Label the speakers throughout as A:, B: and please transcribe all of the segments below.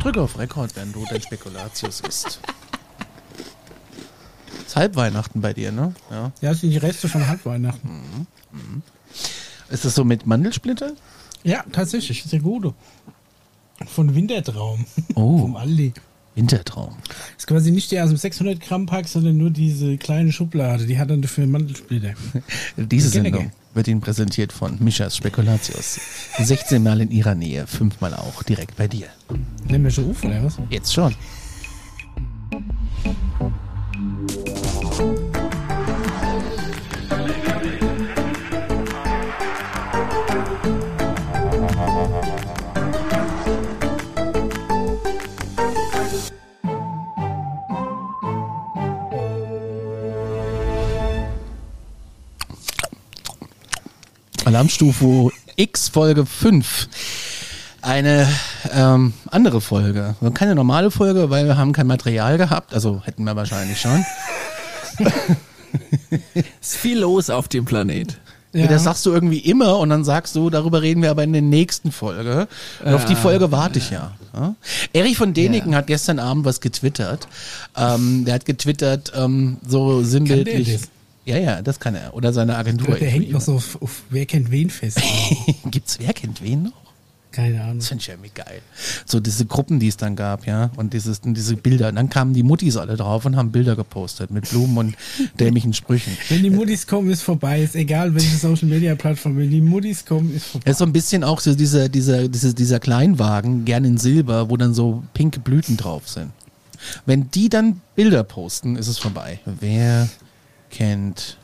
A: drücke auf Rekord, wenn du dein Spekulatius isst. Ist Halbweihnachten bei dir, ne?
B: Ja. Ja, sind die Reste von Halbweihnachten. Mhm.
A: Mhm. Ist das so mit Mandelsplitter?
B: Ja, tatsächlich. Sehr gut. Von Wintertraum.
A: Oh.
B: Vom Aldi.
A: Wintertraum.
B: ist quasi nicht der aus dem 600 Gramm Pack, sondern nur diese kleine Schublade. Die hat dann dafür Mandelsplitter.
A: Diese Sendung wird Ihnen präsentiert von Mischas Spekulatius. 16 Mal in Ihrer Nähe, 5 Mal auch direkt bei dir.
B: Nehmen wir schon auf, oder was?
A: Jetzt schon. Alarmstufe X Folge 5. Eine ähm, andere Folge. Keine normale Folge, weil wir haben kein Material gehabt. Also hätten wir wahrscheinlich schon.
C: ist viel los auf dem Planet.
A: Ja. Das sagst du irgendwie immer und dann sagst du, darüber reden wir aber in der nächsten Folge. Und ja. auf die Folge warte ich ja. ja. Erich von Deniken ja. hat gestern Abend was getwittert. Ähm, der hat getwittert, ähm, so sinnbildlich. Ja, ja, das kann er. Oder seine Agentur.
B: Der hängt noch so auf, auf Wer kennt wen fest.
A: Gibt's Wer kennt wen noch?
B: Keine Ahnung.
A: Das finde ich ja irgendwie geil. So diese Gruppen, die es dann gab, ja, und dieses, diese Bilder. Und dann kamen die Muttis alle drauf und haben Bilder gepostet mit Blumen und dämlichen Sprüchen.
B: Wenn die Muttis kommen, ist vorbei. Ist egal, welche Social Media Plattform. Wenn die Muttis kommen, ist vorbei.
A: Es ist so ein bisschen auch so dieser, dieser, dieser, dieser Kleinwagen, gern in Silber, wo dann so pinke Blüten drauf sind. Wenn die dann Bilder posten, ist es vorbei. Wer kennt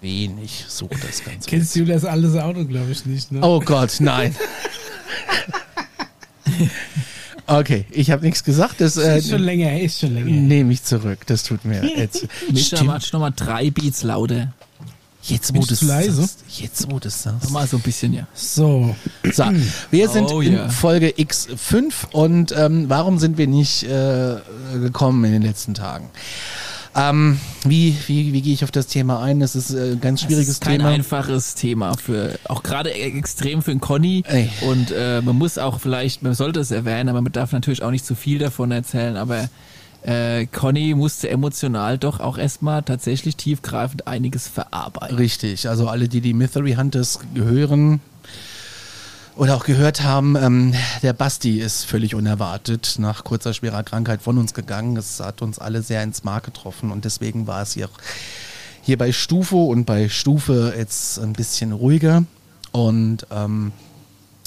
A: wen? Ich suche das Ganze.
B: Kennst du das alles Auto, glaube ich, nicht, ne?
A: Oh Gott, nein. Okay, ich habe nichts gesagt. Das
B: äh, ist schon länger, ist schon länger.
A: Nehme ich zurück. Das tut mir jetzt.
C: Mischa, mach nochmal drei Beats lauter.
A: Jetzt, wo du es sagst. Jetzt, wo du es sagst.
C: Mal so ein bisschen, ja.
A: So. So, wir sind oh, in yeah. Folge X5 und ähm, warum sind wir nicht äh, gekommen in den letzten Tagen? Ähm, wie, wie, wie gehe ich auf das Thema ein? Das ist ein ganz schwieriges
C: ist kein
A: Thema.
C: Kein einfaches Thema für, auch gerade extrem für einen Conny. Ey. Und äh, man muss auch vielleicht, man sollte es erwähnen, aber man darf natürlich auch nicht zu viel davon erzählen, aber äh, Conny musste emotional doch auch erstmal tatsächlich tiefgreifend einiges verarbeiten.
A: Richtig, also alle, die die Mystery Hunters gehören, oder auch gehört haben, ähm, der Basti ist völlig unerwartet nach kurzer schwerer Krankheit von uns gegangen. Es hat uns alle sehr ins Mark getroffen und deswegen war es hier, hier bei Stufo und bei Stufe jetzt ein bisschen ruhiger. Und ähm,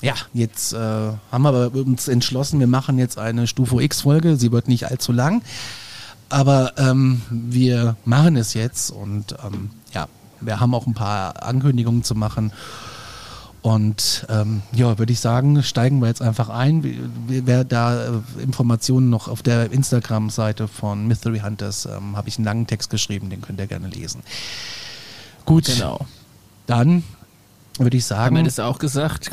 A: ja, jetzt äh, haben wir uns entschlossen, wir machen jetzt eine Stufo X-Folge. Sie wird nicht allzu lang, aber ähm, wir machen es jetzt und ähm, ja, wir haben auch ein paar Ankündigungen zu machen. Und ähm, ja, würde ich sagen, steigen wir jetzt einfach ein. Wer da äh, Informationen noch auf der Instagram-Seite von Mystery Hunters, ähm, habe ich einen langen Text geschrieben, den könnt ihr gerne lesen. Gut, genau. dann würde ich sagen.
C: Haben wir das auch gesagt?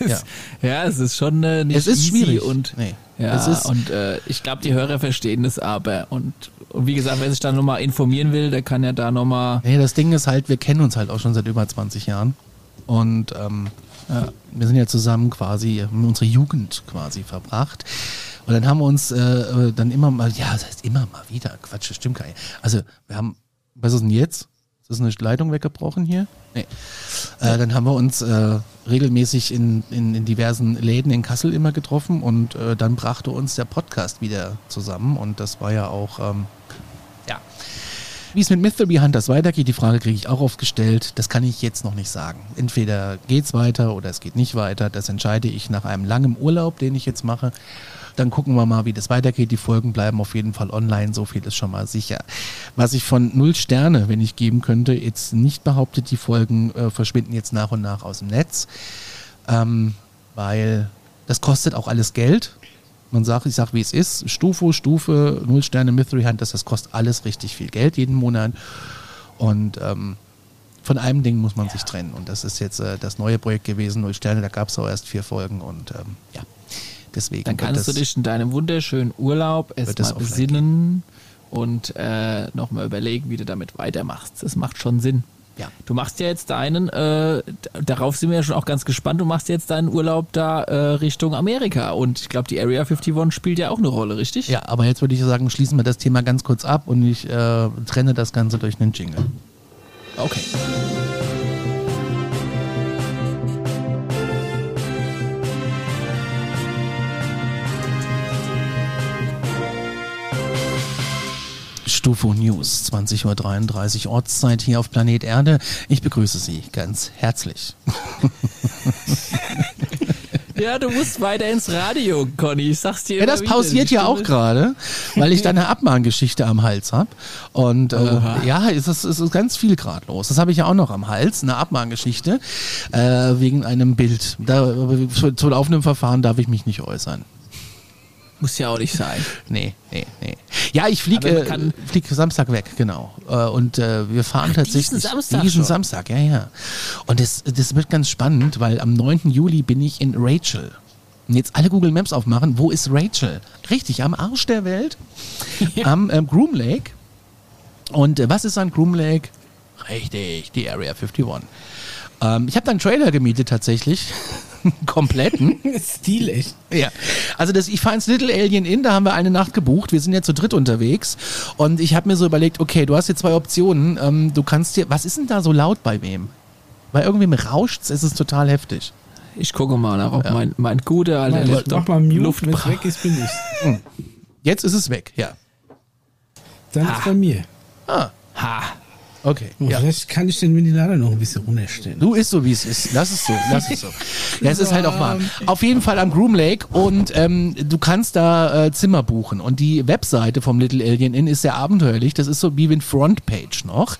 C: ja. ja, es ist schon äh, nicht
A: Es ist schwierig
C: und
A: nee.
C: ja, es ist und äh, ich glaube, die Hörer verstehen das aber und, und wie gesagt, wer sich da nochmal informieren will, der kann ja da nochmal.
A: Nee, das Ding ist halt, wir kennen uns halt auch schon seit über 20 Jahren. Und ähm, ja, wir sind ja zusammen quasi, unsere Jugend quasi verbracht. Und dann haben wir uns äh, äh, dann immer mal, ja, das heißt immer mal wieder, Quatsch, das stimmt gar nicht. Also wir haben, was ist denn jetzt? Ist eine Leitung weggebrochen hier? Nee. Äh, dann haben wir uns äh, regelmäßig in, in, in diversen Läden in Kassel immer getroffen und äh, dann brachte uns der Podcast wieder zusammen und das war ja auch ähm, wie es mit Mystery Hunters weitergeht, die Frage kriege ich auch oft gestellt. Das kann ich jetzt noch nicht sagen. Entweder geht es weiter oder es geht nicht weiter. Das entscheide ich nach einem langen Urlaub, den ich jetzt mache. Dann gucken wir mal, wie das weitergeht. Die Folgen bleiben auf jeden Fall online, so viel ist schon mal sicher. Was ich von null Sterne, wenn ich geben könnte, jetzt nicht behauptet, die Folgen äh, verschwinden jetzt nach und nach aus dem Netz. Ähm, weil das kostet auch alles Geld. Man sagt, ich sage, wie es ist. Stufe, Stufe, Null Sterne, Mystery Hunters, das kostet alles richtig viel Geld jeden Monat. Und ähm, von einem Ding muss man ja. sich trennen. Und das ist jetzt äh, das neue Projekt gewesen, Null Sterne, da gab es auch erst vier Folgen und ähm, ja. Deswegen
C: Dann kannst das, du dich in deinem wunderschönen Urlaub erstmal besinnen und äh, nochmal überlegen, wie du damit weitermachst. Das macht schon Sinn. Ja. Du machst ja jetzt deinen, äh, darauf sind wir ja schon auch ganz gespannt, du machst jetzt deinen Urlaub da äh, Richtung Amerika und ich glaube, die Area 51 spielt ja auch eine Rolle, richtig?
A: Ja, aber jetzt würde ich sagen, schließen wir das Thema ganz kurz ab und ich äh, trenne das Ganze durch einen Jingle.
C: Okay.
A: Stufo News, 20.33 Uhr Ortszeit hier auf Planet Erde. Ich begrüße Sie ganz herzlich.
C: Ja, du musst weiter ins Radio, Conny. Ich sag's dir.
A: Ja, das pausiert ja auch gerade, weil ich da eine Abmahngeschichte am Hals habe. Und äh, ja, es ist, es ist ganz viel gerade los. Das habe ich ja auch noch am Hals, eine Abmahngeschichte äh, wegen einem Bild. Da, zu, zu laufendem Verfahren darf ich mich nicht äußern.
C: Muss ja auch nicht sein.
A: Nee, nee, nee. Ja, ich fliege äh, flieg Samstag weg, genau. Äh, und äh, wir fahren Ach, tatsächlich. Diesen
C: Samstag.
A: Diesen schon. Samstag, ja, ja. Und das, das wird ganz spannend, weil am 9. Juli bin ich in Rachel. Und jetzt alle Google Maps aufmachen, wo ist Rachel? Richtig, am Arsch der Welt. am ähm, Groom Lake. Und äh, was ist an Groom Lake? Richtig, die Area 51. Ähm, ich habe da einen Trailer gemietet tatsächlich. kompletten.
B: Stil echt.
A: Ja. Also das, ich fahre ins Little Alien Inn, da haben wir eine Nacht gebucht. Wir sind ja zu dritt unterwegs. Und ich habe mir so überlegt, okay, du hast hier zwei Optionen. Ähm, du kannst dir, was ist denn da so laut bei wem? Bei irgendwem rauscht es, ist es total heftig.
C: Ich gucke mal nach, ob ja. mein, mein guter alter
B: Mach, mach mal Mute, Luft weg ist, bin ich. Hm.
A: Jetzt ist es weg, ja.
B: Dann ha. ist bei mir.
A: Ah.
C: Ha.
A: Okay.
B: Oh, ja. Vielleicht kann ich den Ventilator noch ein bisschen runterstellen.
A: Du ist so, wie es ist. Lass es so. Lass es so. ja, es ist halt auch wahr. Auf jeden Fall am Groom Lake und ähm, du kannst da äh, Zimmer buchen. Und die Webseite vom Little Alien Inn ist sehr abenteuerlich. Das ist so wie ein Frontpage noch.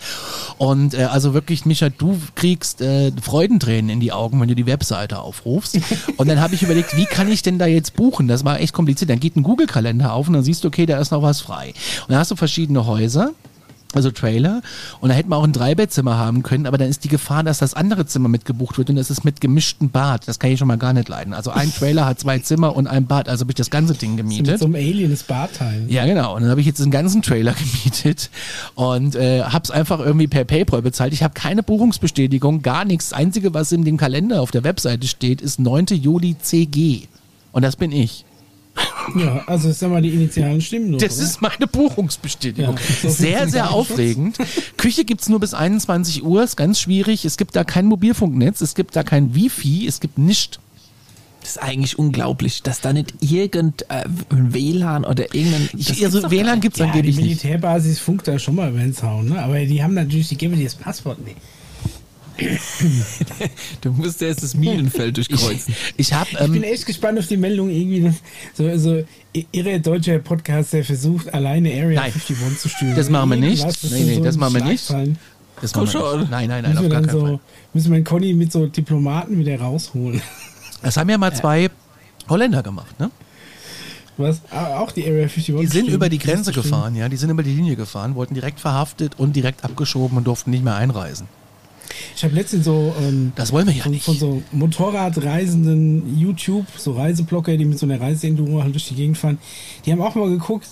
A: Und äh, also wirklich, Micha, du kriegst äh, Freudentränen in die Augen, wenn du die Webseite aufrufst. Und dann habe ich überlegt, wie kann ich denn da jetzt buchen? Das war echt kompliziert. Dann geht ein Google-Kalender auf und dann siehst du, okay, da ist noch was frei. Und dann hast du verschiedene Häuser also Trailer. Und da hätten wir auch ein Dreibettzimmer haben können, aber dann ist die Gefahr, dass das andere Zimmer mitgebucht wird und das ist mit gemischtem Bad. Das kann ich schon mal gar nicht leiden. Also ein Trailer hat zwei Zimmer und ein Bad, also habe ich das ganze Ding gemietet. Mit
B: so einem Alien das Badteil.
A: Ja, genau. Und dann habe ich jetzt den ganzen Trailer gemietet und äh, habe es einfach irgendwie per PayPal bezahlt. Ich habe keine Buchungsbestätigung, gar nichts. Das Einzige, was in dem Kalender auf der Webseite steht, ist 9. Juli CG. Und das bin ich.
B: Ja, also sag mal die Initialen stimmen. Noch,
A: das oder? ist meine Buchungsbestätigung. Ja, sehr, sehr aufregend. Küche gibt es nur bis 21 Uhr, ist ganz schwierig. Es gibt da kein Mobilfunknetz, es gibt da kein Wifi, es gibt nichts.
C: Das ist eigentlich unglaublich, dass da nicht irgendein äh, WLAN oder irgendein.
A: Ich, also WLAN gibt es
B: ja,
A: angeblich
B: nicht. Die Militärbasis funkt da schon mal über den Zaun, ne? aber die haben natürlich, die geben dir das Passwort nicht.
C: du musst erst das Minenfeld durchkreuzen.
A: Ich, ich, hab,
B: ähm, ich bin echt gespannt auf die Meldung irgendwie. So, so irre deutscher Podcast, der versucht, alleine Area
A: nein,
B: 51 zu stühlen.
A: Das machen wir nicht. Nee, nee, so das machen wir nicht. Das
C: Komm schon.
A: Nicht. Nein, nein, nein, auf gar
B: keinen
A: so,
B: Fall. Müssen wir den Conny mit so Diplomaten wieder rausholen.
A: Das haben ja mal zwei Holländer gemacht, ne?
B: Was? Ah, auch die Area 51?
A: Die sind über die Grenze gefahren, ja. Die sind über die Linie gefahren, wurden direkt verhaftet und direkt abgeschoben und durften nicht mehr einreisen.
B: Ich habe letztens so ähm,
A: das wollen wir ja
B: von,
A: nicht.
B: von so Motorradreisenden YouTube, so Reiseblocker, die mit so einer Reiseenduro halt durch die Gegend fahren, die haben auch mal geguckt,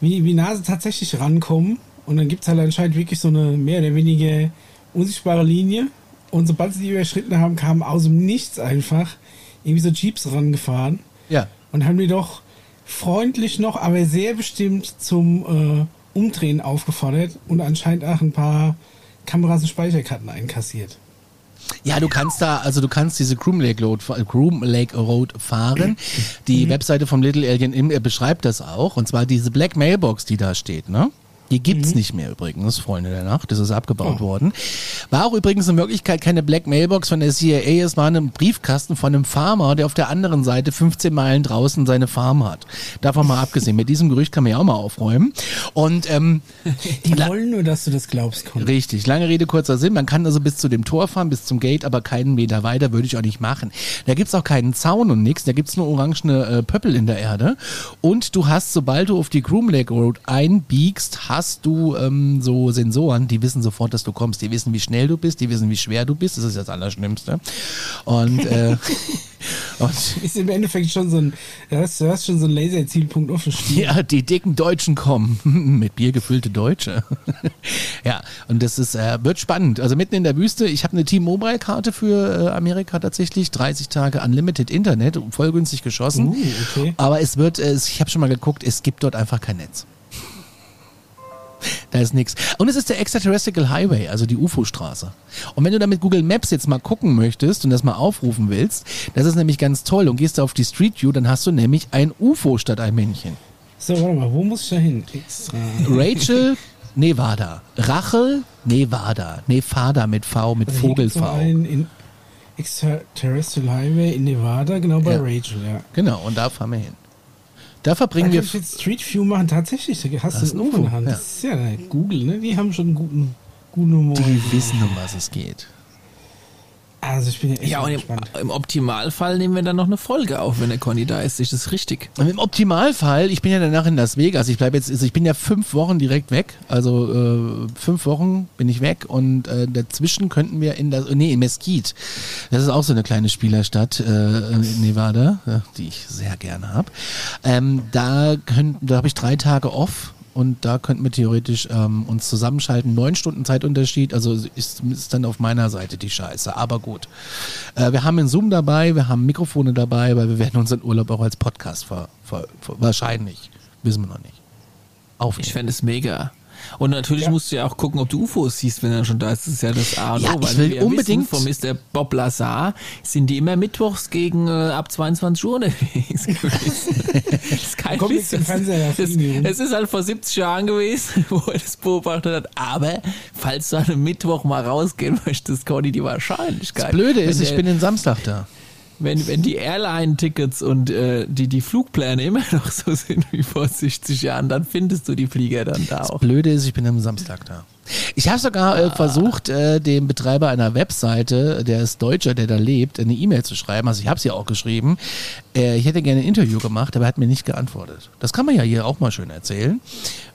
B: wie, wie nah sie tatsächlich rankommen. Und dann gibt es halt anscheinend wirklich so eine mehr oder weniger unsichtbare Linie. Und sobald sie die überschritten haben, kamen aus dem Nichts einfach irgendwie so Jeeps rangefahren.
A: Ja.
B: Und haben die doch freundlich noch, aber sehr bestimmt zum äh, Umdrehen aufgefordert und anscheinend auch ein paar Kameras und Speicherkarten einkassiert.
A: Ja, du kannst da, also du kannst diese Groom Lake Road, Groom Lake Road fahren. Die mhm. Webseite vom Little Alien beschreibt das auch. Und zwar diese Black Mailbox, die da steht, ne? Die gibt's mhm. nicht mehr übrigens, Freunde der Nacht. Das ist abgebaut oh. worden. War auch übrigens in Wirklichkeit keine Black Mailbox von der CIA. Es war ein Briefkasten von einem Farmer, der auf der anderen Seite 15 Meilen draußen seine Farm hat. Davon mal abgesehen. Mit diesem Gerücht kann man ja auch mal aufräumen. Und ähm,
B: die wollen nur, dass du das glaubst.
A: Conny. Richtig. Lange Rede kurzer Sinn. Man kann also bis zu dem Tor fahren, bis zum Gate, aber keinen Meter weiter würde ich auch nicht machen. Da gibt's auch keinen Zaun und nichts. Da gibt's nur orangene äh, Pöppel in der Erde. Und du hast, sobald du auf die Groom Lake Road einbiegst, hast hast du ähm, so Sensoren, die wissen sofort, dass du kommst. Die wissen, wie schnell du bist, die wissen, wie schwer du bist. Das ist das Allerschlimmste. Und, äh,
B: und ist im Endeffekt schon so ein, du hast, du hast schon so ein Laserzielpunkt offen.
A: Ja, die dicken Deutschen kommen. Mit Bier gefüllte Deutsche. ja, und das ist, äh, wird spannend. Also mitten in der Wüste, ich habe eine T-Mobile-Karte für äh, Amerika tatsächlich, 30 Tage Unlimited Internet, voll günstig geschossen. Uh, okay. Aber es wird, äh, ich habe schon mal geguckt, es gibt dort einfach kein Netz. Da ist nichts. Und es ist der Extraterrestrial Highway, also die UFO-Straße. Und wenn du da mit Google Maps jetzt mal gucken möchtest und das mal aufrufen willst, das ist nämlich ganz toll. Und gehst du auf die Street View, dann hast du nämlich ein UFO statt ein Männchen.
B: So, warte mal, wo muss ich da hin? Extra.
A: Rachel, Nevada. Rachel, Nevada. Nevada mit V, mit also Vogel V.
B: in Extraterrestrial Highway in Nevada, genau bei ja. Rachel, ja.
A: Genau, und da fahren wir hin. Da verbringen da wir.
B: jetzt Street View machen, tatsächlich. Hast du ein UFO in der Hand. Ja. Das ist ja Google, ne? Die haben schon einen guten, guten Humor.
A: Die wissen, um was es geht.
B: Also ich bin ja echt
C: ja, und im, im, Optimalfall nehmen wir dann noch eine Folge auf, wenn der Conny da ist. Ist das richtig?
A: Und Im Optimalfall, ich bin ja danach in Las Vegas. Ich bleibe jetzt, also ich bin ja fünf Wochen direkt weg. Also äh, fünf Wochen bin ich weg und äh, dazwischen könnten wir in das, nee, in Mesquite. Das ist auch so eine kleine Spielerstadt äh, in Nevada, die ich sehr gerne habe. Ähm, da da habe ich drei Tage off und da könnten wir theoretisch ähm, uns zusammenschalten. Neun Stunden Zeitunterschied, also ist, ist dann auf meiner Seite die Scheiße. Aber gut. Äh, wir haben einen Zoom dabei, wir haben Mikrofone dabei, weil wir werden unseren Urlaub auch als Podcast ver, ver, ver wahrscheinlich, wissen wir noch nicht.
C: Aufnehmen. Ich fände es mega. Und natürlich ja. musst du ja auch gucken, ob du UFOs siehst, wenn er schon da ist. Das ist ja das A und
A: ja,
C: O.
A: Ich will unbedingt.
C: Von Mr. Bob Lazar sind die immer mittwochs gegen äh, ab 22 Uhr unterwegs gewesen. das ist kein Witz. Das, es ist halt vor 70 Jahren gewesen, wo er das beobachtet hat. Aber falls du an einem Mittwoch mal rausgehen möchtest, Conny, die Wahrscheinlichkeit.
A: Das Blöde ist, ich bin den Samstag da
C: wenn, wenn die Airline-Tickets und äh, die, die Flugpläne immer noch so sind wie vor 60 Jahren, dann findest du die Flieger dann da
A: das
C: auch.
A: Das Blöde ist, ich bin am Samstag da. Ich habe sogar äh, versucht, äh, dem Betreiber einer Webseite, der ist Deutscher, der da lebt, eine E-Mail zu schreiben. Also ich habe sie auch geschrieben. Äh, ich hätte gerne ein Interview gemacht, aber er hat mir nicht geantwortet. Das kann man ja hier auch mal schön erzählen,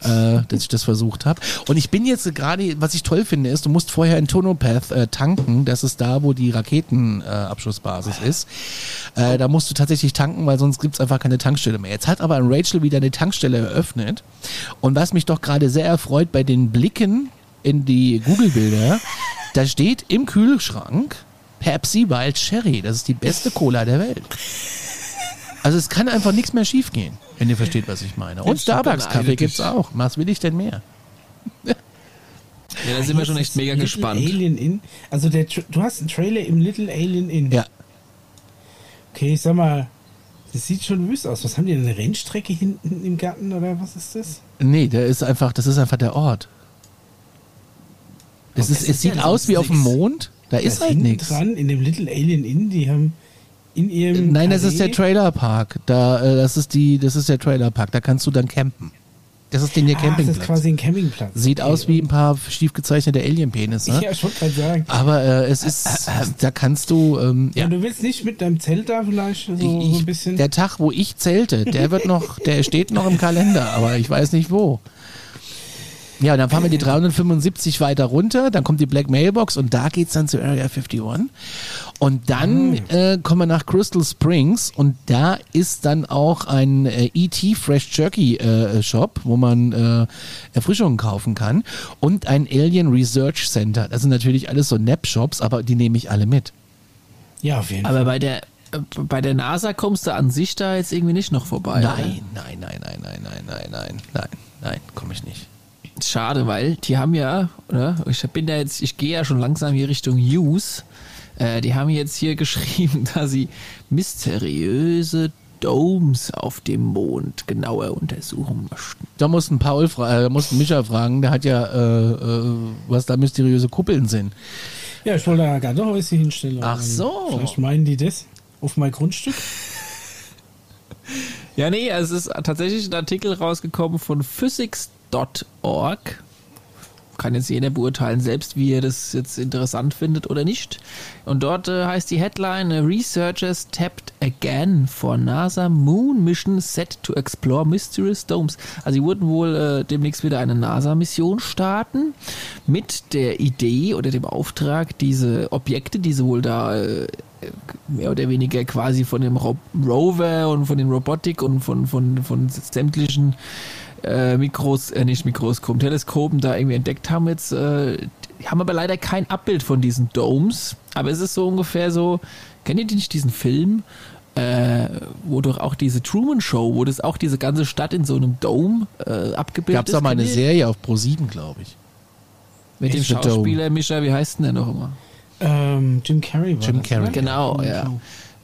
A: äh, dass ich das versucht habe. Und ich bin jetzt gerade, was ich toll finde, ist, du musst vorher in Tonopath äh, tanken. Das ist da, wo die Raketenabschussbasis ist. Äh, da musst du tatsächlich tanken, weil sonst gibt es einfach keine Tankstelle mehr. Jetzt hat aber Rachel wieder eine Tankstelle eröffnet. Und was mich doch gerade sehr erfreut bei den Blicken in die Google-Bilder, da steht im Kühlschrank Pepsi Wild Cherry. Das ist die beste Cola der Welt. Also es kann einfach nichts mehr schiefgehen, wenn ihr versteht, was ich meine. Und Starbucks-Kaffee gibt es auch. Was will ich denn mehr?
C: Ja, da sind wir schon echt mega
B: Little
C: gespannt.
B: Alien Inn. Also der, du hast einen Trailer im Little Alien Inn.
A: Ja.
B: Okay, ich sag mal, das sieht schon wüst aus. Was haben die denn, eine Rennstrecke hinten im Garten oder was ist das?
A: Nee, der ist einfach, das ist einfach der Ort. Das ist, es sieht ja aus wie auf dem Mond. Da ist halt nichts.
B: dran in dem Little Alien Inn, die haben in ihrem.
A: Nein, das ist der Trailerpark. Da, äh, das ist die, das ist der Trailerpark. Da kannst du dann campen. Das ist den der ah, Campingplatz. Das ist
B: quasi ein Campingplatz.
A: Sieht okay. aus wie ein paar schief gezeichnete Alien-Penisse.
B: Ja, ich wollte gerade sagen.
A: Aber äh, es ist, da kannst du. Ähm,
B: ja. ja. du willst nicht mit deinem Zelt da vielleicht so, ich, so ein bisschen.
A: Der Tag, wo ich zelte, der wird noch, der steht noch im Kalender, aber ich weiß nicht wo. Ja, und dann fahren wir die 375 weiter runter, dann kommt die Black Mailbox und da geht's dann zu Area 51. Und dann mhm. äh, kommen wir nach Crystal Springs und da ist dann auch ein äh, ET Fresh Jerky äh, Shop, wo man äh, Erfrischungen kaufen kann und ein Alien Research Center. Das sind natürlich alles so Nap-Shops, aber die nehme ich alle mit.
C: Ja, auf jeden Fall. Aber bei der äh, bei der NASA kommst du an sich da jetzt irgendwie nicht noch vorbei.
A: Nein, oder? nein, nein, nein, nein, nein, nein, nein, nein, nein, komme ich nicht.
C: Schade, weil die haben ja, oder? Ich bin da jetzt, ich gehe ja schon langsam hier Richtung Use. Äh, die haben jetzt hier geschrieben, dass sie mysteriöse Domes auf dem Mond genauer untersuchen möchten.
A: Da mussten Paul fragen, äh, mussten Micha fragen, der hat ja, äh, äh, was da mysteriöse Kuppeln sind.
B: Ja, ich wollte da gar noch ein bisschen hinstellen.
A: Ach so.
B: Vielleicht meinen die das auf mein Grundstück.
C: Ja, nee, es ist tatsächlich ein Artikel rausgekommen von Physics Org kann jetzt jeder beurteilen selbst, wie er das jetzt interessant findet oder nicht. Und dort äh, heißt die Headline Researchers tapped again for NASA Moon Mission set to explore mysterious domes. Also sie wurden wohl äh, demnächst wieder eine NASA-Mission starten mit der Idee oder dem Auftrag, diese Objekte, die sie wohl da äh, mehr oder weniger quasi von dem Ro Rover und von den Robotik und von, von, von sämtlichen äh, Mikros, äh, nicht Mikroskopen, Teleskopen da irgendwie entdeckt haben. Jetzt äh, haben aber leider kein Abbild von diesen Domes. Aber es ist so ungefähr so, kennt ihr nicht diesen Film? Äh, wo doch auch diese Truman Show, wo das auch diese ganze Stadt in so einem Dome äh, abgebildet
A: Gab's ist. Gab es da mal eine Serie auf Pro 7, glaube ich.
C: Mit dem Schauspieler Mischa, wie heißt denn der noch immer?
B: Ähm, Jim Carrey
C: war Jim das, Carrey. Ne? Genau, ja.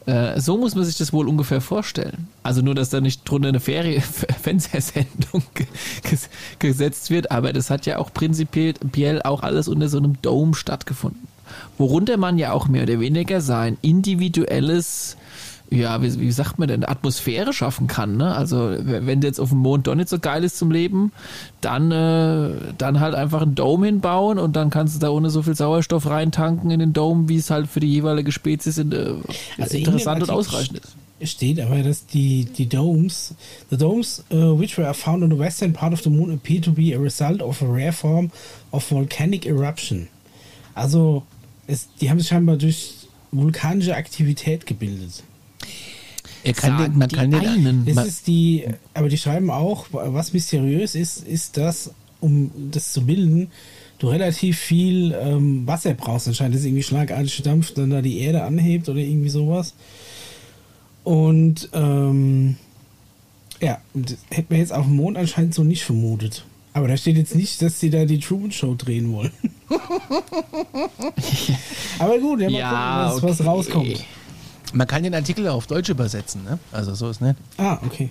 C: Äh, so muss man sich das wohl ungefähr vorstellen. Also nur, dass da nicht drunter eine Ferie Fernsehsendung gesetzt wird, aber das hat ja auch prinzipiell auch alles unter so einem Dome stattgefunden. Worunter man ja auch mehr oder weniger sein individuelles ja, wie, wie sagt man denn, Atmosphäre schaffen kann. Ne? Also wenn du jetzt auf dem Mond doch nicht so geil ist zum Leben, dann, äh, dann halt einfach einen Dome hinbauen und dann kannst du da ohne so viel Sauerstoff reintanken in den Dome, wie es halt für die jeweilige Spezies in, äh, also interessant und ausreichend ist.
B: Steht aber, dass die, die Domes, the domes uh, which were found on the western part of the moon appear to be a result of a rare form of volcanic eruption. Also, es, die haben sich scheinbar durch vulkanische Aktivität gebildet.
A: Kann den, man kann den einen.
B: Das ist die, aber die schreiben auch, was mysteriös ist, ist, dass, um das zu bilden, du relativ viel ähm, Wasser brauchst. Anscheinend ist irgendwie schlagartig Dampf, dann da die Erde anhebt oder irgendwie sowas. Und ähm, ja, das hätte man jetzt auf dem Mond anscheinend so nicht vermutet. Aber da steht jetzt nicht, dass sie da die Truman Show drehen wollen. aber gut, ja, mal ja, gucken, was, okay. was rauskommt.
A: Man kann den Artikel auf Deutsch übersetzen, ne? Also so ist nicht.
B: Ah, okay.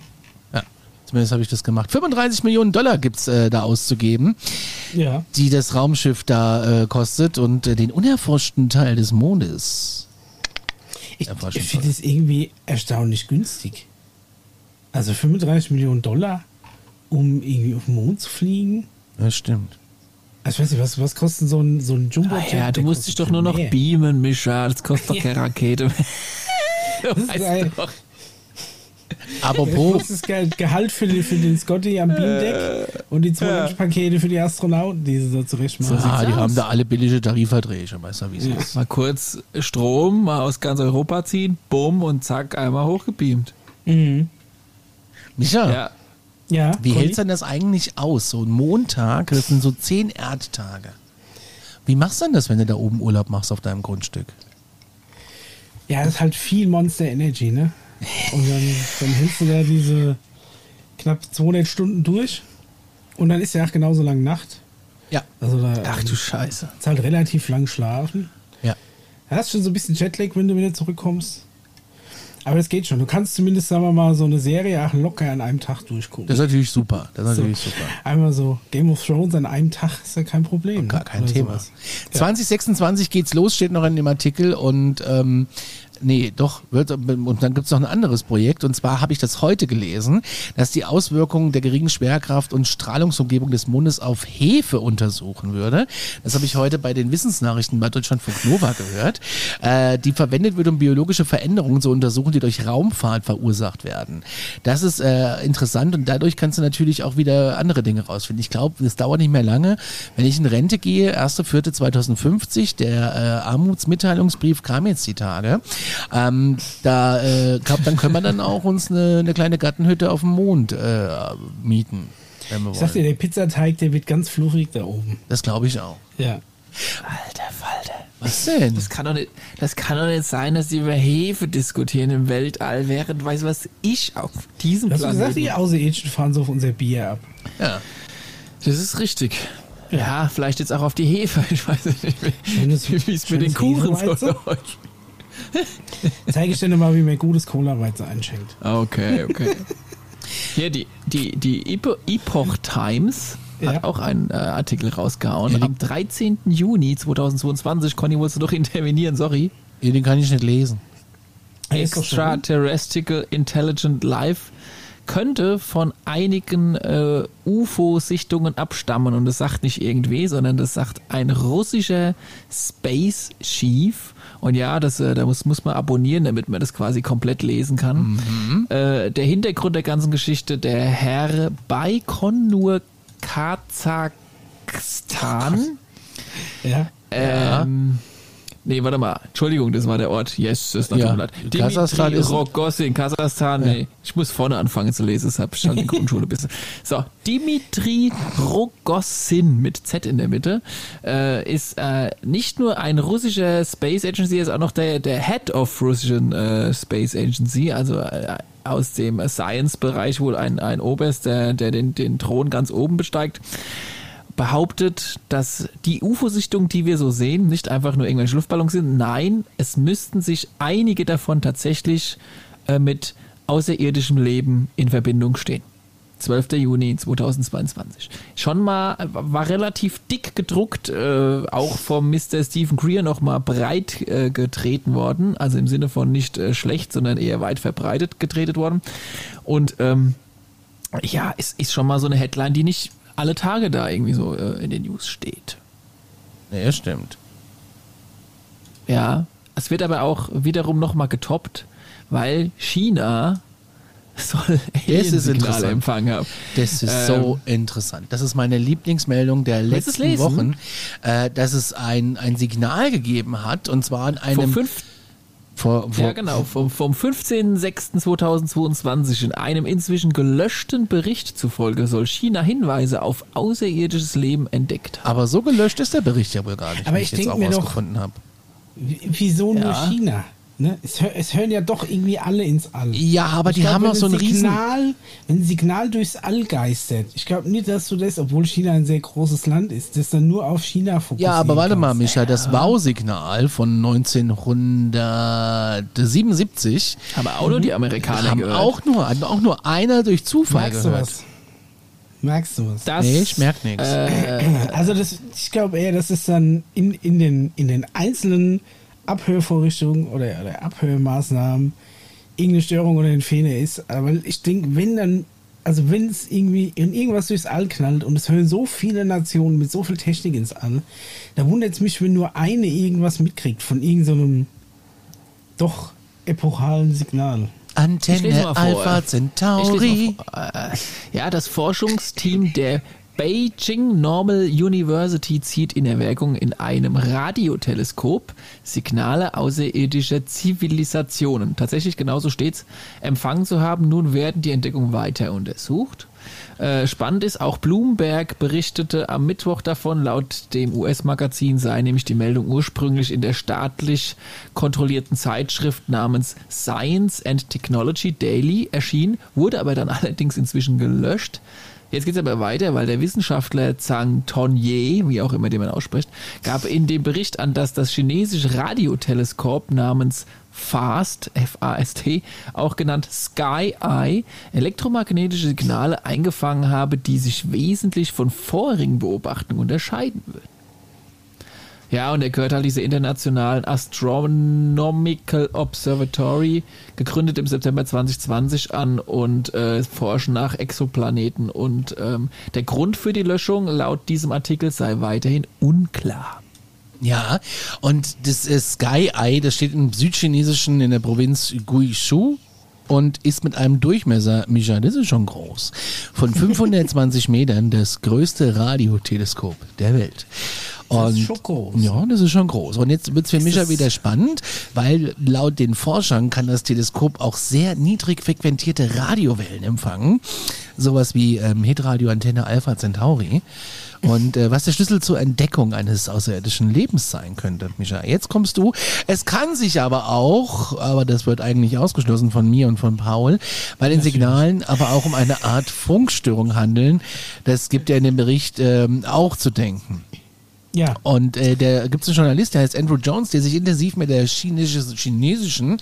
A: Ja, zumindest habe ich das gemacht. 35 Millionen Dollar gibt es äh, da auszugeben,
B: ja.
A: die das Raumschiff da äh, kostet und äh, den unerforschten Teil des Mondes.
B: Ich, ich finde es irgendwie erstaunlich günstig. Also 35 Millionen Dollar, um irgendwie auf den Mond zu fliegen.
A: Das stimmt.
B: Also ich weiß nicht, was, was kostet so ein, so ein jumbo
C: -Jet? Ja, du musst dich doch nur noch mehr. beamen, Mischa. Das kostet doch keine Rakete mehr.
B: Das ist ein, aber wo? Das ist das Gehalt für, den, für den Scotty am Beamdeck äh, und die zwei Pakete für die Astronauten, die sie so zurecht machen.
A: So ah, die aus. haben da alle billige Tarifverträge, weißt du, wie es ja. ist.
C: Mal kurz Strom mal aus ganz Europa ziehen, bumm und zack, einmal hochgebeamt. Mhm.
A: Micha, ja. Ja, wie Conny? hältst du denn das eigentlich aus? So ein Montag, das sind so zehn Erdtage. Wie machst du denn das, wenn du da oben Urlaub machst auf deinem Grundstück?
B: Ja, das ist halt viel Monster Energy, ne? Und dann, dann hältst du da diese knapp 200 Stunden durch und dann ist ja auch genauso lang Nacht.
A: Ja.
B: Also da,
A: Ach du Scheiße.
B: Ist halt relativ lang schlafen.
A: Ja.
B: Da hast schon so ein bisschen Jetlag, wenn du wieder zurückkommst. Aber das geht schon. Du kannst zumindest, sagen wir mal, so eine Serie locker an einem Tag durchgucken.
A: Das ist natürlich super. Das ist so, natürlich super.
B: Einmal so Game of Thrones an einem Tag ist ja kein Problem.
A: Gar kein Thema. Sowas. 2026 geht's los, steht noch in dem Artikel und ähm, nee, doch, wird, und dann gibt es noch ein anderes Projekt. Und zwar habe ich das heute gelesen, dass die Auswirkungen der geringen Schwerkraft und Strahlungsumgebung des Mondes auf Hefe untersuchen würde. Das habe ich heute bei den Wissensnachrichten bei Deutschlandfunk Nova gehört, äh, die verwendet wird, um biologische Veränderungen zu untersuchen, die durch Raumfahrt verursacht werden. Das ist äh, interessant und dadurch kannst du natürlich auch wieder andere Dinge rausfinden. Ich glaube, es dauert nicht mehr lange. Wenn ich in Rente gehe, 1.4.2050, der äh, Armutsmitteilungsbrief kam jetzt die Tage. Ähm, da äh, glaub, dann können wir dann auch uns eine, eine kleine Gartenhütte auf dem Mond äh, mieten.
B: Wenn wir ich sag dir, der Pizzateig, der wird ganz fluffig da oben.
A: Das glaube ich auch.
B: Ja.
C: Alter Falter. Was denn? Das kann, doch nicht, das kann doch nicht sein, dass sie über Hefe diskutieren im Weltall, während, weißt du was, ich auf diesem
B: Planeten... Hast du gesagt, die Außerirdischen fahren so auf unser Bier ab?
C: Ja. Das ist richtig. Ja, vielleicht jetzt auch auf die Hefe. Ich weiß nicht, wie es mit den Kuchen so läuft.
B: Zeige ich dir nochmal, wie man gutes Cola-Weizen einschenkt.
C: Okay, okay. Hier, die, die, die Epoch Times hat ja. auch einen äh, Artikel rausgehauen. Ja, Am 13. Juni 2022, Conny, wolltest du doch intervenieren, sorry.
A: Ja, den kann ich nicht lesen.
C: Extraterrestrial Intelligent Life könnte von einigen äh, UFO-Sichtungen abstammen. Und das sagt nicht irgendwie, sondern das sagt ein russischer Space Chief. Und ja, das, äh, da muss, muss man abonnieren, damit man das quasi komplett lesen kann. Mhm. Äh, der Hintergrund der ganzen Geschichte, der Herr Baikonur Kasachstan.
B: Ja.
C: Ähm, ja Nee, warte mal. Entschuldigung, das war der Ort. Yes, das ist ja. leid. Kasachstan ist Rogossin, Kasachstan. Ja. Nee, ich muss vorne anfangen zu lesen, deshalb stand die Grundschule bisschen. So, Dimitri Rogossin mit Z in der Mitte äh, ist äh, nicht nur ein russischer Space Agency, er ist auch noch der, der Head of Russian äh, Space Agency, also äh, aus dem Science-Bereich wohl ein, ein Oberst, der, der den, den Thron ganz oben besteigt behauptet, dass die UFO-Sichtungen, die wir so sehen, nicht einfach nur irgendwelche Luftballons sind. Nein, es müssten sich einige davon tatsächlich äh, mit außerirdischem Leben in Verbindung stehen. 12. Juni 2022. Schon mal, war relativ dick gedruckt, äh, auch vom Mr. Stephen Greer nochmal breit äh, getreten worden, also im Sinne von nicht äh, schlecht, sondern eher weit verbreitet getreten worden. Und ähm, ja, es ist schon mal so eine Headline, die nicht alle Tage da irgendwie so äh, in den News steht.
A: Ja, stimmt.
C: Ja, es wird aber auch wiederum nochmal getoppt, weil China soll
A: Signale empfangen haben. Das ist ähm, so interessant. Das ist meine Lieblingsmeldung der letzten Wochen, äh, dass es ein, ein Signal gegeben hat und zwar an einem.
C: Vor fünf vor, vor ja, genau. Vom, vom 15.06.2022 in einem inzwischen gelöschten Bericht zufolge soll China Hinweise auf außerirdisches Leben entdeckt
A: haben. Aber so gelöscht ist der Bericht ja wohl gar nicht,
B: Aber ich, ich jetzt auch mir rausgefunden habe. Wieso nur ja. China? Ne? Es, es, hören ja doch irgendwie alle ins All.
A: Ja, aber ich die glaub, haben auch so ein Signal, Riesen...
B: Wenn ein Signal durchs All geistert, ich glaube nicht, dass du das, obwohl China ein sehr großes Land ist, das dann nur auf China fokussiert.
A: Ja, aber warte mal, Micha, ja. das Bausignal von 1977...
C: Haben auch nur die Amerikaner
A: haben
C: gehört.
A: Auch nur, auch nur einer durch Zufall Merkst gehört. Du was?
B: Merkst du was?
A: Das, nee, ich merke nichts.
B: Äh, also das, ich glaube eher, das ist dann in, in, den, in den einzelnen Abhörvorrichtung oder, oder Abhörmaßnahmen irgendeine Störung oder ein Fehler ist. Aber ich denke, wenn dann, also wenn es irgendwie in irgendwas durchs All knallt und es hören so viele Nationen mit so viel Technik ins All, da wundert es mich, wenn nur eine irgendwas mitkriegt von irgendeinem so doch epochalen Signal.
A: Antenne Alpha Centauri.
C: Ja, das Forschungsteam der Beijing Normal University zieht in Erwägung, in einem Radioteleskop Signale außerirdischer Zivilisationen, tatsächlich genauso steht's, empfangen zu haben. Nun werden die Entdeckungen weiter untersucht. Äh, spannend ist, auch Bloomberg berichtete am Mittwoch davon, laut dem US-Magazin sei nämlich die Meldung ursprünglich in der staatlich kontrollierten Zeitschrift namens Science and Technology Daily erschienen, wurde aber dann allerdings inzwischen gelöscht. Jetzt geht es aber weiter, weil der Wissenschaftler Zhang Tonye, wie auch immer den man ausspricht, gab in dem Bericht an, dass das chinesische Radioteleskop namens FAST, F-A-S-T, auch genannt Sky Eye, elektromagnetische Signale eingefangen habe, die sich wesentlich von vorigen Beobachtungen unterscheiden würden. Ja, und er gehört halt dieser internationalen Astronomical Observatory, gegründet im September 2020 an und äh, forschen nach Exoplaneten. Und ähm, der Grund für die Löschung laut diesem Artikel sei weiterhin unklar.
A: Ja, und das äh, Sky Eye, das steht im südchinesischen in der Provinz Guizhou und ist mit einem Durchmesser, Micha, das ist schon groß, von 520 Metern das größte Radioteleskop der Welt.
B: Und, das ist schon groß.
A: Ja, das ist schon groß. Und jetzt wird es für mich ja wieder spannend, weil laut den Forschern kann das Teleskop auch sehr niedrig frequentierte Radiowellen empfangen. Sowas wie ähm, Hitradio Antenne Alpha Centauri. Und äh, was der Schlüssel zur Entdeckung eines außerirdischen Lebens sein könnte, Micha. Jetzt kommst du. Es kann sich aber auch, aber das wird eigentlich ausgeschlossen von mir und von Paul, bei den Signalen aber auch um eine Art Funkstörung handeln. Das gibt ja in dem Bericht ähm, auch zu denken.
B: Ja.
A: Und äh, der gibt es einen Journalist, der heißt Andrew Jones, der sich intensiv mit der chinesischen, chinesischen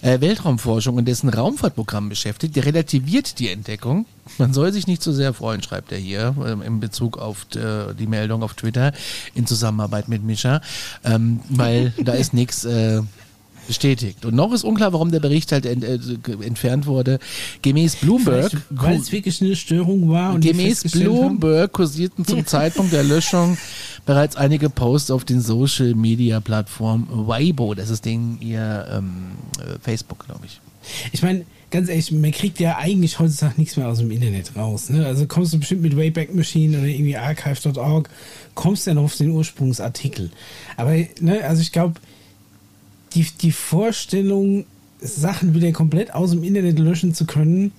A: äh, Weltraumforschung und dessen Raumfahrtprogramm beschäftigt. Der relativiert die Entdeckung. Man soll sich nicht zu so sehr freuen, schreibt er hier, äh, in Bezug auf äh, die Meldung auf Twitter in Zusammenarbeit mit Mischa, ähm, weil da ist nichts. Äh, Bestätigt. Und noch ist unklar, warum der Bericht halt ent, äh, entfernt wurde. Gemäß Bloomberg.
B: Weil es wirklich eine Störung war.
A: Gemäß Bloomberg haben? kursierten zum Zeitpunkt der Löschung bereits einige Posts auf den Social Media Plattform Weibo. Das ist den ihr ähm, äh, Facebook, glaube ich.
B: Ich meine, ganz ehrlich, man kriegt ja eigentlich heutzutage nichts mehr aus dem Internet raus. Ne? Also kommst du bestimmt mit Wayback Machine oder irgendwie archive.org, kommst du noch auf den Ursprungsartikel. Aber, ne, also ich glaube, die, die Vorstellung, Sachen wieder komplett aus dem Internet löschen zu können,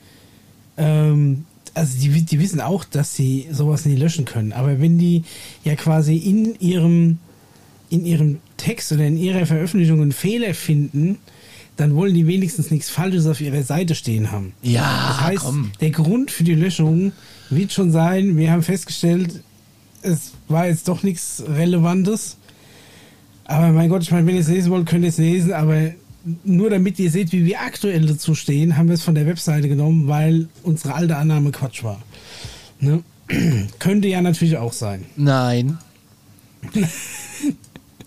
B: ähm, also die, die wissen auch, dass sie sowas nicht löschen können. Aber wenn die ja quasi in ihrem, in ihrem Text oder in ihrer Veröffentlichung einen Fehler finden, dann wollen die wenigstens nichts Falsches auf ihrer Seite stehen haben.
A: Ja,
B: das heißt,
A: komm.
B: der Grund für die Löschung wird schon sein, wir haben festgestellt, es war jetzt doch nichts Relevantes. Aber mein Gott, ich meine, wenn ihr es lesen wollt, könnt ihr es lesen, aber nur damit ihr seht, wie wir aktuell dazu stehen, haben wir es von der Webseite genommen, weil unsere alte Annahme Quatsch war. Ne? Könnte ja natürlich auch sein.
A: Nein.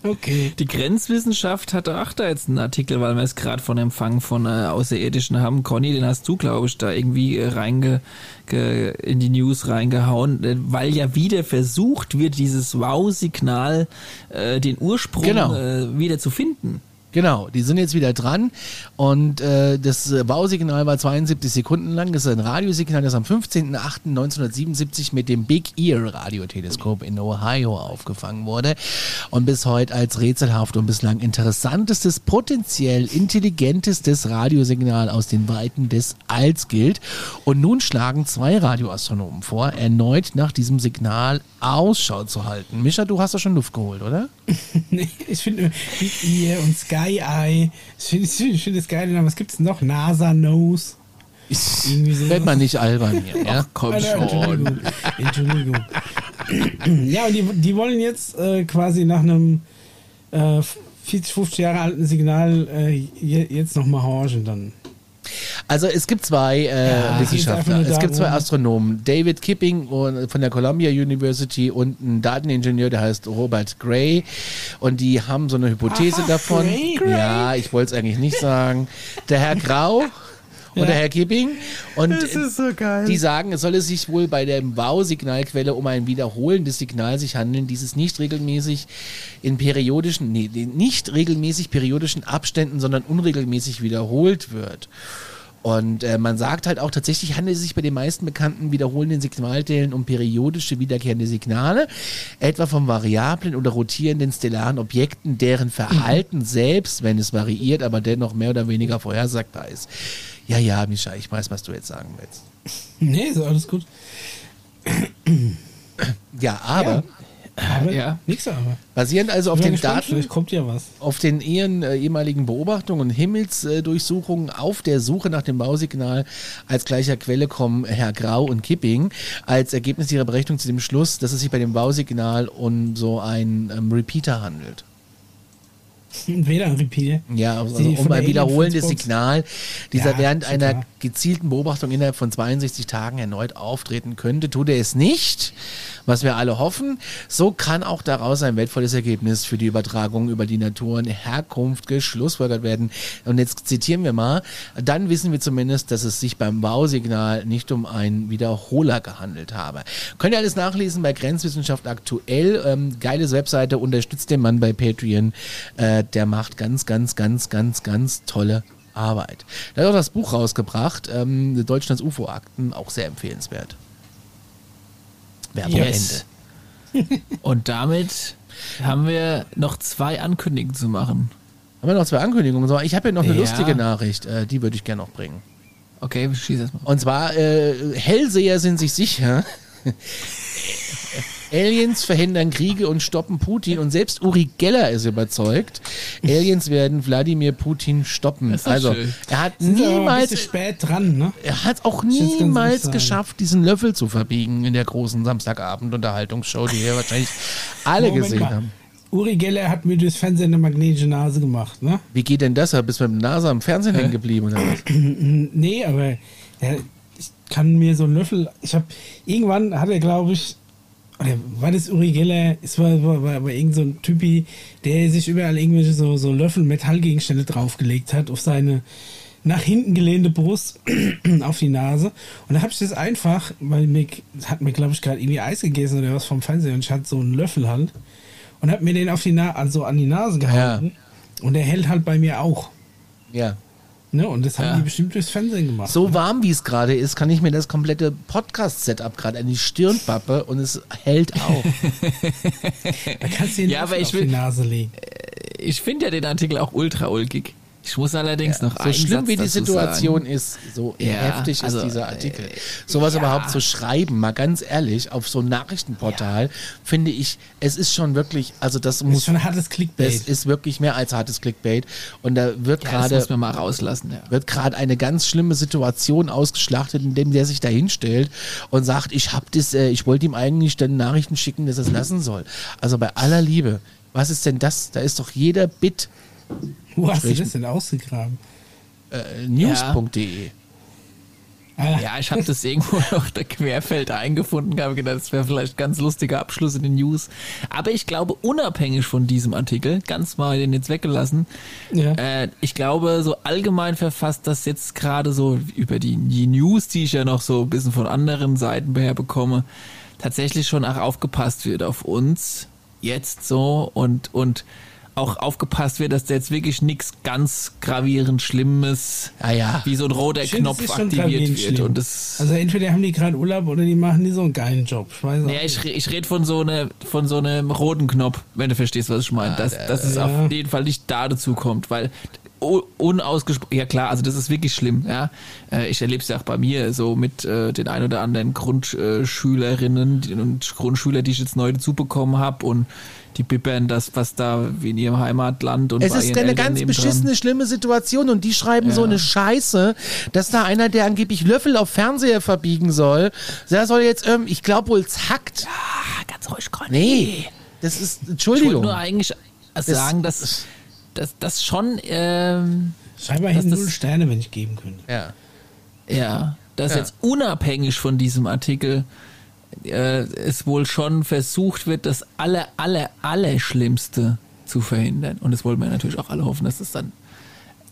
C: okay. Die Grenzwissenschaft hatte auch da jetzt einen Artikel, weil wir es gerade von Empfang von äh, Außerirdischen haben. Conny, den hast du, glaube ich, da irgendwie äh, reinge in die News reingehauen, äh, weil ja wieder versucht wird, dieses Wow-Signal, äh, den Ursprung genau. äh, wieder zu finden.
A: Genau, die sind jetzt wieder dran und äh, das Bausignal war 72 Sekunden lang. Das ist ein Radiosignal, das am 15.08.1977 mit dem Big Ear Radioteleskop in Ohio aufgefangen wurde und bis heute als rätselhaft und bislang interessantestes, potenziell intelligentestes Radiosignal aus den Weiten des Alls gilt. Und nun schlagen zwei Radioastronomen vor, erneut nach diesem Signal Ausschau zu halten. Mischa, du hast doch schon Luft geholt, oder?
B: ich finde Big Ear und Sky Eye. Ich finde find, find das geil. Was gibt es noch? NASA Nose.
A: Werd mal nicht albern hier. Ja, komm schon.
B: Entschuldigung. Entschuldigung. ja, und die, die wollen jetzt äh, quasi nach einem äh, 40, 50 Jahre alten Signal äh, jetzt nochmal horchen dann.
A: Also es gibt zwei äh, ja, Wissenschaftler, es gibt zwei Astronomen, David Kipping von der Columbia University und ein Dateningenieur, der heißt Robert Gray und die haben so eine Hypothese Aha, davon. Gray, Ja, ich wollte es eigentlich nicht sagen. Der Herr Grau ja. Herr Kipping. Und so die sagen, es solle sich wohl bei der Bausignalquelle um ein wiederholendes Signal sich handeln, dieses nicht regelmäßig in periodischen, nee, nicht regelmäßig periodischen Abständen, sondern unregelmäßig wiederholt wird. Und äh, man sagt halt auch, tatsächlich handelt es sich bei den meisten bekannten wiederholenden Signalteilen um periodische wiederkehrende Signale, etwa von variablen oder rotierenden stellaren Objekten, deren Verhalten selbst, wenn es variiert, aber dennoch mehr oder weniger vorhersagbar ist. Ja, ja, Mischa, ich weiß, was du jetzt sagen willst.
B: Nee, ist alles gut.
A: Ja, aber ja.
B: Aber ja. Nix aber.
A: Basierend also auf den gespannt, Daten,
B: vielleicht kommt ja was.
A: auf den ihren äh, ehemaligen Beobachtungen und Himmelsdurchsuchungen auf der Suche nach dem Bausignal als gleicher Quelle kommen Herr Grau und Kipping als Ergebnis ihrer Berechnung zu dem Schluss, dass es sich bei dem Bausignal um so einen ähm, Repeater handelt.
B: WLAN-Repeater.
A: Ja, also um ein wiederholendes Signal, dieser ja, während einer gezielten Beobachtung innerhalb von 62 Tagen erneut auftreten könnte, tut er es nicht, was wir alle hoffen. So kann auch daraus ein wertvolles Ergebnis für die Übertragung über die Natur und Herkunft geschlussfolgert werden. Und jetzt zitieren wir mal, dann wissen wir zumindest, dass es sich beim Bausignal nicht um einen Wiederholer gehandelt habe. Könnt ihr alles nachlesen bei Grenzwissenschaft aktuell. Ähm, geiles Webseite, unterstützt den Mann bei Patreon. Äh, der macht ganz, ganz, ganz, ganz, ganz tolle Arbeit. Der hat auch das Buch rausgebracht, ähm, Deutschlands UFO-Akten, auch sehr empfehlenswert.
C: Werbung yes. Ende. Und damit haben wir noch zwei Ankündigungen zu machen.
A: Haben wir noch zwei Ankündigungen? Ich habe hier noch eine ja. lustige Nachricht, äh, die würde ich gerne noch bringen.
C: Okay, schieß erstmal.
A: Und zwar, äh, Hellseher sind sich sicher, Aliens verhindern Kriege und stoppen Putin und selbst Uri Geller ist überzeugt, Aliens werden Wladimir Putin stoppen. Also schön. er hat Sind niemals
B: spät dran, ne?
A: Er hat auch niemals geschafft, diesen Löffel zu verbiegen in der großen Samstagabend-Unterhaltungsshow, die wir wahrscheinlich alle Moment gesehen mal. haben.
B: Uri Geller hat mir durchs Fernsehen eine magnetische Nase gemacht, ne?
A: Wie geht denn das? Bist du mit der Nase am Fernsehen hängen geblieben oder was?
B: nee, aber ja, ich kann mir so einen Löffel. Ich habe irgendwann hat er, glaube ich, war das Uri Geller? Es war, war, war, war irgend so ein Typi, der sich überall irgendwelche so, so Löffel Metallgegenstände draufgelegt hat auf seine nach hinten gelehnte Brust auf die Nase. Und da habe ich das einfach, weil mir hat mir, glaube ich, gerade irgendwie Eis gegessen oder was vom Fernseher und ich hatte so einen Löffel halt und habe mir den auf die Na also an die Nase gehalten. Ja. Und der hält halt bei mir auch.
A: Ja.
B: Ne, und das haben ja. die bestimmt durchs Fernsehen gemacht.
A: So ne? warm wie es gerade ist, kann ich mir das komplette Podcast-Setup gerade an die Stirn pappe und es hält auch.
B: da kannst du den ja, aber ich
C: will,
B: die Nase legen.
C: Ich finde ja den Artikel auch ultra ulkig. Ich muss allerdings ja, noch
A: So schlimm Satz wie die Situation sagen. ist, so ja, heftig also, ist dieser Artikel. Äh, Sowas ja. überhaupt zu schreiben, mal ganz ehrlich, auf so ein Nachrichtenportal, finde ich, es ist schon wirklich, also das, das muss.
B: ist schon hartes Clickbait.
A: Das ist wirklich mehr als hartes Clickbait. Und da wird gerade. Das
C: muss man mal rauslassen, ja.
A: Wird gerade eine ganz schlimme Situation ausgeschlachtet, indem der sich da hinstellt und sagt, ich hab das, äh, ich wollte ihm eigentlich dann Nachrichten schicken, dass er es lassen soll. Also bei aller Liebe, was ist denn das? Da ist doch jeder Bit
B: wo hast du das denn ausgegraben?
A: Äh, News.de.
C: Ah. Ja, ich habe das irgendwo noch der Querfeld eingefunden, habe gedacht, das wäre vielleicht ein ganz lustiger Abschluss in den News. Aber ich glaube, unabhängig von diesem Artikel, ganz mal den jetzt weggelassen, ja. äh, ich glaube, so allgemein verfasst, dass jetzt gerade so über die, die News, die ich ja noch so ein bisschen von anderen Seiten her bekomme, tatsächlich schon auch aufgepasst wird auf uns jetzt so und, und auch aufgepasst wird, dass da jetzt wirklich nichts ganz gravierend Schlimmes,
A: ja, ja.
C: wie so ein roter Knopf aktiviert wird. Und das
B: also entweder haben die gerade Urlaub oder die machen die so einen geilen Job.
C: Ich, weiß naja, ich, ich rede von so eine, von so einem roten Knopf, wenn du verstehst, was ich meine. dass, dass es ja. auf jeden Fall nicht da dazu kommt, weil unausgesprochen, ja klar, also das ist wirklich schlimm, ja. Äh, ich erlebe es ja auch bei mir so mit äh, den ein oder anderen Grundschülerinnen und Grundschüler, die ich jetzt neu dazu bekommen habe und die bibbern das, was da wie in ihrem Heimatland und
A: Es ist eine Eltern ganz beschissene, schlimme Situation und die schreiben ja. so eine Scheiße, dass da einer, der angeblich Löffel auf Fernseher verbiegen soll, der soll jetzt, ähm, ich glaube wohl zackt.
C: Ja, ganz ruhig, Conny.
A: Nee, das ist, Entschuldigung. Ich wollte
C: nur eigentlich sagen, dass das, das schon. Ähm,
B: Scheinbar hätten null Sterne, wenn ich geben könnte.
A: Ja.
C: Ja, dass ja. jetzt unabhängig von diesem Artikel äh, es wohl schon versucht wird, das aller, aller, aller Schlimmste zu verhindern. Und das wollen wir natürlich auch alle hoffen, dass es dann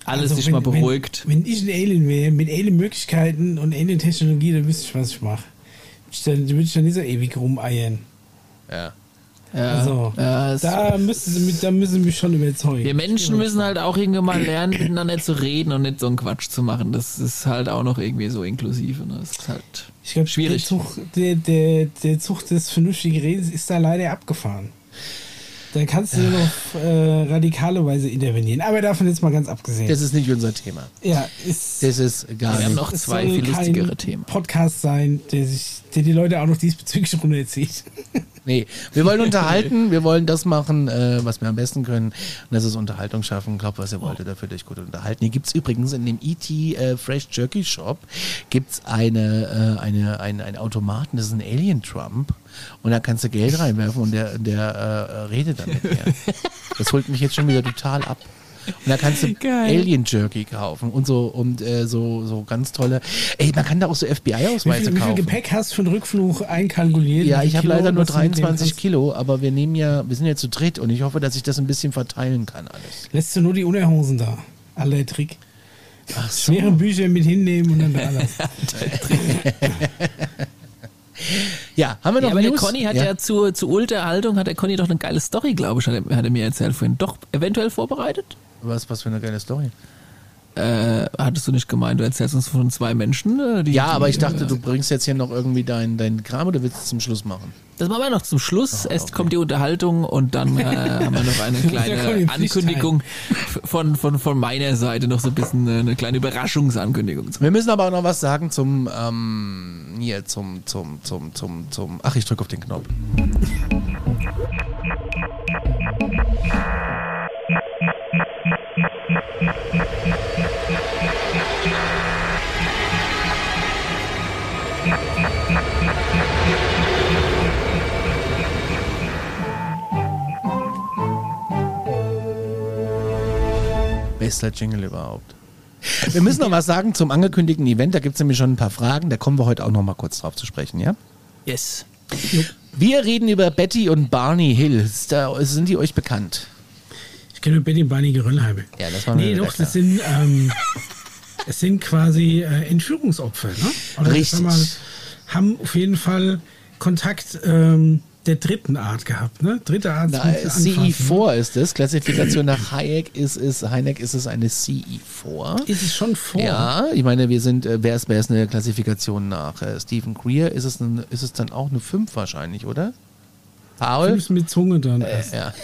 C: alles also sich wenn, mal beruhigt.
B: Wenn, wenn, ich ein Alien wäre, mit Alien-Möglichkeiten und Alien-Technologie, dann wüsste ich, was ich mache. Dann würde ich dann nicht so ewig rumeiern.
A: Ja.
B: Ja, also, ja, da, müssen sie mich, da müssen sie mich schon überzeugen.
C: Wir Menschen müssen halt auch irgendwann mal lernen, miteinander zu reden und nicht so einen Quatsch zu machen. Das ist halt auch noch irgendwie so inklusiv. Ne? Das ist halt ich glaub, schwierig.
B: Der Zug, der, der, der Zug des vernünftigen Redens ist da leider abgefahren. Dann kannst du ja. nur auf äh, radikale Weise intervenieren. Aber davon jetzt mal ganz abgesehen.
A: Das ist nicht unser Thema.
B: Ja, ist.
A: Das ist gar
C: Wir
A: nicht.
C: haben noch zwei viel lustigere Themen.
B: Podcast sein, der sich, der die Leute auch noch diesbezüglich runterzieht.
A: Nee, wir wollen unterhalten, wir wollen das machen, äh, was wir am besten können. Und das ist Unterhaltung schaffen. Glaubt, was ihr wollt, dafür fühlt euch gut unterhalten. Hier gibt es übrigens in dem ET äh, Fresh Jerky Shop gibt's eine, äh, eine, ein, ein Automaten, das ist ein Alien Trump. Und da kannst du Geld reinwerfen und der, der äh, redet dann mit dir. Das holt mich jetzt schon wieder total ab. Und da kannst du Geil. Alien Jerky kaufen und so und äh, so, so ganz tolle. Ey, man kann da auch so FBI-Ausweise kaufen. Wie
B: viel Gepäck hast du für den Rückflug einkalkuliert?
A: Ja, ich habe leider nur 23 Kilo, aber wir nehmen ja, wir sind ja zu dritt und ich hoffe, dass ich das ein bisschen verteilen kann alles.
B: Lässt du nur die Unterhosen da? Alle Trick. Ach so. Schwere Bücher mit hinnehmen und dann da alles.
A: Ja, haben wir noch ja,
C: aber News? der Conny hat ja, ja zur, zur Unterhaltung, hat der Conny doch eine geile Story, glaube ich, hat er, hat er mir erzählt vorhin. Doch eventuell vorbereitet?
A: Was, was für eine geile Story.
C: Äh, hattest du nicht gemeint, du erzählst uns von zwei Menschen?
A: Äh, die, ja, aber ich dachte, äh, du bringst jetzt hier noch irgendwie deinen dein Kram oder willst du es zum Schluss machen?
C: Das machen wir noch zum Schluss. Oh, Erst kommt die Unterhaltung und dann äh, haben wir noch eine kleine Ankündigung von, von, von meiner Seite, noch so ein bisschen äh, eine kleine Überraschungsankündigung.
A: Wir müssen aber auch noch was sagen zum, ähm, hier, zum, zum, zum, zum, zum, ach, ich drücke auf den Knopf. Bester Jingle überhaupt. Wir müssen noch was sagen zum angekündigten Event. Da gibt es nämlich schon ein paar Fragen. Da kommen wir heute auch noch mal kurz drauf zu sprechen, ja?
C: Yes.
A: Wir reden über Betty und Barney Hill. Da sind die euch bekannt?
B: Ich kenne Betty und Barney Geröllheime.
A: Ja, das war
B: Nee, doch, das sind, ähm, das sind quasi äh, Entführungsopfer, ne?
A: Oder Richtig.
B: Mal, haben auf jeden Fall Kontakt ähm, der dritten Art gehabt, ne? Dritte Art.
A: Na, CE4 ne? ist es. Klassifikation nach Hayek ist es, Hayek ist es eine CE4.
B: Ist es schon vor?
A: Ja, ich meine, wir sind, äh, wer ist, wer ist eine Klassifikation nach äh, Stephen Greer? Ist es, ein, ist es dann auch eine 5 wahrscheinlich, oder?
B: Paul? 5 mit Zunge dann.
A: Äh, ja.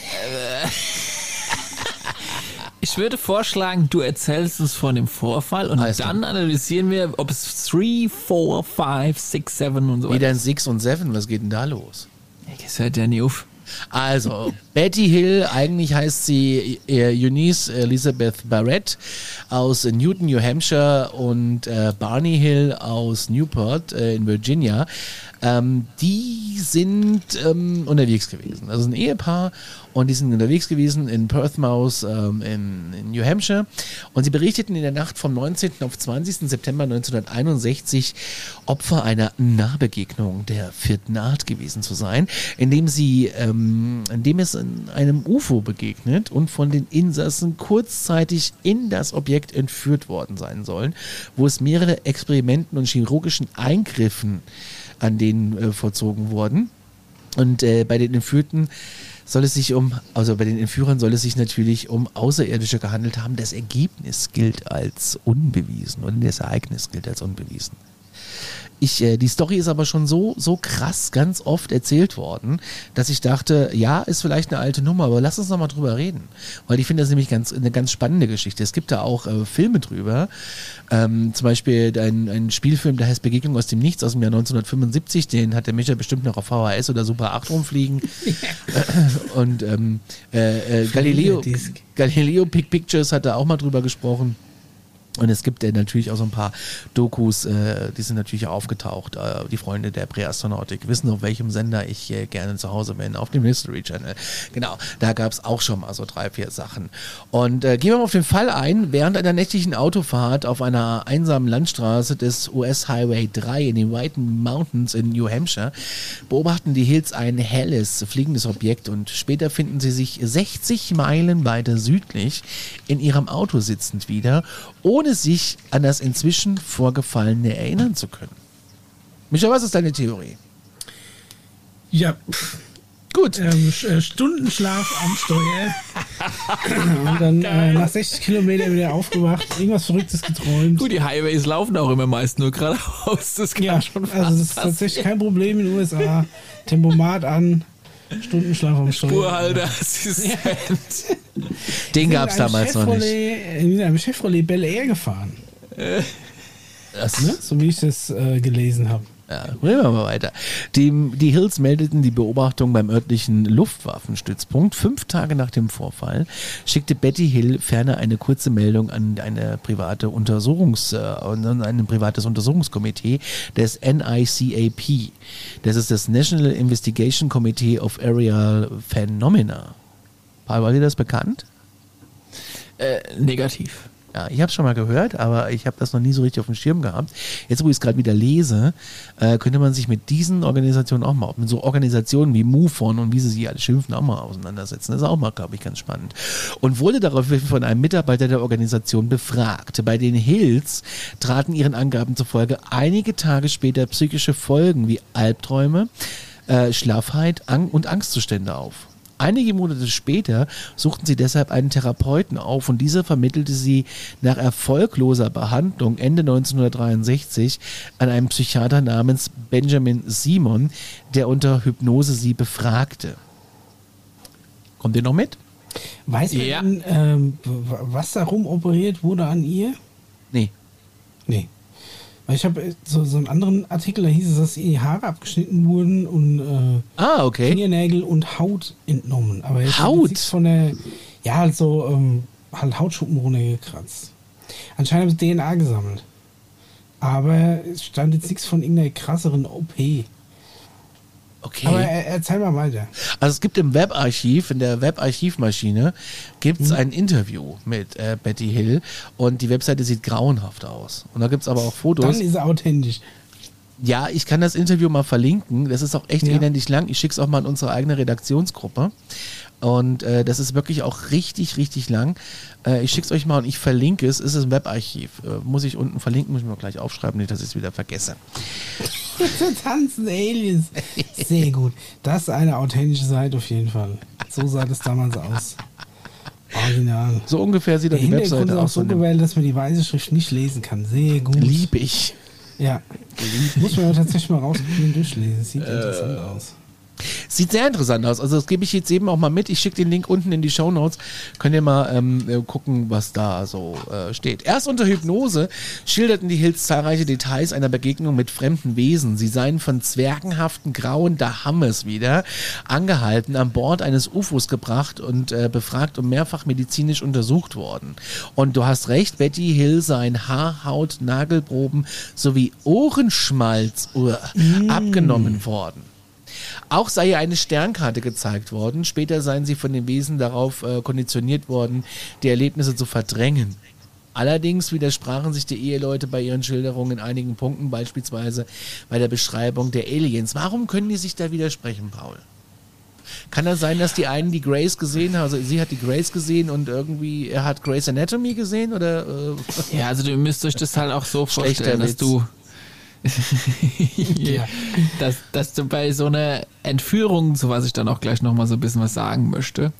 C: Ich würde vorschlagen, du erzählst uns von dem Vorfall und Alles dann klar. analysieren wir, ob es 3, 4, 5, 6, 7 und so
A: weiter. Wie denn 6 und 7? Was geht denn da los?
C: Ich hört ja nie auf.
A: Also, Betty Hill, eigentlich heißt sie äh, Eunice Elizabeth Barrett aus Newton, New Hampshire und äh, Barney Hill aus Newport äh, in Virginia. Ähm, die sind ähm, unterwegs gewesen. Also ein Ehepaar und die sind unterwegs gewesen in Perthmouth ähm, in, in, New Hampshire und sie berichteten in der Nacht vom 19. auf 20. September 1961 Opfer einer Nahbegegnung der vierten Art gewesen zu sein, indem sie, ähm, indem es in einem UFO begegnet und von den Insassen kurzzeitig in das Objekt entführt worden sein sollen, wo es mehrere Experimenten und chirurgischen Eingriffen an denen äh, vollzogen wurden. Und äh, bei den Entführten soll es sich um, also bei den Entführern soll es sich natürlich um Außerirdische gehandelt haben. Das Ergebnis gilt als unbewiesen und das Ereignis gilt als unbewiesen. Ich, äh, die Story ist aber schon so, so krass ganz oft erzählt worden, dass ich dachte, ja, ist vielleicht eine alte Nummer, aber lass uns noch mal drüber reden. Weil ich finde das nämlich ganz, eine ganz spannende Geschichte. Es gibt da auch äh, Filme drüber. Ähm, zum Beispiel ein, ein Spielfilm, der heißt Begegnung aus dem Nichts aus dem Jahr 1975. Den hat der Micha bestimmt noch auf VHS oder Super 8 rumfliegen. Und ähm, äh, äh, Galileo, Galileo Pick Pictures hat da auch mal drüber gesprochen. Und es gibt äh, natürlich auch so ein paar Dokus, äh, die sind natürlich aufgetaucht. Äh, die Freunde der Präastronautik wissen, auf welchem Sender ich äh, gerne zu Hause bin, auf dem History Channel. Genau, da gab es auch schon mal so drei, vier Sachen. Und äh, gehen wir mal auf den Fall ein. Während einer nächtlichen Autofahrt auf einer einsamen Landstraße des US Highway 3 in den White Mountains in New Hampshire beobachten die Hills ein helles, fliegendes Objekt und später finden sie sich 60 Meilen weiter südlich in ihrem Auto sitzend wieder, ohne ohne sich an das inzwischen Vorgefallene erinnern zu können. Micha, was ist deine Theorie?
B: Ja, Gut. Ähm, äh, Stundenschlaf am Steuer. und dann äh, nach 60 Kilometern wieder aufgewacht, irgendwas Verrücktes geträumt.
C: Gut, die Highways laufen auch immer meist nur geradeaus.
B: Das kann ja, schon Also, das ist tatsächlich kein Problem in den USA. Tempomat an, Stundenschlaf am Steuer.
C: Spurhalter, Assistent.
A: Den gab es damals noch nicht.
B: Wir sind einem Chevrolet Bel Air gefahren. Das, ne? So wie ich das äh, gelesen habe.
A: Ja, reden wir mal weiter. Die, die Hills meldeten die Beobachtung beim örtlichen Luftwaffenstützpunkt. Fünf Tage nach dem Vorfall schickte Betty Hill ferner eine kurze Meldung an eine private Untersuchungs, äh, an ein privates Untersuchungskomitee des NICAP. Das ist das National Investigation Committee of Aerial Phenomena. Paul, war dir das bekannt?
C: Äh, negativ.
A: Ja, ich habe es schon mal gehört, aber ich habe das noch nie so richtig auf dem Schirm gehabt. Jetzt, wo ich es gerade wieder lese, äh, könnte man sich mit diesen Organisationen auch mal, mit so Organisationen wie MUFON und wie sie sich alle schimpfen, auch mal auseinandersetzen. Das ist auch mal, glaube ich, ganz spannend. Und wurde daraufhin von einem Mitarbeiter der Organisation befragt. Bei den Hills traten ihren Angaben zufolge einige Tage später psychische Folgen wie Albträume, äh, Schlaffheit Ang und Angstzustände auf. Einige Monate später suchten sie deshalb einen Therapeuten auf und dieser vermittelte sie nach erfolgloser Behandlung Ende 1963 an einen Psychiater namens Benjamin Simon, der unter Hypnose sie befragte. Kommt ihr noch mit?
B: Weiß man, ja. ähm, was darum operiert wurde an ihr?
A: Nee.
B: Nee. Weil ich habe äh, so, so einen anderen Artikel, da hieß es, dass die Haare abgeschnitten wurden und äh,
A: ah, okay.
B: Fingernägel und Haut entnommen. Aber
A: jetzt Haut?
B: von der, ja, halt so, ähm, halt Hautschuppen runtergekratzt. Anscheinend haben sie DNA gesammelt. Aber es stand jetzt nichts von irgendeiner krasseren OP.
A: Okay.
B: Aber erzähl mal weiter.
A: Also es gibt im Webarchiv, in der Webarchivmaschine, gibt es mhm. ein Interview mit äh, Betty Hill und die Webseite sieht grauenhaft aus. Und da gibt es aber auch Fotos.
B: Dann ist er authentisch.
A: Ja, ich kann das Interview mal verlinken. Das ist auch echt ja. elendig lang. Ich schicke es auch mal in unsere eigene Redaktionsgruppe. Und äh, das ist wirklich auch richtig, richtig lang. Äh, ich schicke es euch mal und ich verlinke es. Es ist ein Webarchiv. Äh, muss ich unten verlinken, muss ich mir gleich aufschreiben, nicht, dass ich es wieder vergesse.
B: Tanzen Aliens. Sehr gut. Das ist eine authentische Seite auf jeden Fall. So sah das damals aus. Original.
A: So ungefähr sieht Der die Webseite
B: aus. auch so gewählt, dass man die weiße Schrift nicht lesen kann. Sehr gut.
A: Lieb ich.
B: Ja. Lieb Muss man tatsächlich mal rausgehen und durchlesen. Sieht äh, interessant aus.
A: Sieht sehr interessant aus. Also das gebe ich jetzt eben auch mal mit. Ich schicke den Link unten in die Show Notes. Könnt ihr mal ähm, äh, gucken, was da so äh, steht. Erst unter Hypnose schilderten die Hills zahlreiche Details einer Begegnung mit fremden Wesen. Sie seien von zwergenhaften grauen Dahammes wieder angehalten, an Bord eines UFOs gebracht und äh, befragt und mehrfach medizinisch untersucht worden. Und du hast recht, Betty Hill seien Haar, Haut, Nagelproben sowie Ohrenschmalz uh, mm. abgenommen worden. Auch sei ihr eine Sternkarte gezeigt worden. Später seien sie von den Wesen darauf äh, konditioniert worden, die Erlebnisse zu verdrängen. Allerdings widersprachen sich die Eheleute bei ihren Schilderungen in einigen Punkten, beispielsweise bei der Beschreibung der Aliens. Warum können die sich da widersprechen, Paul? Kann das sein, dass die einen die Grace gesehen haben, also sie hat die Grace gesehen und irgendwie er hat Grace Anatomy gesehen oder?
C: Äh? Ja, also du müsst euch das halt auch so vorstellen, dass du ja. dass, dass du bei so einer Entführung, zu was ich dann auch gleich nochmal so ein bisschen was sagen möchte,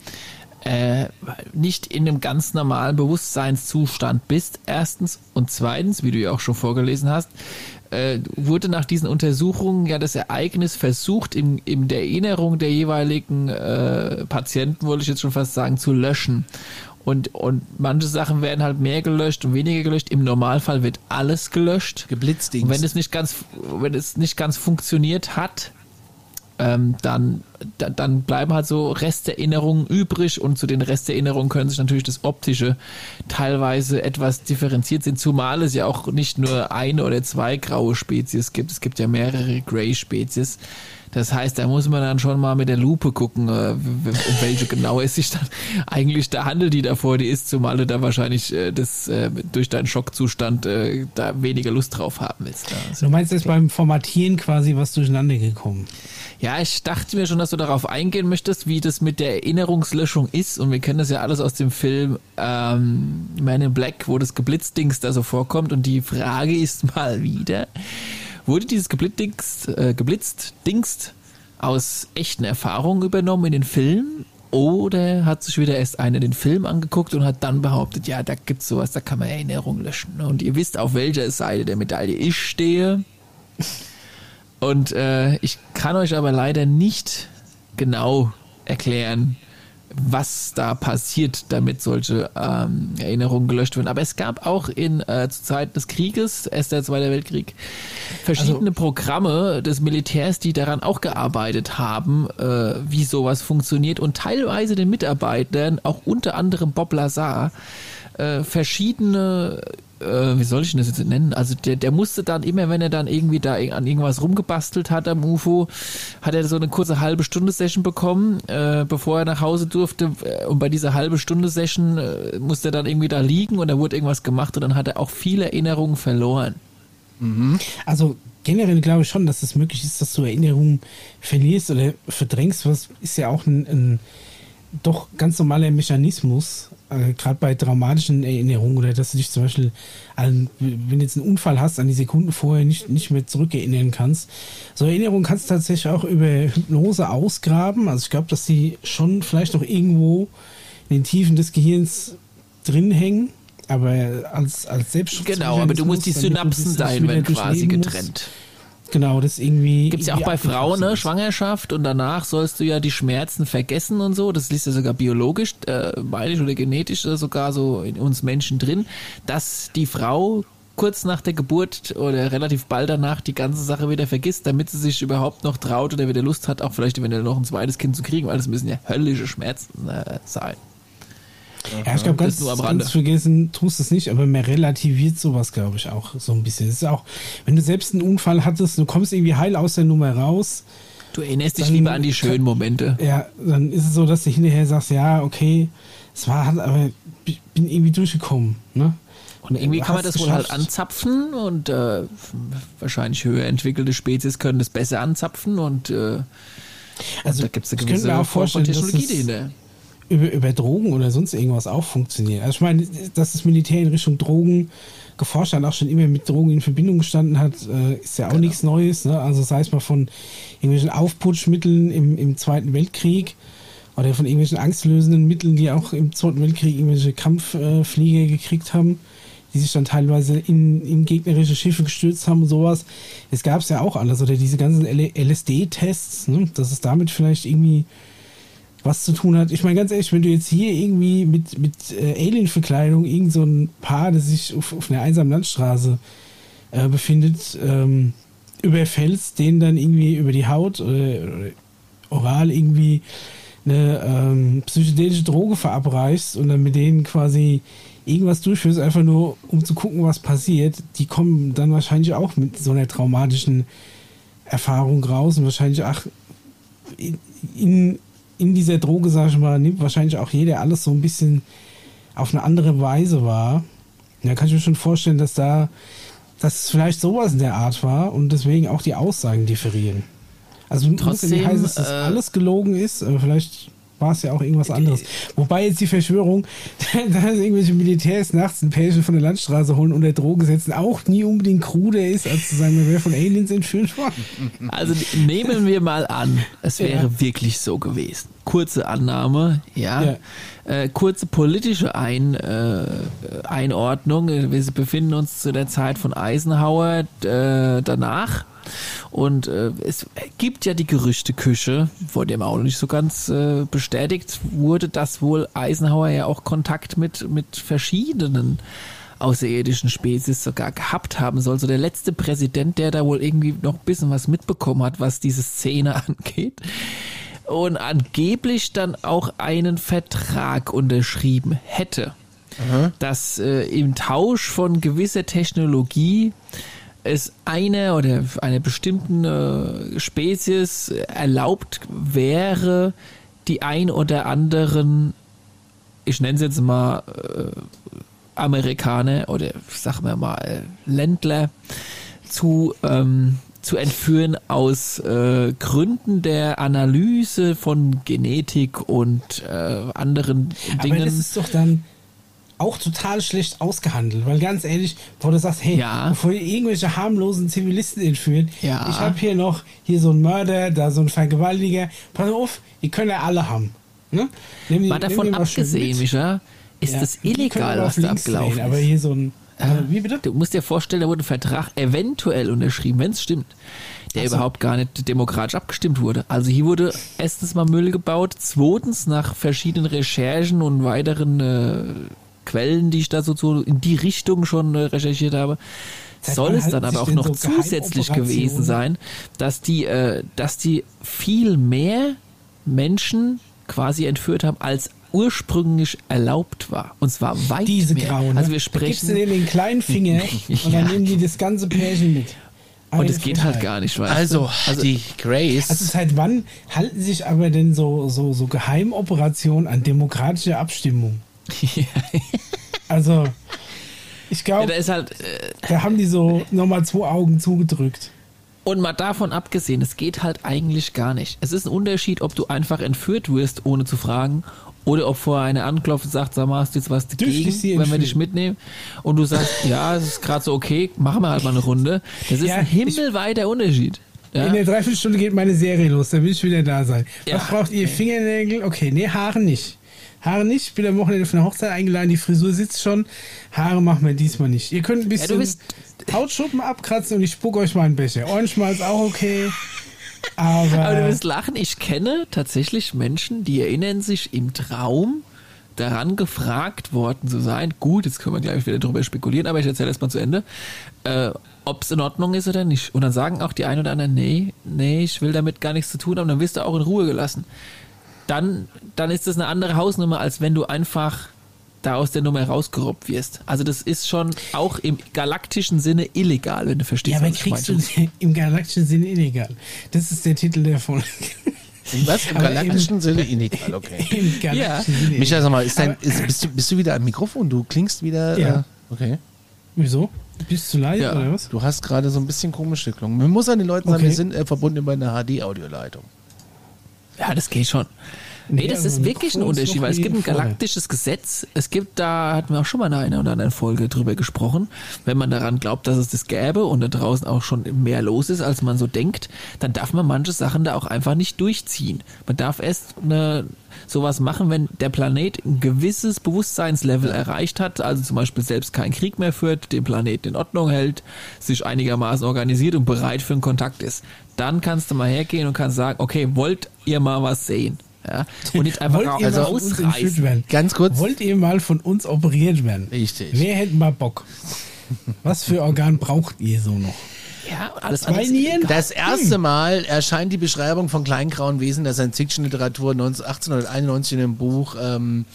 C: äh, nicht in einem ganz normalen Bewusstseinszustand bist, erstens. Und zweitens, wie du ja auch schon vorgelesen hast, äh, wurde nach diesen Untersuchungen ja das Ereignis versucht, in, in der Erinnerung der jeweiligen äh, Patienten, wollte ich jetzt schon fast sagen, zu löschen. Und, und manche Sachen werden halt mehr gelöscht und weniger gelöscht. Im Normalfall wird alles gelöscht.
A: Geblitzt.
C: Wenn es nicht ganz, wenn es nicht ganz funktioniert hat, ähm, dann, da, dann bleiben halt so Resterinnerungen übrig und zu den Resterinnerungen können sich natürlich das Optische teilweise etwas differenziert sind, zumal es ja auch nicht nur eine oder zwei graue Spezies gibt. Es gibt ja mehrere Grey-Spezies. Das heißt, da muss man dann schon mal mit der Lupe gucken, äh, um welche genau es sich dann eigentlich da handelt, die da vor dir ist, zumal du da wahrscheinlich äh, das äh, durch deinen Schockzustand äh, da weniger Lust drauf haben willst.
B: Also, du meinst jetzt beim Formatieren quasi was durcheinander gekommen?
C: Ja, ich dachte mir schon, dass du darauf eingehen möchtest, wie das mit der Erinnerungslöschung ist. Und wir kennen das ja alles aus dem Film ähm, Man in Black, wo das Geblitzdings da so vorkommt. Und die Frage ist mal wieder, Wurde dieses Geblitzt, äh, geblitzt Dingst aus echten Erfahrungen übernommen in den Film? Oder hat sich wieder erst einer den Film angeguckt und hat dann behauptet, ja, da gibt's sowas, da kann man Erinnerungen löschen. Und ihr wisst, auf welcher Seite der Medaille ich stehe. Und äh, ich kann euch aber leider nicht genau erklären, was da passiert, damit solche ähm, Erinnerungen gelöscht werden. Aber es gab auch in äh, zu Zeiten des Krieges, erst der Zweite Weltkrieg, verschiedene also, Programme des Militärs, die daran auch gearbeitet haben, äh, wie sowas funktioniert und teilweise den Mitarbeitern, auch unter anderem Bob Lazar, äh, verschiedene äh, wie soll ich denn das jetzt nennen? Also der, der musste dann immer, wenn er dann irgendwie da an irgendwas rumgebastelt hat am UFO, hat er so eine kurze halbe Stunde Session bekommen, äh, bevor er nach Hause durfte. Und bei dieser halbe Stunde Session äh, musste er dann irgendwie da liegen und da wurde irgendwas gemacht und dann hat er auch viele Erinnerungen verloren.
B: Mhm. Also generell glaube ich schon, dass es möglich ist, dass du Erinnerungen verlierst oder verdrängst. Was ist ja auch ein, ein doch ganz normaler Mechanismus äh, gerade bei traumatischen Erinnerungen oder dass du dich zum Beispiel, an, wenn du jetzt einen Unfall hast, an die Sekunden vorher nicht, nicht mehr zurückerinnern kannst. So Erinnerungen kannst du tatsächlich auch über Hypnose ausgraben. Also ich glaube, dass die schon vielleicht noch irgendwo in den Tiefen des Gehirns drin hängen. Aber als, als Selbstschutz.
C: Genau, aber du musst die Synapsen sein, wenn quasi getrennt. Musst.
B: Genau, das irgendwie.
C: Gibt es ja auch bei Frauen, ne? Schwangerschaft und danach sollst du ja die Schmerzen vergessen und so. Das liest ja sogar biologisch, äh, meine oder genetisch sogar so in uns Menschen drin, dass die Frau kurz nach der Geburt oder relativ bald danach die ganze Sache wieder vergisst, damit sie sich überhaupt noch traut oder wieder Lust hat, auch vielleicht eventuell noch ein zweites Kind zu kriegen, weil es müssen ja höllische Schmerzen äh, sein.
B: Ja, ich glaube, ganz, ganz vergessen tust du es nicht, aber man relativiert sowas, glaube ich, auch so ein bisschen. Es ist auch, wenn du selbst einen Unfall hattest, du kommst irgendwie heil aus der Nummer raus.
C: Du erinnerst dich lieber an die schönen Momente.
B: Ja, dann ist es so, dass du hinterher sagst, ja, okay, es war, aber ich bin irgendwie durchgekommen, ne?
C: Und irgendwie kann man das wohl halt anzapfen und äh, wahrscheinlich höher entwickelte Spezies können das besser anzapfen und äh,
B: also, da gibt es eine gewisse vorstellen, Technologie dahinter. Über, über Drogen oder sonst irgendwas auch funktioniert. Also ich meine, dass das Militär in Richtung Drogen geforscht hat, auch schon immer mit Drogen in Verbindung gestanden hat, äh, ist ja auch genau. nichts Neues. Ne? Also sei es mal von irgendwelchen Aufputschmitteln im, im Zweiten Weltkrieg oder von irgendwelchen angstlösenden Mitteln, die auch im Zweiten Weltkrieg irgendwelche Kampfflieger gekriegt haben, die sich dann teilweise in, in gegnerische Schiffe gestürzt haben und sowas. Es gab es ja auch alles. Oder diese ganzen LSD-Tests, ne? dass es damit vielleicht irgendwie was zu tun hat. Ich meine, ganz ehrlich, wenn du jetzt hier irgendwie mit, mit äh, Alien-Verkleidung irgend so ein Paar, das sich auf, auf einer einsamen Landstraße äh, befindet, ähm, überfällst, denen dann irgendwie über die Haut oder, oder oral irgendwie eine ähm, psychedelische Droge verabreichst und dann mit denen quasi irgendwas durchführst, einfach nur um zu gucken, was passiert, die kommen dann wahrscheinlich auch mit so einer traumatischen Erfahrung raus und wahrscheinlich, ach, in, in in dieser Droge, sag ich mal, nimmt wahrscheinlich auch jeder alles so ein bisschen auf eine andere Weise wahr. Da kann ich mir schon vorstellen, dass da, dass es vielleicht sowas in der Art war und deswegen auch die Aussagen differieren. Also trotzdem nicht heißen, dass das äh, alles gelogen ist, aber vielleicht war es ja auch irgendwas anderes. Wobei jetzt die Verschwörung, dass irgendwelche Militärs nachts ein Pärchen von der Landstraße holen und der Droge setzen, auch nie unbedingt kruder ist, als zu sagen, wir wäre von Aliens entführt worden.
C: Also nehmen wir mal an, es wäre ja. wirklich so gewesen. Kurze Annahme, ja. ja. Äh, kurze politische Ein, äh, Einordnung. Wir befinden uns zu der Zeit von Eisenhower äh, danach und äh, es gibt ja die Gerüchteküche, vor dem auch nicht so ganz äh, bestätigt wurde, dass wohl Eisenhower ja auch Kontakt mit, mit verschiedenen außerirdischen Spezies sogar gehabt haben soll. So der letzte Präsident, der da wohl irgendwie noch ein bisschen was mitbekommen hat, was diese Szene angeht. Und angeblich dann auch einen Vertrag unterschrieben hätte. Aha. dass äh, im Tausch von gewisser Technologie es eine oder einer bestimmten Spezies erlaubt wäre, die ein oder anderen, ich nenne es jetzt mal äh, Amerikaner oder sagen wir mal Ländler zu ähm, zu entführen aus äh, Gründen der Analyse von Genetik und äh, anderen Dingen. Aber
B: das ist doch dann auch total schlecht ausgehandelt, weil ganz ehrlich, wo du sagst, hey, ja. bevor ihr irgendwelche harmlosen Zivilisten entführt, ja. ich habe hier noch hier so einen Mörder, da so einen Vergewaltiger, pass auf, die können ja alle haben. Ne?
C: Nimm, mal davon abgesehen, Micha, ist ja, das illegal, was da abgelaufen
B: ist. Aber hier so ein
C: wie bitte? Du musst dir vorstellen, da wurde ein Vertrag eventuell unterschrieben, wenn es stimmt, der also. überhaupt gar nicht demokratisch abgestimmt wurde. Also hier wurde erstens mal Müll gebaut, zweitens nach verschiedenen Recherchen und weiteren äh, Quellen, die ich da so, so in die Richtung schon äh, recherchiert habe, soll es dann aber auch noch so zusätzlich gewesen sein, dass die, äh, dass die viel mehr Menschen quasi entführt haben, als ursprünglich erlaubt war. Und zwar weit
B: Diese
C: mehr.
B: Grauen,
C: also wir sprechen.
B: Da den kleinen Finger und dann nehmen die das ganze Pärchen mit.
C: Und es geht halt gar nicht,
A: weißt also, also, die Grace.
B: Also seit wann halten sich aber denn so, so, so Geheimoperationen an demokratische Abstimmung? also, ich glaube,
C: ja, halt, äh,
B: da haben die so nochmal zwei Augen zugedrückt.
C: Und mal davon abgesehen, es geht halt eigentlich gar nicht. Es ist ein Unterschied, ob du einfach entführt wirst, ohne zu fragen, oder ob vorher eine anklopft und sagt, sag mal, hast du jetzt was dagegen, wenn wir dich mitnehmen? Und du sagst, ja, es ist gerade so okay, machen wir halt mal eine Runde. Das ist ja, ein himmelweiter Unterschied.
B: Ja? In der Dreiviertelstunde geht meine Serie los, da will ich wieder da sein. Was ja, braucht ihr? Fingernägel? Okay, nee, Haare nicht. Haare nicht. Ich bin am Wochenende für eine Hochzeit eingeladen. Die Frisur sitzt schon. Haare machen wir diesmal nicht. Ihr könnt ein bisschen ja, Hautschuppen abkratzen und ich spuck euch mal einen Becher. Ohrenschmalz auch okay. Aber,
C: Aber du wirst lachen. Ich kenne tatsächlich Menschen, die erinnern sich im Traum daran gefragt worden zu sein. Gut, jetzt können wir gleich wieder darüber spekulieren, aber ich erzähle erst mal zu Ende. Äh, ob es in Ordnung ist oder nicht. Und dann sagen auch die einen oder anderen, nee, nee, ich will damit gar nichts zu tun haben, dann wirst du auch in Ruhe gelassen dann, dann ist das eine andere Hausnummer, als wenn du einfach da aus der Nummer rausgerobbt wirst. Also das ist schon auch im galaktischen Sinne illegal, wenn du verstehst.
B: Ja, aber kriegst du im galaktischen Sinne illegal? Das ist der Titel der Folge.
A: Was? Im galaktischen Sinne illegal, okay. Im galaktischen ja. Sinne Michael, sag mal, ist dein, ist, bist, du, bist du wieder am Mikrofon? Du klingst wieder.
B: Ja.
A: Äh, okay.
B: Wieso? Bist du leise
A: ja.
B: oder was?
A: Du hast gerade so ein bisschen komisch geklungen. Man muss an den Leuten okay. sagen, wir sind äh, verbunden über eine HD-Audioleitung.
C: Ja, das geht schon. Nee, das ist wirklich ein Unterschied, weil es gibt ein galaktisches Gesetz. Es gibt, da hatten wir auch schon mal in einer oder anderen Folge drüber gesprochen, wenn man daran glaubt, dass es das gäbe und da draußen auch schon mehr los ist, als man so denkt, dann darf man manche Sachen da auch einfach nicht durchziehen. Man darf erst eine, sowas machen, wenn der Planet ein gewisses Bewusstseinslevel erreicht hat, also zum Beispiel selbst keinen Krieg mehr führt, den Planeten in Ordnung hält, sich einigermaßen organisiert und bereit für einen Kontakt ist. Dann kannst du mal hergehen und kannst sagen, okay, wollt ihr mal was sehen? Ja? Und nicht einfach
B: Wollt also ausreißen. Ganz kurz. Wollt ihr mal von uns operiert werden?
A: Richtig.
B: Wer hätte mal Bock? Was für Organ braucht ihr so noch?
C: Ja, alles
A: Zwei Nieren? Das erste Mal erscheint die Beschreibung von kleingrauen Wesen der Science-Fiction-Literatur 1891 in dem Buch ähm,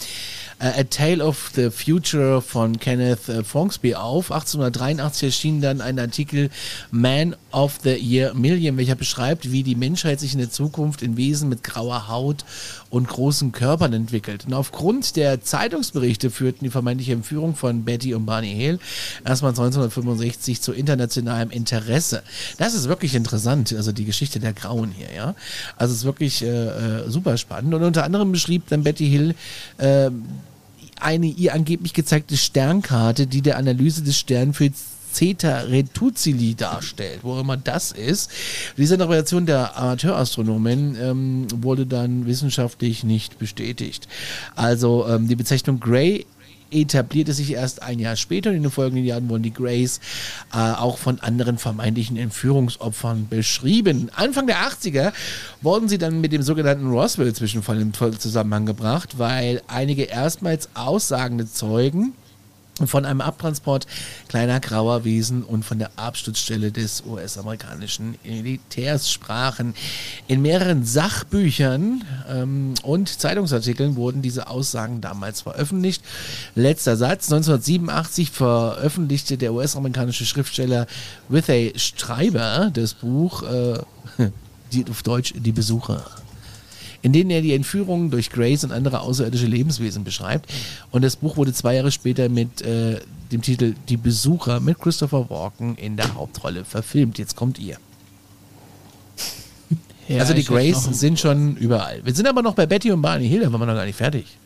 A: A Tale of the Future von Kenneth äh, Fongsby auf. 1883 erschien dann ein Artikel Man of the Year Million, welcher beschreibt, wie die Menschheit sich in der Zukunft in Wesen mit grauer Haut und großen Körpern entwickelt. Und aufgrund der Zeitungsberichte führten die vermeintliche Entführung von Betty und Barney Hale erstmals 1965 zu internationalem Interesse. Das ist wirklich interessant, also die Geschichte der Grauen hier, ja. Also es ist wirklich äh, äh super spannend. Und unter anderem beschrieb dann Betty Hill äh, eine ihr angeblich gezeigte Sternkarte, die der Analyse des Sternbilds Zeta Reticuli darstellt, wo immer das ist. Diese Interpretation der Amateurastronomen ähm, wurde dann wissenschaftlich nicht bestätigt. Also ähm, die Bezeichnung Gray etablierte sich erst ein Jahr später und in den folgenden Jahren wurden die Grays äh, auch von anderen vermeintlichen Entführungsopfern beschrieben. Anfang der 80er wurden sie dann mit dem sogenannten Roswell-Zwischenfall im Zusammenhang gebracht, weil einige erstmals aussagende Zeugen von einem Abtransport kleiner grauer Wesen und von der Absturzstelle des US-amerikanischen Militärs sprachen. In mehreren Sachbüchern ähm, und Zeitungsartikeln wurden diese Aussagen damals veröffentlicht. Letzter Satz. 1987 veröffentlichte der US-amerikanische Schriftsteller Withey Streiber das Buch, äh, die, auf Deutsch Die Besucher in denen er die Entführungen durch Grace und andere außerirdische Lebenswesen beschreibt. Und das Buch wurde zwei Jahre später mit äh, dem Titel Die Besucher mit Christopher Walken in der Hauptrolle verfilmt. Jetzt kommt ihr. Ja, also die Grays sind schon überall. Wir sind aber noch bei Betty und Barney Hill, da waren wir noch gar nicht fertig.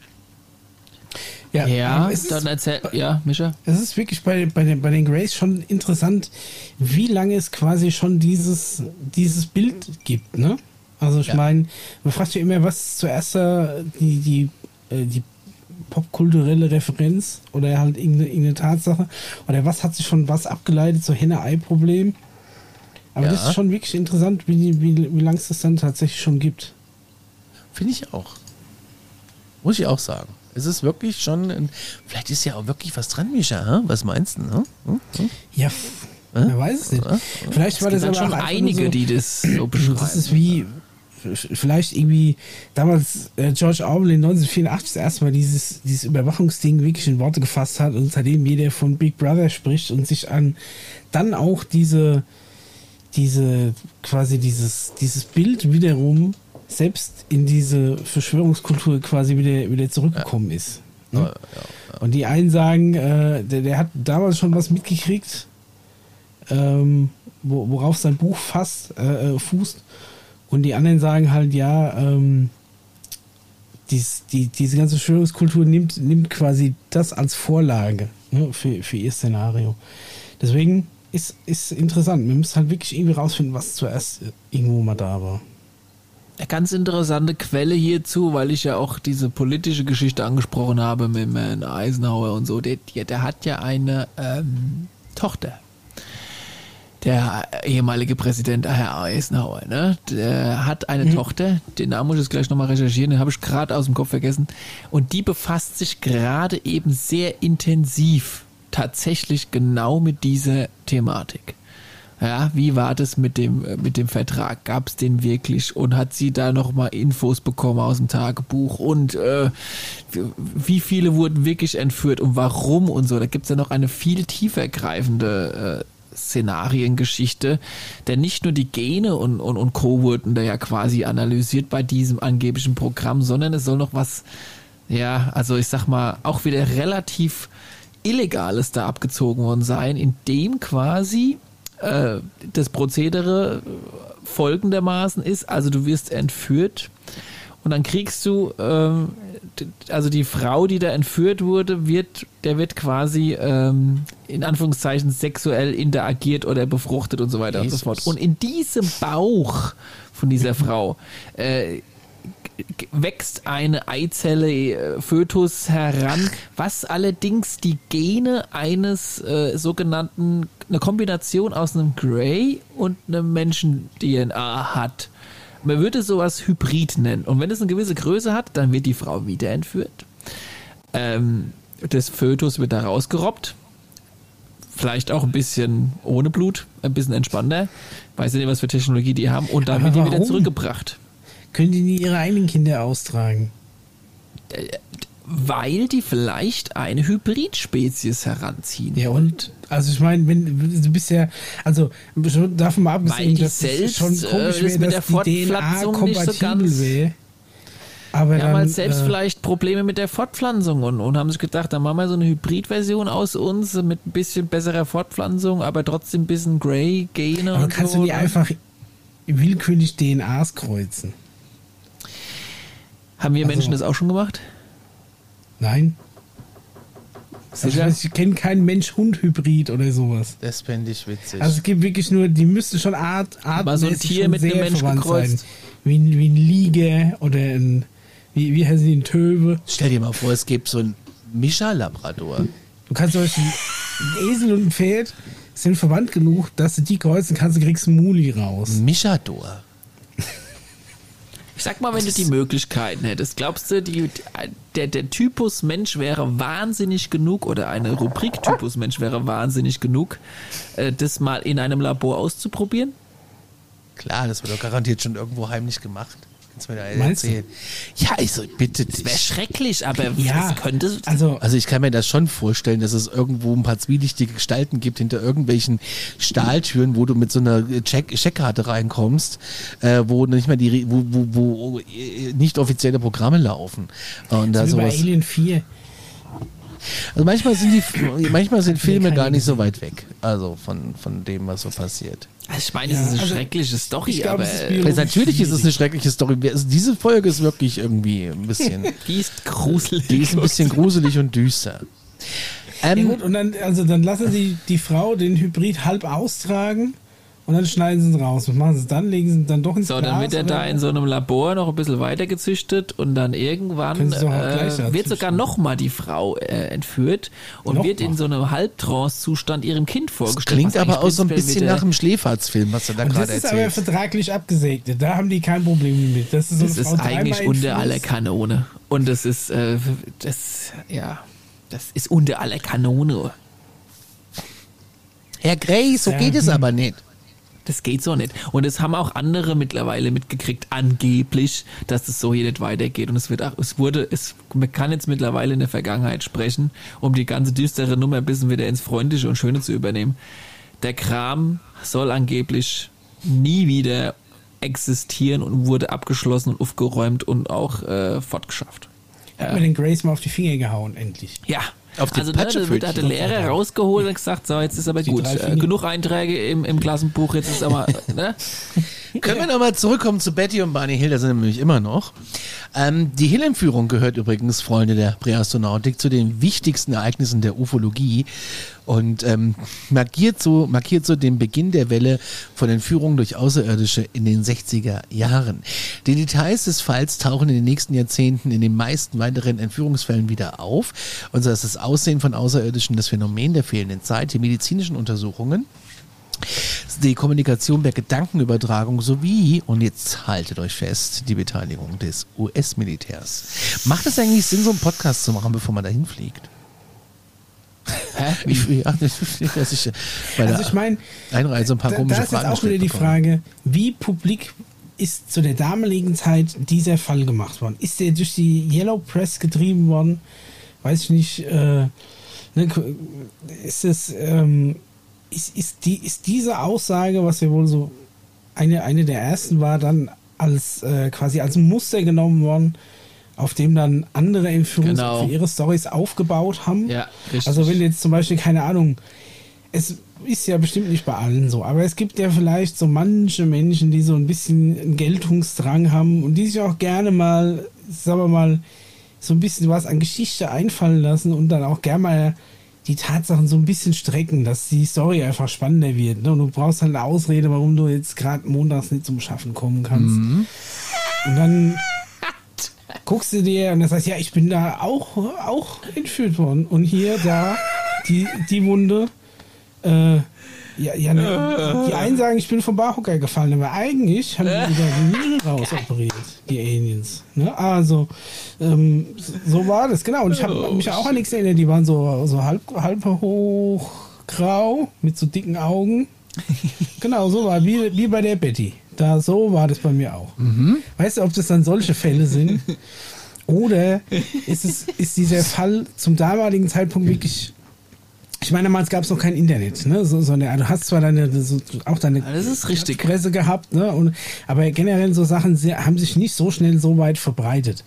C: Ja, ja dann erzähl, ja, Mischa.
B: Es ist wirklich bei, bei, den, bei den Grays schon interessant, wie lange es quasi schon dieses, dieses Bild gibt, ne? Also ich ja. meine, man fragt sich immer, was zuerst die, die, äh, die popkulturelle Referenz oder halt irgendeine, irgendeine, Tatsache oder was hat sich von was abgeleitet, so Henne-Ei-Problem. Aber ja. das ist schon wirklich interessant, wie, wie, wie lange es das dann tatsächlich schon gibt.
A: Finde ich auch. Muss ich auch sagen. Es ist wirklich schon, ein, vielleicht ist ja auch wirklich was dran, Mischa. Hm? Was meinst du? Hm?
B: Hm? Ja, wer weiß es nicht. Vielleicht
C: es war das aber schon einige, so, die das so beschreiben.
B: Das ist wie, vielleicht irgendwie damals äh, George Orwell in 1984 das erste Mal dieses, dieses Überwachungsding wirklich in Worte gefasst hat und seitdem jeder von Big Brother spricht und sich an dann auch diese, diese, quasi dieses, dieses Bild wiederum selbst in diese Verschwörungskultur quasi wieder, wieder zurückgekommen ja. ist. Ne? Ja, ja, und die einen sagen, äh, der, der, hat damals schon was mitgekriegt, ähm, worauf sein Buch fast, äh, äh fußt. Und die anderen sagen halt, ja, ähm, dies, die, diese ganze Störungskultur nimmt, nimmt quasi das als Vorlage ne, für, für ihr Szenario. Deswegen ist, ist interessant. Wir müssen halt wirklich irgendwie rausfinden, was zuerst irgendwo mal da war.
C: Eine ganz interessante Quelle hierzu, weil ich ja auch diese politische Geschichte angesprochen habe mit Eisenhower und so. Der, der hat ja eine ähm, Tochter der ehemalige Präsident Herr Eisenhower, ne? Der hat eine mhm. Tochter, den Namen muss ich jetzt gleich nochmal recherchieren, den habe ich gerade aus dem Kopf vergessen. Und die befasst sich gerade eben sehr intensiv tatsächlich genau mit dieser Thematik. Ja, wie war das mit dem, mit dem Vertrag? Gab es den wirklich? Und hat sie da nochmal Infos bekommen aus dem Tagebuch? Und äh, wie viele wurden wirklich entführt und warum und so? Da gibt es ja noch eine viel tiefer greifende äh, Szenariengeschichte, denn nicht nur die Gene und, und, und Co. wurden da ja quasi analysiert bei diesem angeblichen Programm, sondern es soll noch was, ja, also ich sag mal, auch wieder relativ Illegales da abgezogen worden sein, in dem quasi äh, das Prozedere folgendermaßen ist, also du wirst entführt und dann kriegst du, ähm, also die Frau, die da entführt wurde, wird, der wird quasi ähm, in Anführungszeichen sexuell interagiert oder befruchtet und so weiter Jesus. und so fort. Und in diesem Bauch von dieser Frau äh, wächst eine Eizelle äh, Fötus heran, was allerdings die Gene eines äh, sogenannten, eine Kombination aus einem Grey und einem Menschen-DNA hat. Man würde sowas Hybrid nennen. Und wenn es eine gewisse Größe hat, dann wird die Frau wieder entführt. Ähm, das Fötus wird da rausgerobbt. Vielleicht auch ein bisschen ohne Blut, ein bisschen entspannter. Weiß nicht, was für Technologie die haben. Und dann wird die wieder zurückgebracht.
B: Können die nie ihre eigenen Kinder austragen?
C: Äh, weil die vielleicht eine Hybridspezies heranziehen.
B: Ja, und? Also ich meine, wenn du bist ja, also davon mal abgesehen, dass
C: es schon äh, komisch wäre, dass die DNA kompatibel so wäre.
B: Aber
C: die haben halt selbst äh, vielleicht Probleme mit der Fortpflanzung und, und haben sich gedacht, dann machen wir so eine Hybridversion aus uns mit ein bisschen besserer Fortpflanzung, aber trotzdem ein bisschen Grey-Gene.
B: Aber kannst so, du die einfach willkürlich DNAs kreuzen?
C: Haben wir also, Menschen das auch schon gemacht?
B: Nein. Also ich kenne keinen Mensch-Hund-Hybrid oder sowas.
A: Das fände ich witzig.
B: Also es gibt wirklich nur, die müsste schon Art, Art
C: Aber so ein Tier mit einem Mensch gekreuzt. Sein.
B: Wie, wie ein Liege oder ein, wie, wie heißt die, ein Töwe.
A: Stell dir mal vor, es gibt so ein Mischa-Labrador.
B: Du kannst zum Beispiel, ein Esel und ein Pferd sind verwandt genug, dass du die kreuzen kannst, du kriegst einen Muli raus.
A: Mischador.
C: Ich sag mal, wenn du die Möglichkeiten hättest, glaubst du, die, der, der Typus Mensch wäre wahnsinnig genug oder eine Rubrik Typus Mensch wäre wahnsinnig genug, äh, das mal in einem Labor auszuprobieren?
A: Klar, das wird doch garantiert schon irgendwo heimlich gemacht. Kannst du mir da erzählen? Ja, also bitte.
C: Das wäre schrecklich, aber ja, es könnte.
A: Also, also ich kann mir das schon vorstellen, dass es irgendwo ein paar zwielichtige Gestalten gibt hinter irgendwelchen Stahltüren, wo du mit so einer Check Checkkarte reinkommst, äh, wo nicht mehr die, wo, wo, wo äh, nicht offizielle Programme laufen. Und da
B: so sowas. Bei Alien 4.
A: Also manchmal sind die, manchmal sind Filme gar nicht so weit weg. Also von, von dem, was so passiert.
C: Also ich meine, ja, es ist eine also schreckliche Story, glaub, aber
A: ist natürlich ist es eine schreckliche Story. Also diese Folge ist wirklich irgendwie ein bisschen.
C: die ist gruselig.
A: Die ist ein bisschen gruselig und düster.
B: Ähm, ja gut, und dann, also dann lassen sie die Frau den Hybrid halb austragen und dann schneiden sie es raus. Was machen sie dann? Legen sie dann doch ins
C: So,
B: Glas,
C: dann wird er da in so einem Labor noch ein bisschen weiter gezüchtet und dann irgendwann äh, wird sogar nochmal die Frau äh, entführt und noch wird mal. in so einem Halbtrance-Zustand ihrem Kind vorgestellt.
A: Das klingt aber auch so ein bisschen nach einem Schläferzfilm, was du da gerade erzählst. Das ist aber
B: vertraglich abgesegnet. Da haben die kein Problem mit.
C: Das ist, so das ist eigentlich unter aller Kanone. Und das ist, äh, das, ja, das ist unter aller Kanone.
A: Herr Gray, so ja, geht es hm. aber nicht.
C: Das geht so nicht. Und es haben auch andere mittlerweile mitgekriegt, angeblich, dass es so hier nicht weitergeht. Und es wird auch, es wurde, es, man kann jetzt mittlerweile in der Vergangenheit sprechen, um die ganze düstere Nummer ein bisschen wieder ins Freundliche und Schöne zu übernehmen. Der Kram soll angeblich nie wieder existieren und wurde abgeschlossen und aufgeräumt und auch äh, fortgeschafft.
B: Hat mir den Grace mal auf die Finger gehauen, endlich.
C: Ja, auf die also ne, wird, hat der Lehrer rausgeholt und gesagt, so, jetzt ist aber gut. Äh, genug Einträge im, im Klassenbuch, jetzt ist aber, ne?
A: Können wir nochmal zurückkommen zu Betty und Barney Hill, da sind wir nämlich immer noch. Ähm, die Hill-Entführung gehört übrigens, Freunde der Präastronautik, zu den wichtigsten Ereignissen der Ufologie und ähm, markiert, so, markiert so den Beginn der Welle von Entführungen durch Außerirdische in den 60er Jahren. Die Details des Falls tauchen in den nächsten Jahrzehnten in den meisten weiteren Entführungsfällen wieder auf. Und so ist das Aussehen von Außerirdischen das Phänomen der fehlenden Zeit, die medizinischen Untersuchungen die Kommunikation per Gedankenübertragung sowie, und jetzt haltet euch fest, die Beteiligung des US-Militärs. Macht es eigentlich Sinn, so einen Podcast zu machen, bevor man dahin fliegt?
B: Hä? Ich, ja, das ist, bei also ich meine,
A: Einreise ein paar komische
B: da ist jetzt auch wieder die Frage, wie publik ist zu der damaligen Zeit dieser Fall gemacht worden? Ist der durch die Yellow Press getrieben worden? Weiß ich nicht. Äh, ne, ist es ähm, ist, ist, die, ist diese Aussage, was ja wohl so eine, eine der ersten war, dann als äh, quasi als Muster genommen worden auf dem dann andere Entführungs genau. ihre Stories aufgebaut haben.
C: Ja, richtig.
B: Also wenn jetzt zum Beispiel, keine Ahnung, es ist ja bestimmt nicht bei allen so, aber es gibt ja vielleicht so manche Menschen, die so ein bisschen einen Geltungsdrang haben und die sich auch gerne mal, sagen wir mal, so ein bisschen was an Geschichte einfallen lassen und dann auch gerne mal die Tatsachen so ein bisschen strecken, dass die Story einfach spannender wird. Ne? Und du brauchst halt eine Ausrede, warum du jetzt gerade montags nicht zum Schaffen kommen kannst. Mhm. Und dann guckst du dir und dann sagst, ja, ich bin da auch, auch entführt worden. Und hier, da, die, die Wunde, äh, ja, ja ne, die einen sagen, ich bin vom Barhocker gefallen, aber eigentlich haben die wieder Niere rausoperiert, die Aliens. Ne? Also, ähm, so war das, genau. Und ich habe mich auch an nichts erinnert, die waren so, so halb, halb hoch grau mit so dicken Augen. genau, so war wie, wie bei der Betty. Da so war das bei mir auch. Mhm. Weißt du, ob das dann solche Fälle sind? Oder ist es ist dieser Fall zum damaligen Zeitpunkt wirklich ich meine, damals gab es noch kein Internet, ne? So, so eine, du hast zwar deine, so, auch deine
C: das ist richtig.
B: Presse gehabt, ne? Und, aber generell so Sachen sehr, haben sich nicht so schnell so weit verbreitet.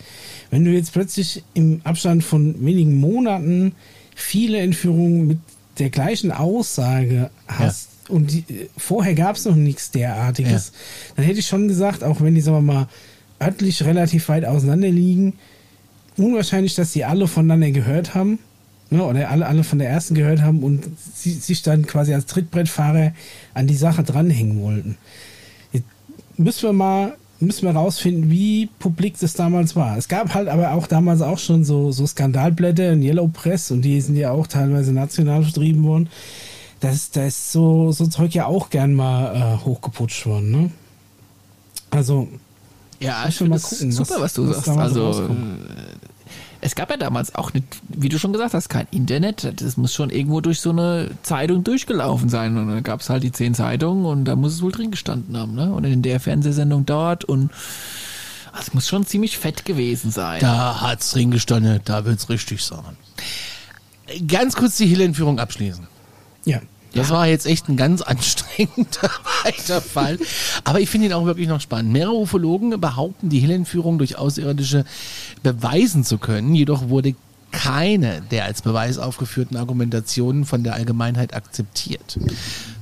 B: Wenn du jetzt plötzlich im Abstand von wenigen Monaten viele Entführungen mit der gleichen Aussage hast ja. Und die, vorher gab es noch nichts derartiges, ja. dann hätte ich schon gesagt, auch wenn die, sagen wir mal, örtlich relativ weit auseinander liegen, unwahrscheinlich, dass sie alle voneinander gehört haben ne, oder alle, alle von der ersten gehört haben und sie, sich dann quasi als Trittbrettfahrer an die Sache dranhängen wollten. Jetzt müssen wir mal müssen wir rausfinden, wie publik das damals war. Es gab halt aber auch damals auch schon so, so Skandalblätter in Yellow Press und die sind ja auch teilweise national vertrieben worden. Das, da ist so, so Zeug ja auch gern mal äh, hochgeputscht worden. Ne? Also,
C: ja, ich finde super, was, was du was sagst. Also, es gab ja damals auch nicht, wie du schon gesagt hast, kein Internet. Das muss schon irgendwo durch so eine Zeitung durchgelaufen sein. Und dann gab es halt die zehn Zeitungen und da muss es wohl drin gestanden haben, ne? Und in der Fernsehsendung dort und also es muss schon ziemlich fett gewesen sein.
A: Da hat es drin gestanden, da wird es richtig sein. Ganz kurz die Hill-Entführung abschließen.
B: Ja.
A: Das ja. war jetzt echt ein ganz anstrengender weiter Fall. Aber ich finde ihn auch wirklich noch spannend. Mehrere Ufologen behaupten, die Hill-Entführung durch Außerirdische beweisen zu können. Jedoch wurde keine der als Beweis aufgeführten Argumentationen von der Allgemeinheit akzeptiert.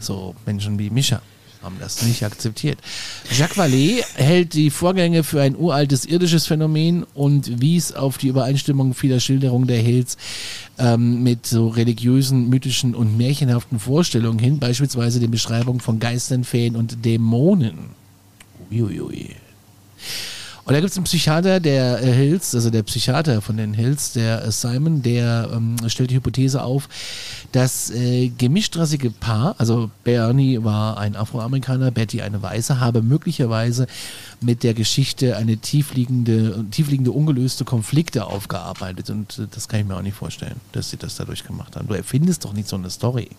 A: So Menschen wie Mischa haben das nicht akzeptiert. Jacques Vallée hält die Vorgänge für ein uraltes irdisches Phänomen und wies auf die Übereinstimmung vieler Schilderungen der Hills ähm, mit so religiösen, mythischen und märchenhaften Vorstellungen hin, beispielsweise den Beschreibungen von Geistern, Feen und Dämonen. Uiuiui. Und da gibt es einen Psychiater, der äh, Hills, also der Psychiater von den Hills, der äh, Simon, der ähm, stellt die Hypothese auf, das äh, gemischtrassige Paar, also Bernie war ein Afroamerikaner, Betty eine Weiße, habe möglicherweise mit der Geschichte eine tiefliegende, tiefliegende ungelöste Konflikte aufgearbeitet. Und äh, das kann ich mir auch nicht vorstellen, dass sie das dadurch gemacht haben. Du erfindest doch nicht so eine Story.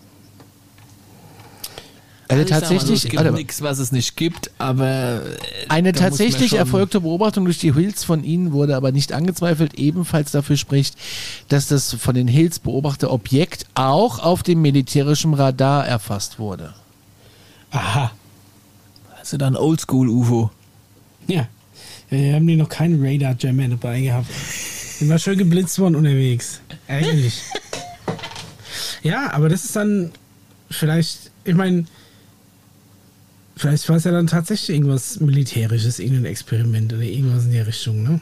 C: Eine also tatsächlich, mal, es gibt nichts, was es nicht gibt, aber
A: äh, eine tatsächlich erfolgte Beobachtung durch die Hills von ihnen wurde aber nicht angezweifelt, ebenfalls dafür spricht, dass das von den Hills beobachtete Objekt auch auf dem militärischen Radar erfasst wurde.
B: Aha.
C: Also dann Oldschool-UFO.
B: Ja. Wir haben die noch keinen Radar-Jammer dabei gehabt. Wir schön geblitzt worden unterwegs. Eigentlich. ja, aber das ist dann vielleicht, ich meine, Vielleicht war es ja dann tatsächlich irgendwas Militärisches, irgendein Experiment oder irgendwas in der Richtung, ne?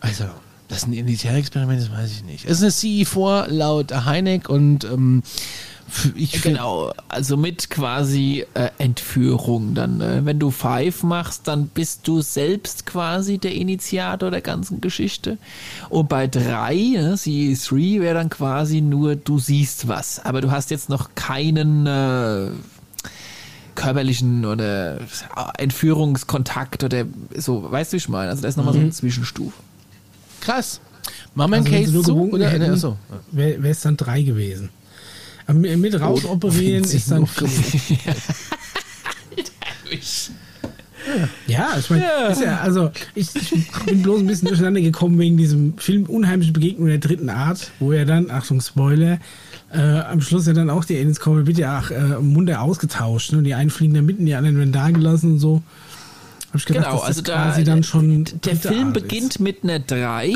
A: Also, das ist ein Militärexperiment, das weiß ich nicht. Es ist eine CE4 laut Heineck und ähm,
C: ich genau, also mit quasi äh, Entführung. Dann, äh, wenn du Five machst, dann bist du selbst quasi der Initiator der ganzen Geschichte. Und bei drei, ne, CE3, wäre dann quasi nur, du siehst was, aber du hast jetzt noch keinen äh, körperlichen oder Entführungskontakt oder so, weißt du, wie ich meine? Also da ist nochmal mhm. so eine Zwischenstufe.
A: Krass. Machen wir also einen Case zu?
B: Oder? Hätten, so. Wäre es dann drei gewesen. Aber mit rausoperieren oh, ist dann. Ja, ich meine, ja. ja. also ich, ich, bin bloß ein bisschen durcheinander gekommen wegen diesem Film Unheimliche Begegnung der dritten Art, wo er dann, Achtung, Spoiler, äh, am Schluss ja dann auch die Aliens kommen, wird ja auch äh, Munde ausgetauscht. Ne? Die einen fliegen da mitten, die anderen werden da gelassen und so. ich gedacht,
C: genau, also da,
B: quasi dann schon
C: der Film
B: Art
C: beginnt
B: ist.
C: mit einer 3,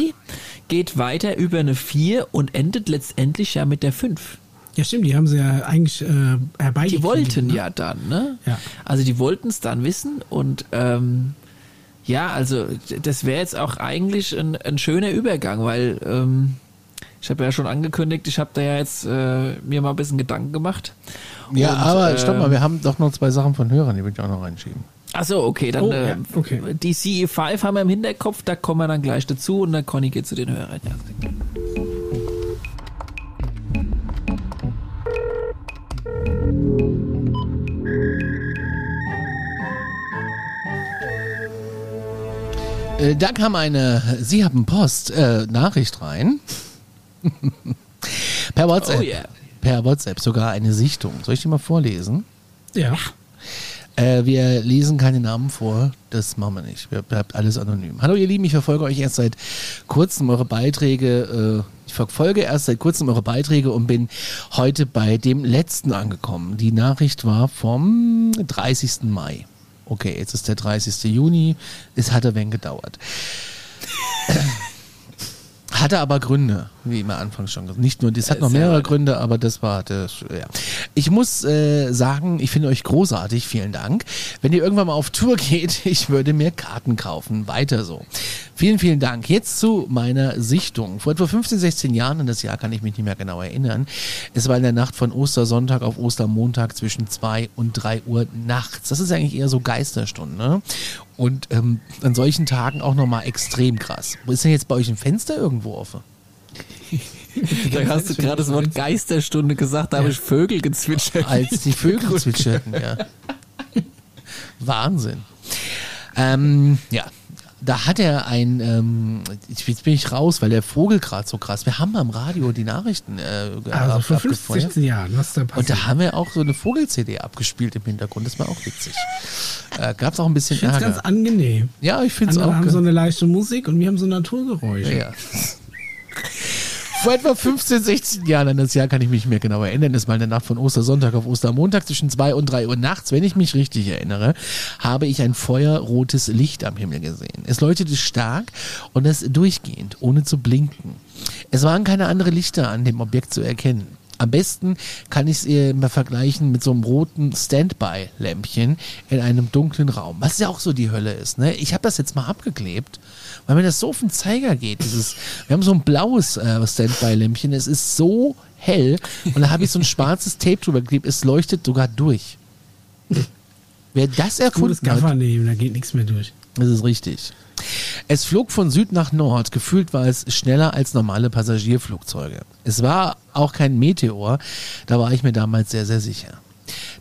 C: geht weiter über eine 4 und endet letztendlich ja mit der 5.
B: Ja, stimmt, die haben sie ja eigentlich äh, herbeigekriegt.
C: Die wollten
B: ne?
C: ja dann, ne?
B: Ja.
C: Also die wollten es dann wissen und ähm, ja, also das wäre jetzt auch eigentlich ein, ein schöner Übergang, weil ähm, ich habe ja schon angekündigt, ich habe da ja jetzt äh, mir mal ein bisschen Gedanken gemacht.
A: Ja,
C: Und,
A: aber
C: äh,
A: stopp mal, wir haben doch noch zwei Sachen von Hörern, die will ich auch noch reinschieben.
C: Achso, okay, dann
B: Oh,
C: äh,
B: ja, okay.
C: die CE5 haben wir im Hinterkopf, da kommen wir dann gleich dazu und dann Conny geht zu den Hörern. Ja.
A: Äh, da kam eine, Sie haben Post, äh, Nachricht rein. per WhatsApp.
C: Oh yeah.
A: Per WhatsApp sogar eine Sichtung. Soll ich die mal vorlesen?
B: Ja.
A: Äh, wir lesen keine Namen vor, das machen wir nicht. Wir bleibt alles anonym. Hallo ihr Lieben, ich verfolge euch erst seit kurzem eure Beiträge. Äh, ich verfolge erst seit kurzem eure Beiträge und bin heute bei dem letzten angekommen. Die Nachricht war vom 30. Mai. Okay, jetzt ist der 30. Juni. Es hat ein wenig gedauert. Hatte aber Gründe, wie immer anfangs schon gesagt. Nicht nur, das hat noch
C: Sehr
A: mehrere. Gründe, aber das war das, ja. Ich muss äh, sagen, ich finde euch großartig, vielen Dank. Wenn ihr irgendwann mal auf Tour geht, ich würde mir Karten kaufen. Weiter so. Vielen, vielen Dank. Jetzt zu meiner Sichtung. Vor etwa 15, 16 Jahren, an das Jahr kann ich mich nicht mehr genau erinnern. Es war in der Nacht von Ostersonntag auf Ostermontag zwischen 2 und 3 Uhr nachts. Das ist eigentlich eher so Geisterstunde. Und ähm, an solchen Tagen auch nochmal extrem krass. Wo ist denn jetzt bei euch ein Fenster irgendwo offen?
C: Da hast du gerade das Wort Geisterstunde gesagt, da habe ich Vögel gezwitschert.
A: als die Vögel zwitscherten, ja. Wahnsinn. Ähm, ja, da hat er ein, ähm, jetzt bin ich raus, weil der Vogel gerade so krass. Wir haben am Radio die Nachrichten äh,
B: Also
A: ab-
B: vor 15,
A: abgefeuert.
B: 16 Jahren, was da
A: Und
B: passiert.
A: da haben wir auch so eine Vogel-CD abgespielt im Hintergrund. Das war auch witzig. Äh, Gab es auch ein bisschen
B: ich finde es ganz angenehm.
A: Ja, ich finde es auch.
B: haben
A: ge-
B: so eine leichte Musik und wir haben so Naturgeräusche.
A: Ja. Vor etwa 15, 16 Jahren an das Jahr kann ich mich mehr genau erinnern. Das war in der Nacht von Ostersonntag auf Ostermontag zwischen 2 und 3 Uhr nachts, wenn ich mich richtig erinnere, habe ich ein feuerrotes Licht am Himmel gesehen. Es leuchtete stark und es durchgehend, ohne zu blinken. Es waren keine anderen Lichter an dem Objekt zu erkennen. Am besten kann ich es mal vergleichen mit so einem roten Standby-Lämpchen in einem dunklen Raum. Was ja auch so die Hölle ist. Ne? Ich habe das jetzt mal abgeklebt, weil mir das so auf den Zeiger geht. Dieses, wir haben so ein blaues äh, Standby-Lämpchen. Es ist so hell und da habe ich so ein schwarzes Tape drüber geklebt. Es leuchtet sogar durch. Wer das erfunden
B: Gutes
A: hat,
B: Gaffer nehmen, da geht nichts mehr durch.
A: das ist richtig. Es flog von Süd nach Nord. Gefühlt war es schneller als normale Passagierflugzeuge. Es war auch kein Meteor. Da war ich mir damals sehr, sehr sicher.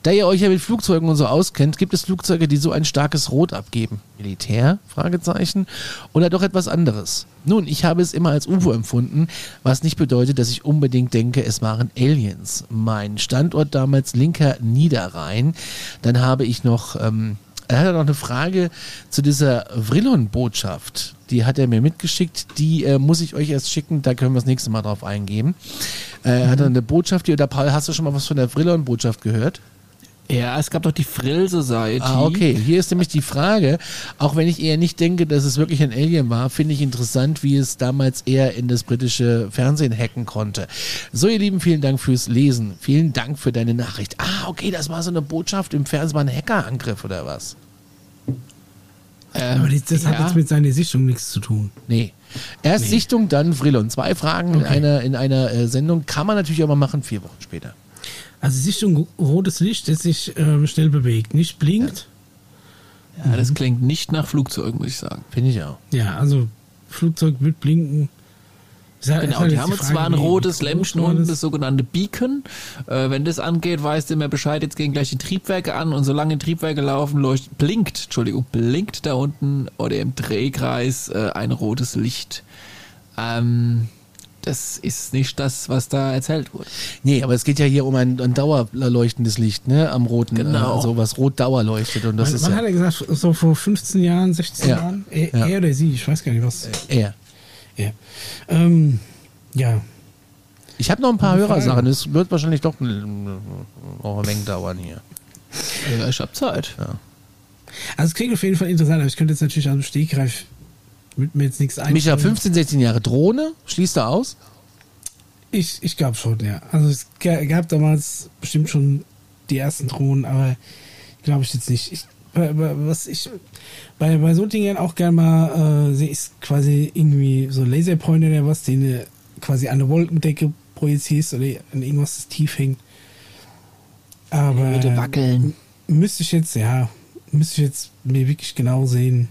A: Da ihr euch ja mit Flugzeugen und so auskennt, gibt es Flugzeuge, die so ein starkes Rot abgeben. Militär? Fragezeichen. Oder doch etwas anderes? Nun, ich habe es immer als UFO empfunden, was nicht bedeutet, dass ich unbedingt denke, es waren Aliens. Mein Standort damals linker Niederrhein. Dann habe ich noch ähm, er hat noch eine Frage zu dieser Vrillon-Botschaft. Die hat er mir mitgeschickt. Die äh, muss ich euch erst schicken. Da können wir das nächste Mal drauf eingehen. Äh, Er hat eine Botschaft. Die, oder Paul, hast du schon mal was von der Vrillon-Botschaft gehört?
C: Ja, es gab doch die Frill Society.
A: Ah, okay. Hier ist nämlich die Frage, auch wenn ich eher nicht denke, dass es wirklich ein Alien war, finde ich interessant, wie es damals eher in das britische Fernsehen hacken konnte. So, ihr Lieben, vielen Dank fürs Lesen. Vielen Dank für deine Nachricht. Ah, okay, das war so eine Botschaft im Fernsehen, war ein Hackerangriff oder was?
C: Ähm,
B: Aber das, das hat
C: ja.
B: jetzt mit seiner Sichtung nichts zu tun.
A: Nee. Erst
B: Nee.
A: Sichtung, dann Vrillon. Zwei Fragen in
B: Okay.
A: einer, in einer äh, Sendung kann man natürlich auch mal machen, vier Wochen später.
B: Also Sichtung rotes Licht, das sich ähm, schnell bewegt, nicht blinkt.
C: ja, das klingt nicht nach Flugzeug, muss ich sagen.
A: Finde ich auch.
B: Ja, also Flugzeug wird blinken. Ist halt- ist
C: Genau,
B: halt
C: die haben
B: Frage,
C: zwar ein rotes Lämpchen unten,
B: ist.
C: das sogenannte Beacon. Äh, wenn das angeht, weißt du immer Bescheid, jetzt gehen gleich die Triebwerke an und solange die Triebwerke laufen, leuchtet, blinkt, Entschuldigung, blinkt da unten oder im Drehkreis äh, ein rotes Licht. Ähm, das ist nicht das, was da erzählt wurde.
A: Nee, aber es geht ja hier um ein, ein dauerleuchtendes Licht, ne? Am roten,
C: Genau.
A: äh, also was rot Dauer leuchtet. Und das
B: Wann,
A: ist
B: wann
A: ja
B: hat er gesagt, so vor 15 Jahren, 16
A: Ja.
B: Jahren? Er,
A: Ja.
B: er oder sie, ich weiß gar nicht was.
A: er.
B: Er. Ähm, ja,
A: Ich habe noch ein paar. Hörersachen. Es wird wahrscheinlich doch auch ein wenig dauern hier.
C: Ja, ich hab Zeit.
B: Also es klingt auf jeden Fall interessant, aber ich könnte jetzt natürlich aus dem Stegreif mit mir jetzt nichts
A: einfallen. Micha, 15, 16 Jahre Drohne, schließt du aus?
B: Ich, ich glaube schon, ja. Also es gab damals bestimmt schon die ersten Drohnen, aber glaube ich jetzt nicht. Ich, was ich bei, bei so Dingen auch gerne mal äh, sehe, ist quasi irgendwie so Laserpointer oder was, den du quasi an der Wolkendecke projizierst oder an irgendwas, das tief hängt. Aber
C: würde wackeln.
B: Müsste ich jetzt, ja, müsste ich jetzt mir wirklich genau sehen,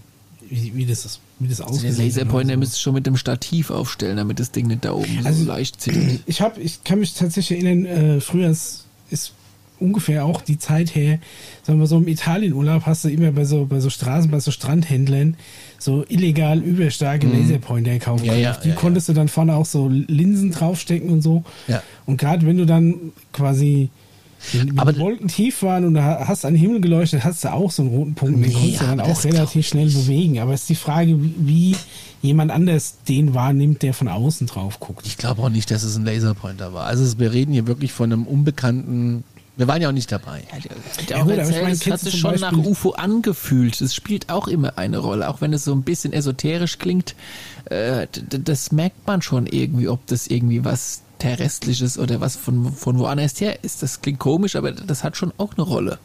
B: wie, wie das ist wie das aussieht.
C: Also den Laserpointer so. müsstest du schon mit dem Stativ aufstellen, damit das Ding nicht da oben also, so leicht zittert.
B: Ich, hab, ich kann mich tatsächlich erinnern, äh, früher ist, ist ungefähr auch die Zeit her, sagen wir so im Italienurlaub hast du immer bei so, bei so Straßen, bei so Strandhändlern so illegal überstarke mhm. Laserpointer kaufen. Ja, ja, die ja, konntest du dann vorne auch so Linsen draufstecken und so. Und gerade wenn du dann quasi wenn aber Wolken tief waren und du hast an den Himmel geleuchtet, hast du auch so einen roten Punkt. Den konntest du dann auch relativ schnell bewegen. Aber es ist die Frage, wie jemand anders den wahrnimmt, der von außen drauf guckt.
A: Ich glaube auch nicht, dass es ein Laserpointer war. Also wir reden hier wirklich von einem unbekannten wir waren ja auch nicht dabei. Ja,
C: der, ja, gut, erzählt, ich mein, hat sich schon Beispiel nach UFO angefühlt. Es spielt auch immer eine Rolle, auch wenn es so ein bisschen esoterisch klingt. Äh, das merkt man schon irgendwie, ob das irgendwie was Terrestrisches oder was von, von woanders her ist. Das klingt komisch, aber das hat schon auch eine Rolle.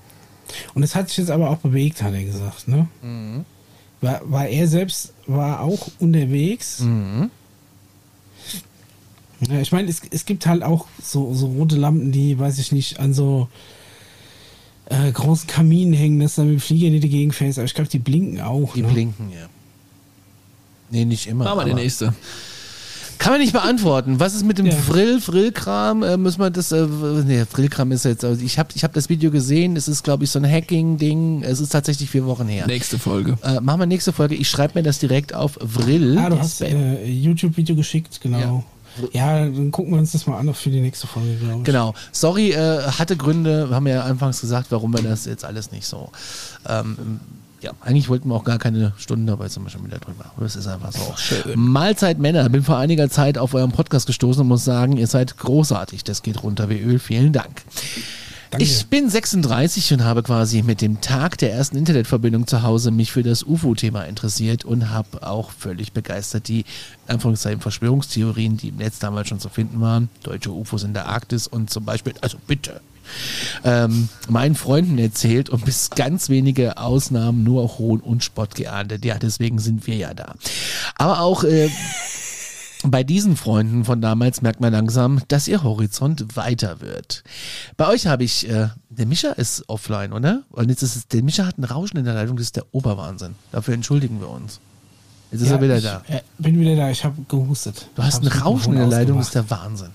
B: Und es hat sich jetzt aber auch bewegt, hat er gesagt, ne? Mhm. War, war er selbst war auch unterwegs. Mhm. Ja, ich meine, es, es gibt halt auch so, so rote Lampen, die, weiß ich nicht, an so äh, großen Kaminen hängen, dass da mit dem Flieger nicht dagegen fällst. Aber ich glaube, die blinken auch.
A: Die ne? blinken, ja. Nee, nicht immer.
C: Machen wir die nächste.
A: Kann man nicht beantworten. Was ist mit dem ja. Frill, Frillkram? Äh, müssen wir das, äh, nee, Frillkram ist jetzt, also ich habe ich hab das Video gesehen, es ist glaube ich so ein Hacking-Ding, es ist tatsächlich vier Wochen her.
C: Nächste Folge.
A: Äh, machen wir nächste Folge, ich schreibe mir das direkt auf Vrill.
B: Ah, du hast äh, YouTube-Video geschickt, genau. Ja. Ja, dann gucken wir uns das mal an für die nächste Folge,
A: glaube ich. Genau. Sorry, äh, hatte Gründe, wir haben ja anfangs gesagt, warum wir das jetzt alles nicht so ähm, ja, eigentlich wollten wir auch gar keine Stunden dabei, sind wir schon wieder drüber. Das ist einfach so. Schön. Mahlzeit Männer. Bin vor einiger Zeit auf eurem Podcast gestoßen und muss sagen, ihr seid großartig. Das geht runter wie Öl. Vielen Dank. Danke. Ich bin 36 und habe quasi mit dem Tag der ersten Internetverbindung zu Hause mich für das UFO-Thema interessiert und habe auch völlig begeistert die Anführungszeichen Verschwörungstheorien, die im Netz damals schon zu finden waren, deutsche UFOs in der Arktis und zum Beispiel, also bitte, ähm, meinen Freunden erzählt und bis ganz wenige Ausnahmen nur Hohn und Spott geahndet. Ja, deswegen sind wir ja da. Aber auch äh, bei diesen Freunden von damals merkt man langsam, dass ihr Horizont weiter wird. Bei euch habe ich, äh, der Mischa ist offline, oder? Und jetzt ist es, der Mischa hat ein Rauschen in der Leitung, das ist der Oberwahnsinn. Dafür entschuldigen wir uns. Jetzt ist ja, er wieder
B: ich,
A: da.
B: Äh, bin wieder da, ich habe gehustet.
A: Du hast ein Rauschen in der Leitung, das ist der Wahnsinn.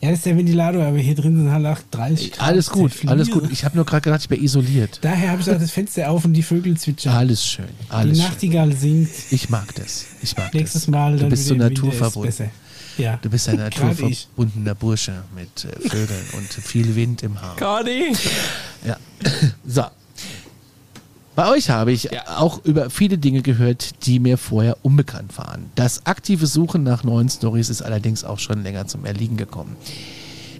B: Ja, das ist der Ventilator, aber hier drin sind halt auch 30
A: Grad. Alles gut, alles gut. Ich habe nur gerade gedacht, ich bin isoliert.
B: Daher habe ich auch das Fenster auf und die Vögel zwitschern.
A: Alles schön. Alles
B: die Nachtigall singt.
A: Ich mag das. Ich mag
B: Nächstes Mal
A: dann Du bist so naturverbunden. Ja. Du bist ein naturverbundener Bursche mit äh, Vögeln und viel Wind im Haar.
C: Conny!
A: Ja. So. Bei euch habe ich ja. auch über viele Dinge gehört, die mir vorher unbekannt waren. Das aktive Suchen nach neuen Stories ist allerdings auch schon länger zum Erliegen gekommen.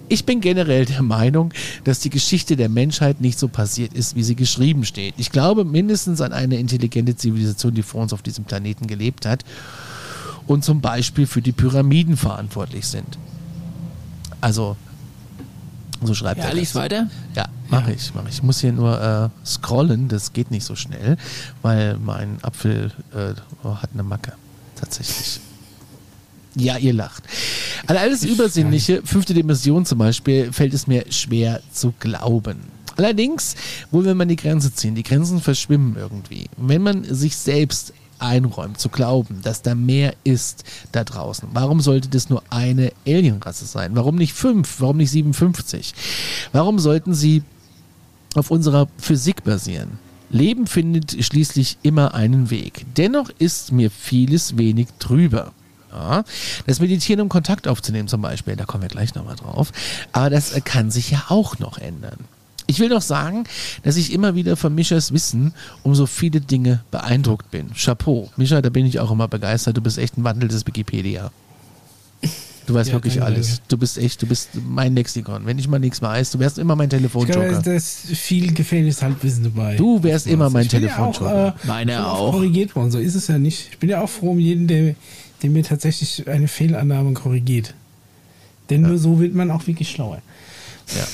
A: Ich bin generell der Meinung, dass die Geschichte der Menschheit nicht so passiert ist, wie sie geschrieben steht. Ich glaube mindestens an eine intelligente Zivilisation, die vor uns auf diesem Planeten gelebt hat und zum Beispiel für die Pyramiden verantwortlich sind. Also so schreibt ja, er.
C: Lies weiter?
A: Ja, mache ja. ich, mache ich. Ich muss hier nur äh, scrollen, das geht nicht so schnell, weil mein Apfel äh, oh, hat eine Macke. Tatsächlich. Ja, ihr lacht. An alles Übersinnliche, fünfte Dimension zum Beispiel, fällt es mir schwer zu glauben. Allerdings, wo will man die Grenze ziehen? Die Grenzen verschwimmen irgendwie. Wenn man sich selbst einräumt, zu glauben, dass da mehr ist da draußen. Warum sollte das nur eine Alienrasse sein? Warum nicht fünf? Warum nicht 57? Warum sollten sie auf unserer Physik basieren? Leben findet schließlich immer einen Weg. Dennoch ist mir vieles wenig drüber. Ja, das Meditieren, um Kontakt aufzunehmen zum Beispiel, da kommen wir gleich nochmal drauf. Aber das kann sich ja auch noch ändern. Ich will noch sagen, dass ich immer wieder von Mischas Wissen um so viele Dinge beeindruckt bin. Chapeau. Mischa, da bin ich auch immer begeistert. Du bist echt ein wandelndes Wikipedia. Du weißt ja, wirklich alles. Du bist echt, du bist mein Lexikon. Wenn ich mal nichts weiß, du wärst immer mein Telefonjoker.
B: Da ist viel gefährliches Halbwissen dabei.
A: Du wärst immer mein Telefonjoker.
C: Ja auch, äh, Meine auch.
B: korrigiert worden, so ist es ja nicht. Ich bin ja auch froh um jeden, der, der mir tatsächlich eine Fehlannahme korrigiert. Denn ja. nur so wird man auch wirklich schlauer.
A: Ja.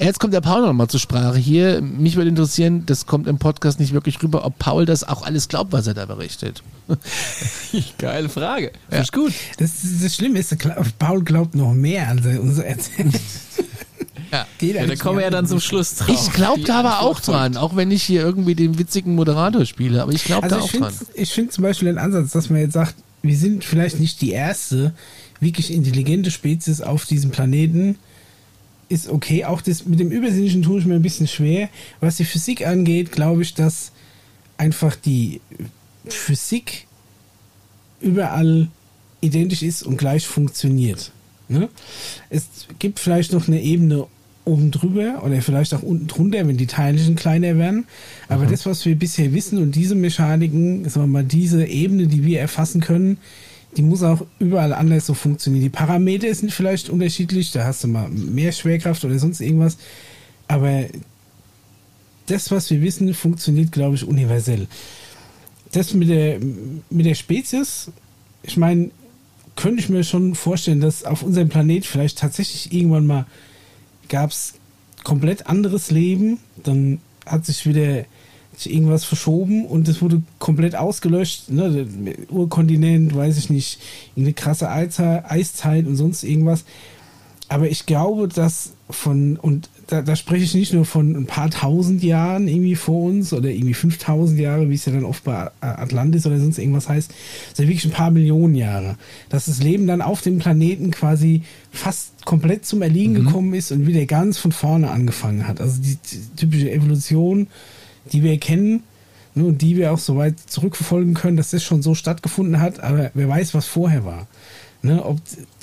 A: Jetzt kommt der Paul nochmal zur Sprache hier. Mich würde interessieren, das kommt im Podcast nicht wirklich rüber, ob Paul das auch alles glaubt, was er da berichtet.
C: Geile Frage.
B: Ja. Ist gut. Das, das Schlimme ist, Paul glaubt noch mehr, als er uns erzählt.
C: Ja, ja da kommen wir ja dann zum Schluss
A: drauf. Ich glaube da aber auch dran, auch wenn ich hier irgendwie den witzigen Moderator spiele, aber ich glaube also da auch dran.
B: Ich finde zum Beispiel den Ansatz, dass man jetzt sagt, wir sind vielleicht nicht die erste wirklich intelligente Spezies auf diesem Planeten, ist okay. Auch das mit dem Übersinnlichen tue ich mir ein bisschen schwer. Was die Physik angeht, glaube ich, dass einfach die Physik überall identisch ist und gleich funktioniert. Ne? Es gibt vielleicht noch eine Ebene oben drüber oder vielleicht auch unten drunter, wenn die Teilchen kleiner werden. Aber mhm. das, was wir bisher wissen und diese Mechaniken, sagen wir mal, diese Ebene, die wir erfassen können, die muss auch überall anders so funktionieren. Die Parameter sind vielleicht unterschiedlich, da hast du mal mehr Schwerkraft oder sonst irgendwas, aber das, was wir wissen, funktioniert, glaube ich, universell. Das mit der, mit der Spezies, ich meine, könnte ich mir schon vorstellen, dass auf unserem Planet vielleicht tatsächlich irgendwann mal gab es komplett anderes Leben, dann hat sich wieder irgendwas verschoben und es wurde komplett ausgelöscht. Ne? Urkontinent, weiß ich nicht, eine krasse Eiszeit und sonst irgendwas. Aber ich glaube, dass von, und da, da, spreche ich nicht nur von ein paar tausend Jahren irgendwie vor uns oder irgendwie 5000 Jahre, wie es ja dann oft bei Atlantis oder sonst irgendwas heißt, sondern wirklich ein paar Millionen Jahre. Dass das Leben dann auf dem Planeten quasi fast komplett zum Erliegen mhm. gekommen ist und wieder ganz von vorne angefangen hat. Also die, die typische Evolution die wir kennen ne, und die wir auch so weit zurückverfolgen können, dass das schon so stattgefunden hat, aber wer weiß, was vorher war. Ne, ob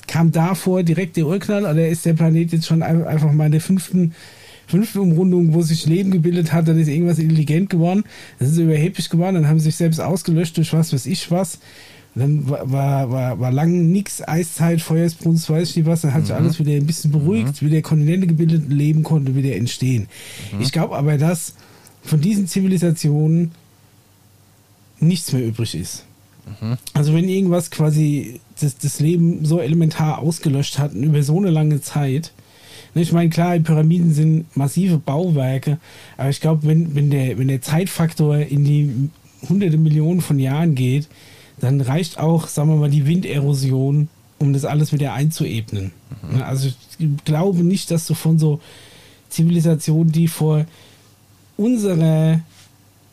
B: kam davor direkt der Urknall oder ist der Planet jetzt schon einfach mal in der fünften, fünften Umrundung, wo sich Leben gebildet hat, dann ist irgendwas intelligent geworden, das ist überheblich geworden, dann haben sie sich selbst ausgelöscht durch was weiß ich was. dann war, war, war, war lang nichts, Eiszeit, Feuersbrunst, weiß ich nicht was, dann hat sich mhm. alles wieder ein bisschen beruhigt, mhm. wieder Kontinente gebildet, Leben konnte wieder entstehen. Mhm. Ich glaube aber, dass von diesen Zivilisationen nichts mehr übrig ist. Mhm. Also wenn irgendwas quasi das, das Leben so elementar ausgelöscht hat und über so eine lange Zeit, ne, ich meine, klar, die Pyramiden sind massive Bauwerke, aber ich glaube, wenn, wenn, der, wenn der Zeitfaktor in die hunderte Millionen von Jahren geht, dann reicht auch, sagen wir mal, die Winderosion, um das alles wieder einzuebnen. Mhm. Also ich glaube nicht, dass du von so Zivilisationen, die vor unsere,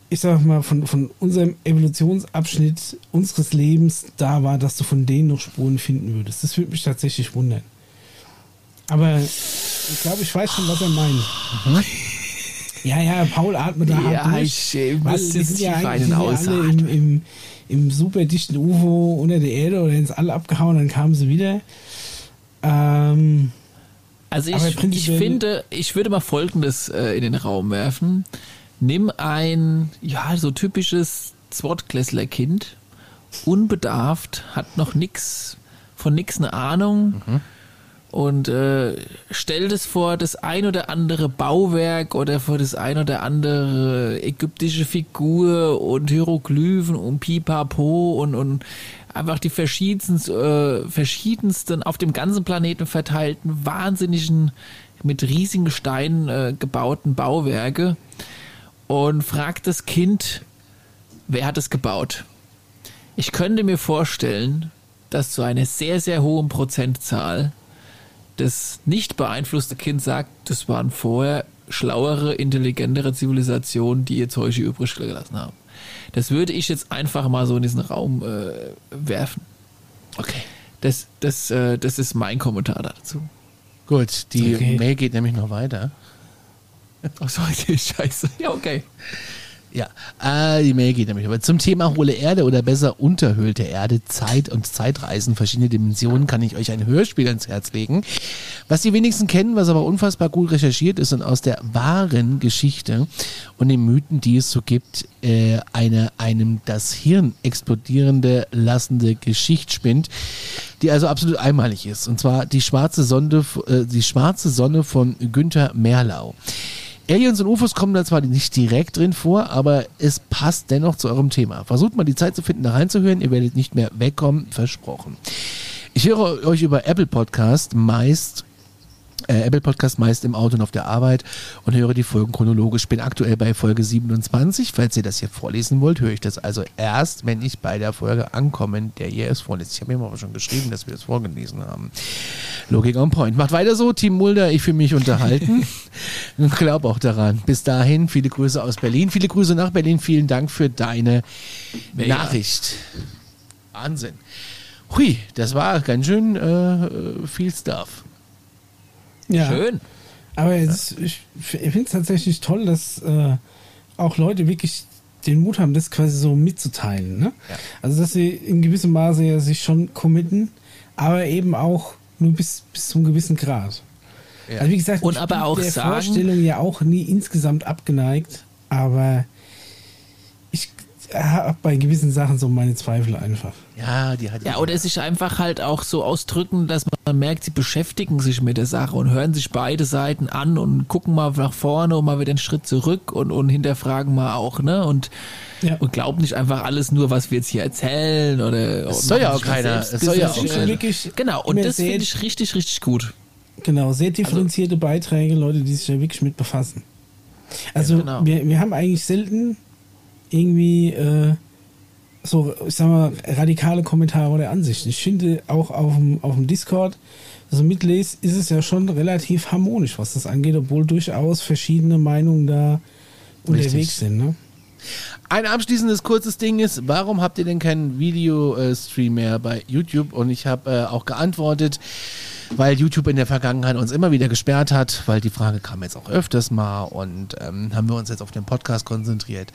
B: ich sag mal, von, von unserem Evolutionsabschnitt unseres Lebens da war, dass du von denen noch Spuren finden würdest. Das würde mich tatsächlich wundern. Aber ich glaube, ich weiß schon, was er meint. Mhm. Ja, ja, Paul atmet da
C: ja, hart durch. Ich muss jetzt ja eigentlich alle
B: im, im, im super dichten UFO unter der Erde oder ins All abgehauen, dann kamen sie wieder. Ähm,
C: also ich, ich finde, ich würde mal Folgendes äh, in den Raum werfen. Nimm ein, ja, so typisches Zwortklässler-Kind, unbedarft, hat noch nix, von nix eine Ahnung mhm. und äh, stellt es vor das ein oder andere Bauwerk oder vor das ein oder andere ägyptische Figur und Hieroglyphen und Pipapo und, und einfach die verschiedensten, äh, verschiedensten auf dem ganzen Planeten verteilten, wahnsinnigen, mit riesigen Steinen äh, gebauten Bauwerke und fragt das Kind, wer hat es gebaut? Ich könnte mir vorstellen, dass zu einer sehr, sehr hohen Prozentzahl das nicht beeinflusste Kind sagt, das waren vorher schlauere, intelligentere Zivilisationen, die ihr Zeug übrig gelassen haben. Das würde ich jetzt einfach mal so in diesen Raum äh, werfen. Okay. Das, das, äh, das ist mein Kommentar dazu.
A: Gut, die okay. Mail geht nämlich noch weiter.
C: Ach so, okay, scheiße. Ja, okay.
A: Ja, äh, die Mail geht nämlich. Aber zum Thema hohle Erde oder besser unterhöhlte Erde, Zeit und Zeitreisen, verschiedene Dimensionen, kann ich euch ein Hörspiel ans Herz legen. Was die wenigsten kennen, was aber unfassbar gut recherchiert ist und aus der wahren Geschichte und den Mythen, die es so gibt, äh, eine einem das Hirn explodierende lassende Geschichte spinnt, die also absolut einmalig ist. Und zwar die schwarze Sonde, äh, die schwarze Sonne von Günther Merlau. Aliens und UFOs kommen da zwar nicht direkt drin vor, aber es passt dennoch zu eurem Thema. Versucht mal die Zeit zu finden, da reinzuhören. Ihr werdet nicht mehr wegkommen, versprochen. Ich höre euch über Apple Podcast meist äh, Apple Podcast meist im Auto und auf der Arbeit und höre die Folgen chronologisch. Bin aktuell bei Folge 27. Falls ihr das hier vorlesen wollt, höre ich das also erst, wenn ich bei der Folge ankomme, der ihr es vorlest. Ich habe mir aber schon geschrieben, dass wir es vorgelesen haben. Logik on point. Macht weiter so, Team Mulder. Ich fühle mich unterhalten und glaube auch daran. Bis dahin, viele Grüße aus Berlin. Viele Grüße nach Berlin. Vielen Dank für deine Mega. Nachricht. Wahnsinn. Hui, das war ganz schön äh, viel Stuff.
B: Ja. Schön. Aber es, ich finde es tatsächlich toll, dass äh, auch Leute wirklich den Mut haben, das quasi so mitzuteilen. Ne? Ja. Also, dass sie in gewissem Maße ja sich schon committen, aber eben auch nur bis, bis zum gewissen Grad.
C: Ja. Also, wie gesagt, und ich aber bin auch der sagen,
B: Vorstellung ja auch nie insgesamt abgeneigt, aber habe bei gewissen Sachen so meine Zweifel einfach.
C: Ja, die hat ja. oder sich einfach halt auch so ausdrücken, dass man merkt, sie beschäftigen sich mit der Sache und hören sich beide Seiten an und gucken mal nach vorne und mal wieder einen Schritt zurück und, und hinterfragen mal auch, ne? Und, ja. und glauben nicht einfach alles nur, was wir jetzt hier erzählen oder.
A: Es soll ja auch keiner. Es soll ja auch keiner.
C: Genau, und das finde ich richtig, richtig gut.
B: Genau, sehr differenzierte also, Beiträge, Leute, die sich da wirklich mit befassen. Also, ja, genau. wir, wir haben eigentlich selten irgendwie äh, so, ich sag mal, radikale Kommentare oder Ansichten. Ich finde auch auf dem, auf dem Discord, also mitlese, ist es ja schon relativ harmonisch, was das angeht, obwohl durchaus verschiedene Meinungen da Richtig. unterwegs sind. Ne?
A: Ein abschließendes kurzes Ding ist, warum habt ihr denn keinen Videostream mehr bei YouTube? Und ich habe äh, auch geantwortet, weil YouTube in der Vergangenheit uns immer wieder gesperrt hat, weil die Frage kam jetzt auch öfters mal und ähm, haben wir uns jetzt auf den Podcast konzentriert.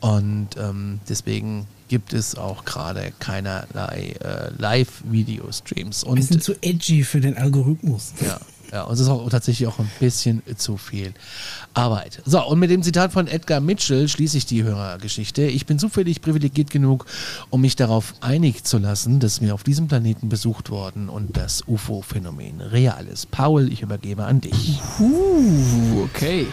A: Und ähm, deswegen gibt es auch gerade keinerlei äh, Live-Video-Streams.
B: Wir sind zu edgy für den Algorithmus.
A: Ja, ja, und es ist auch tatsächlich auch ein bisschen zu viel Arbeit. So, und mit dem Zitat von Edgar Mitchell schließe ich die Hörergeschichte. Ich bin zufällig privilegiert genug, um mich darauf einig zu lassen, dass wir auf diesem Planeten besucht worden und das UFO-Phänomen real ist. Paul, ich übergebe an dich.
C: Uh, okay.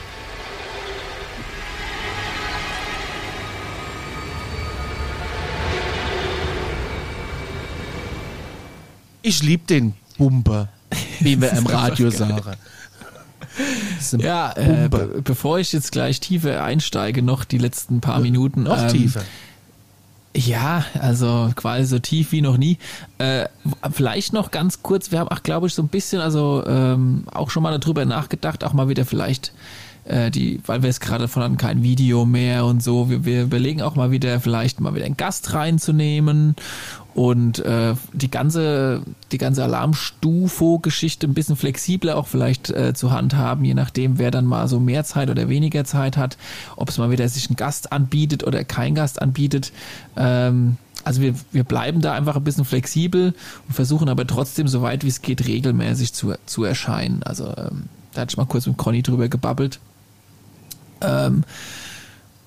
A: Ich liebe den Bumper, wie wir im Radio sagen.
C: Ja, äh, be bevor ich jetzt gleich tiefer einsteige, noch die letzten paar Minuten.
A: Noch ähm, tiefer.
C: Ja, also quasi so tief wie noch nie. Äh, vielleicht noch ganz kurz, wir haben auch, glaube ich, so ein bisschen, also ähm, auch schon mal darüber nachgedacht, auch mal wieder vielleicht äh, die, weil wir es gerade von hatten, kein Video mehr und so. Wir, wir überlegen auch mal wieder, vielleicht mal wieder einen Gast reinzunehmen und äh, die ganze die ganze Alarmstufo-Geschichte ein bisschen flexibler auch vielleicht äh, zu handhaben, je nachdem, wer dann mal so mehr Zeit oder weniger Zeit hat, ob es mal wieder sich ein Gast anbietet oder kein Gast anbietet. Ähm, also wir, wir bleiben da einfach ein bisschen flexibel und versuchen aber trotzdem, so weit wie es geht, regelmäßig zu, zu erscheinen. Also ähm, da hatte ich mal kurz mit Conny drüber gebabbelt. Ähm,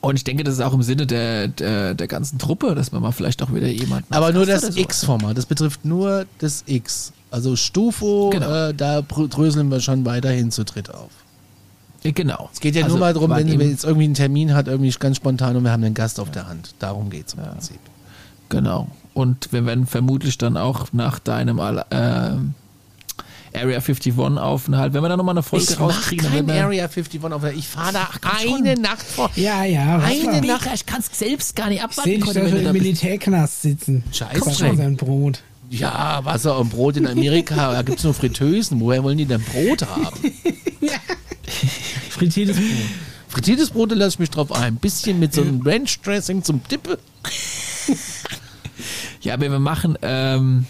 C: und ich denke, das ist auch im Sinne der, der, der ganzen Truppe, dass man mal vielleicht auch wieder jemanden.
A: Aber nur das so. X-Format, das betrifft nur das X. Also Stufo, genau. äh, da dröseln wir schon weiterhin zu dritt auf.
C: Genau.
A: Es geht ja also nur mal darum, wenn ihr jetzt irgendwie einen Termin hat, irgendwie ganz spontan und wir haben einen Gast auf ja. der Hand. Darum geht es im ja. Prinzip.
C: Genau. Und wir werden vermutlich dann auch nach deinem äh, Area 51 Aufenthalt. Wenn wir da nochmal eine Folge ich rauskriegen,
A: kein Area 51 Aufenthalt. Ich fahre da Ach, eine schon. Nacht vor.
B: Ja, ja.
C: Eine Nacht. Ich kann es selbst gar nicht abwarten.
B: Ich sehe dich da im Militärknast sitzen.
A: Scheiße.
B: sein Brot.
A: Ja, Wasser und Brot in Amerika. da gibt es nur Fritteusen. Woher wollen die denn Brot haben? ja.
B: Frittiertes Brot.
A: Frittiertes Brot, da lasse ich mich drauf ein. Ein bisschen mit so einem Ranch-Dressing zum Dippe.
C: ja, aber wir machen, ähm,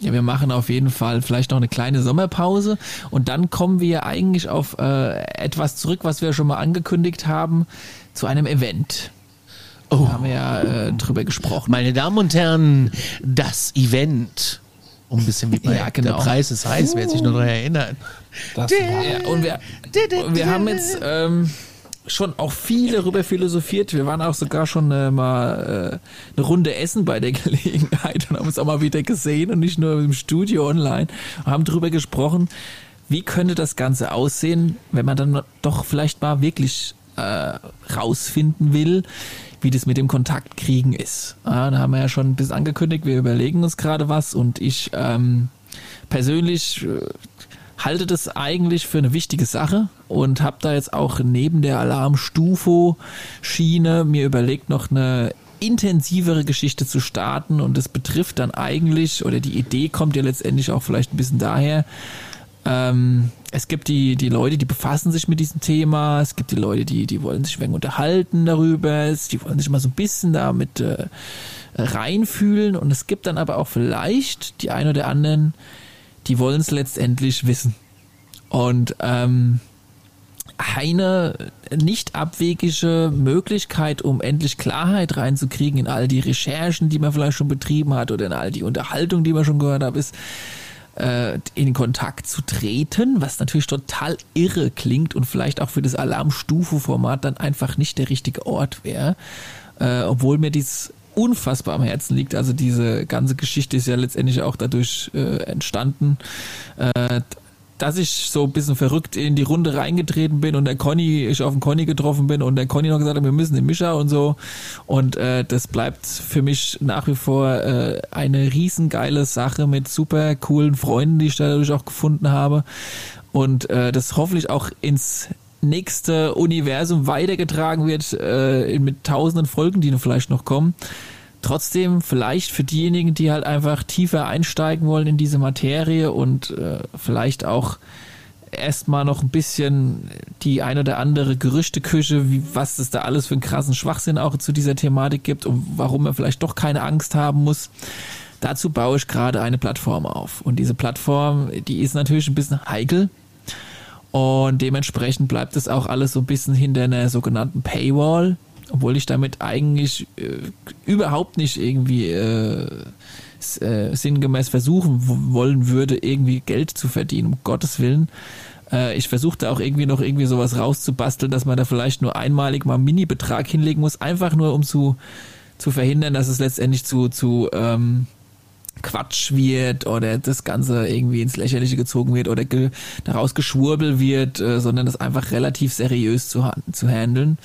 C: ja, wir machen auf jeden Fall vielleicht noch eine kleine Sommerpause und dann kommen wir eigentlich auf äh, etwas zurück, was wir schon mal angekündigt haben, zu einem Event. Oh. Da haben wir ja äh, drüber gesprochen.
A: Meine Damen und Herren, das Event. Um ein bisschen wie bei ja, genau. der Preis ist heiß, wer sich nur daran erinnert.
C: Das ja, und wir, und wir haben jetzt ähm, schon auch viel darüber philosophiert. Wir waren auch sogar schon äh, mal äh, eine Runde essen bei der Gelegenheit und haben uns auch mal wieder gesehen und nicht nur im Studio online. Und haben darüber gesprochen, wie könnte das Ganze aussehen, wenn man dann doch vielleicht mal wirklich äh, rausfinden will, wie das mit dem Kontaktkriegen ist. Ja, da haben wir ja schon ein bisschen angekündigt, wir überlegen uns gerade was und ich ähm, persönlich äh, halte das eigentlich für eine wichtige Sache und habe da jetzt auch neben der Alarmstufo-Schiene mir überlegt, noch eine intensivere Geschichte zu starten und das betrifft dann eigentlich, oder die Idee kommt ja letztendlich auch vielleicht ein bisschen daher, ähm, es gibt die, die Leute, die befassen sich mit diesem Thema, es gibt die Leute, die, die wollen sich ein wenig unterhalten darüber, die wollen sich mal so ein bisschen damit äh, reinfühlen und es gibt dann aber auch vielleicht die ein oder anderen, die wollen es letztendlich wissen. Und ähm, eine nicht abwegige Möglichkeit, um endlich Klarheit reinzukriegen in all die Recherchen, die man vielleicht schon betrieben hat oder in all die Unterhaltung, die man schon gehört hat, ist, äh, in Kontakt zu treten, was natürlich total irre klingt und vielleicht auch für das Alarmstufe-Format dann einfach nicht der richtige Ort wäre. Äh, obwohl mir dies unfassbar am Herzen liegt. Also diese ganze Geschichte ist ja letztendlich auch dadurch äh, entstanden, äh, dass ich so ein bisschen verrückt in die Runde reingetreten bin und der Conny, ich auf den Conny getroffen bin und der Conny noch gesagt hat, wir müssen den Mischer und so. Und äh, das bleibt für mich nach wie vor äh, eine riesengeile Sache mit super coolen Freunden, die ich dadurch auch gefunden habe. Und äh, das hoffentlich auch ins nächste Universum weitergetragen wird, äh, mit tausenden Folgen, die vielleicht noch kommen trotzdem vielleicht für diejenigen, die halt einfach tiefer einsteigen wollen in diese Materie und äh, vielleicht auch erstmal noch ein bisschen die ein oder andere Gerüchteküche, wie, was es da alles für einen krassen Schwachsinn auch zu dieser Thematik gibt und warum man vielleicht doch keine Angst haben muss. Dazu baue ich gerade eine Plattform auf. Und diese Plattform, die ist natürlich ein bisschen heikel. Und dementsprechend bleibt es auch alles so ein bisschen hinter einer sogenannten Paywall obwohl ich damit eigentlich äh, überhaupt nicht irgendwie äh, äh, sinngemäß versuchen wollen würde, irgendwie Geld zu verdienen, um Gottes Willen. Äh, ich versuchte auch irgendwie noch irgendwie sowas rauszubasteln, dass man da vielleicht nur einmalig mal einen Mini-Betrag hinlegen muss, einfach nur um zu, zu verhindern, dass es letztendlich zu, zu ähm, Quatsch wird oder das Ganze irgendwie ins Lächerliche gezogen wird oder ge daraus geschwurbel wird, äh, sondern das einfach relativ seriös zu, zu handeln.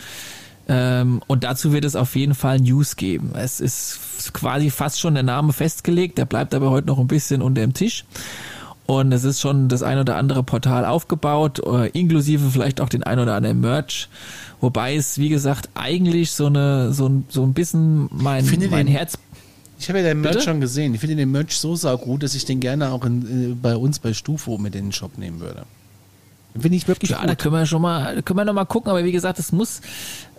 C: Ähm, und dazu wird es auf jeden Fall News geben. Es ist quasi fast schon der Name festgelegt, der bleibt aber heute noch ein bisschen unter dem Tisch. Und es ist schon das ein oder andere Portal aufgebaut, äh, inklusive vielleicht auch den ein oder anderen Merch. Wobei es, wie gesagt, eigentlich so eine, so ein, so ein bisschen mein, mein Herz.
A: Ich habe ja den Merch Bitte? schon gesehen. Ich finde den Merch so saugut, dass ich den gerne auch in, äh, bei uns bei Stufo mit in den Shop nehmen würde.
C: Finde ich wirklich ja, gut. da können wir schon mal, können wir noch mal gucken, aber wie gesagt, es muss.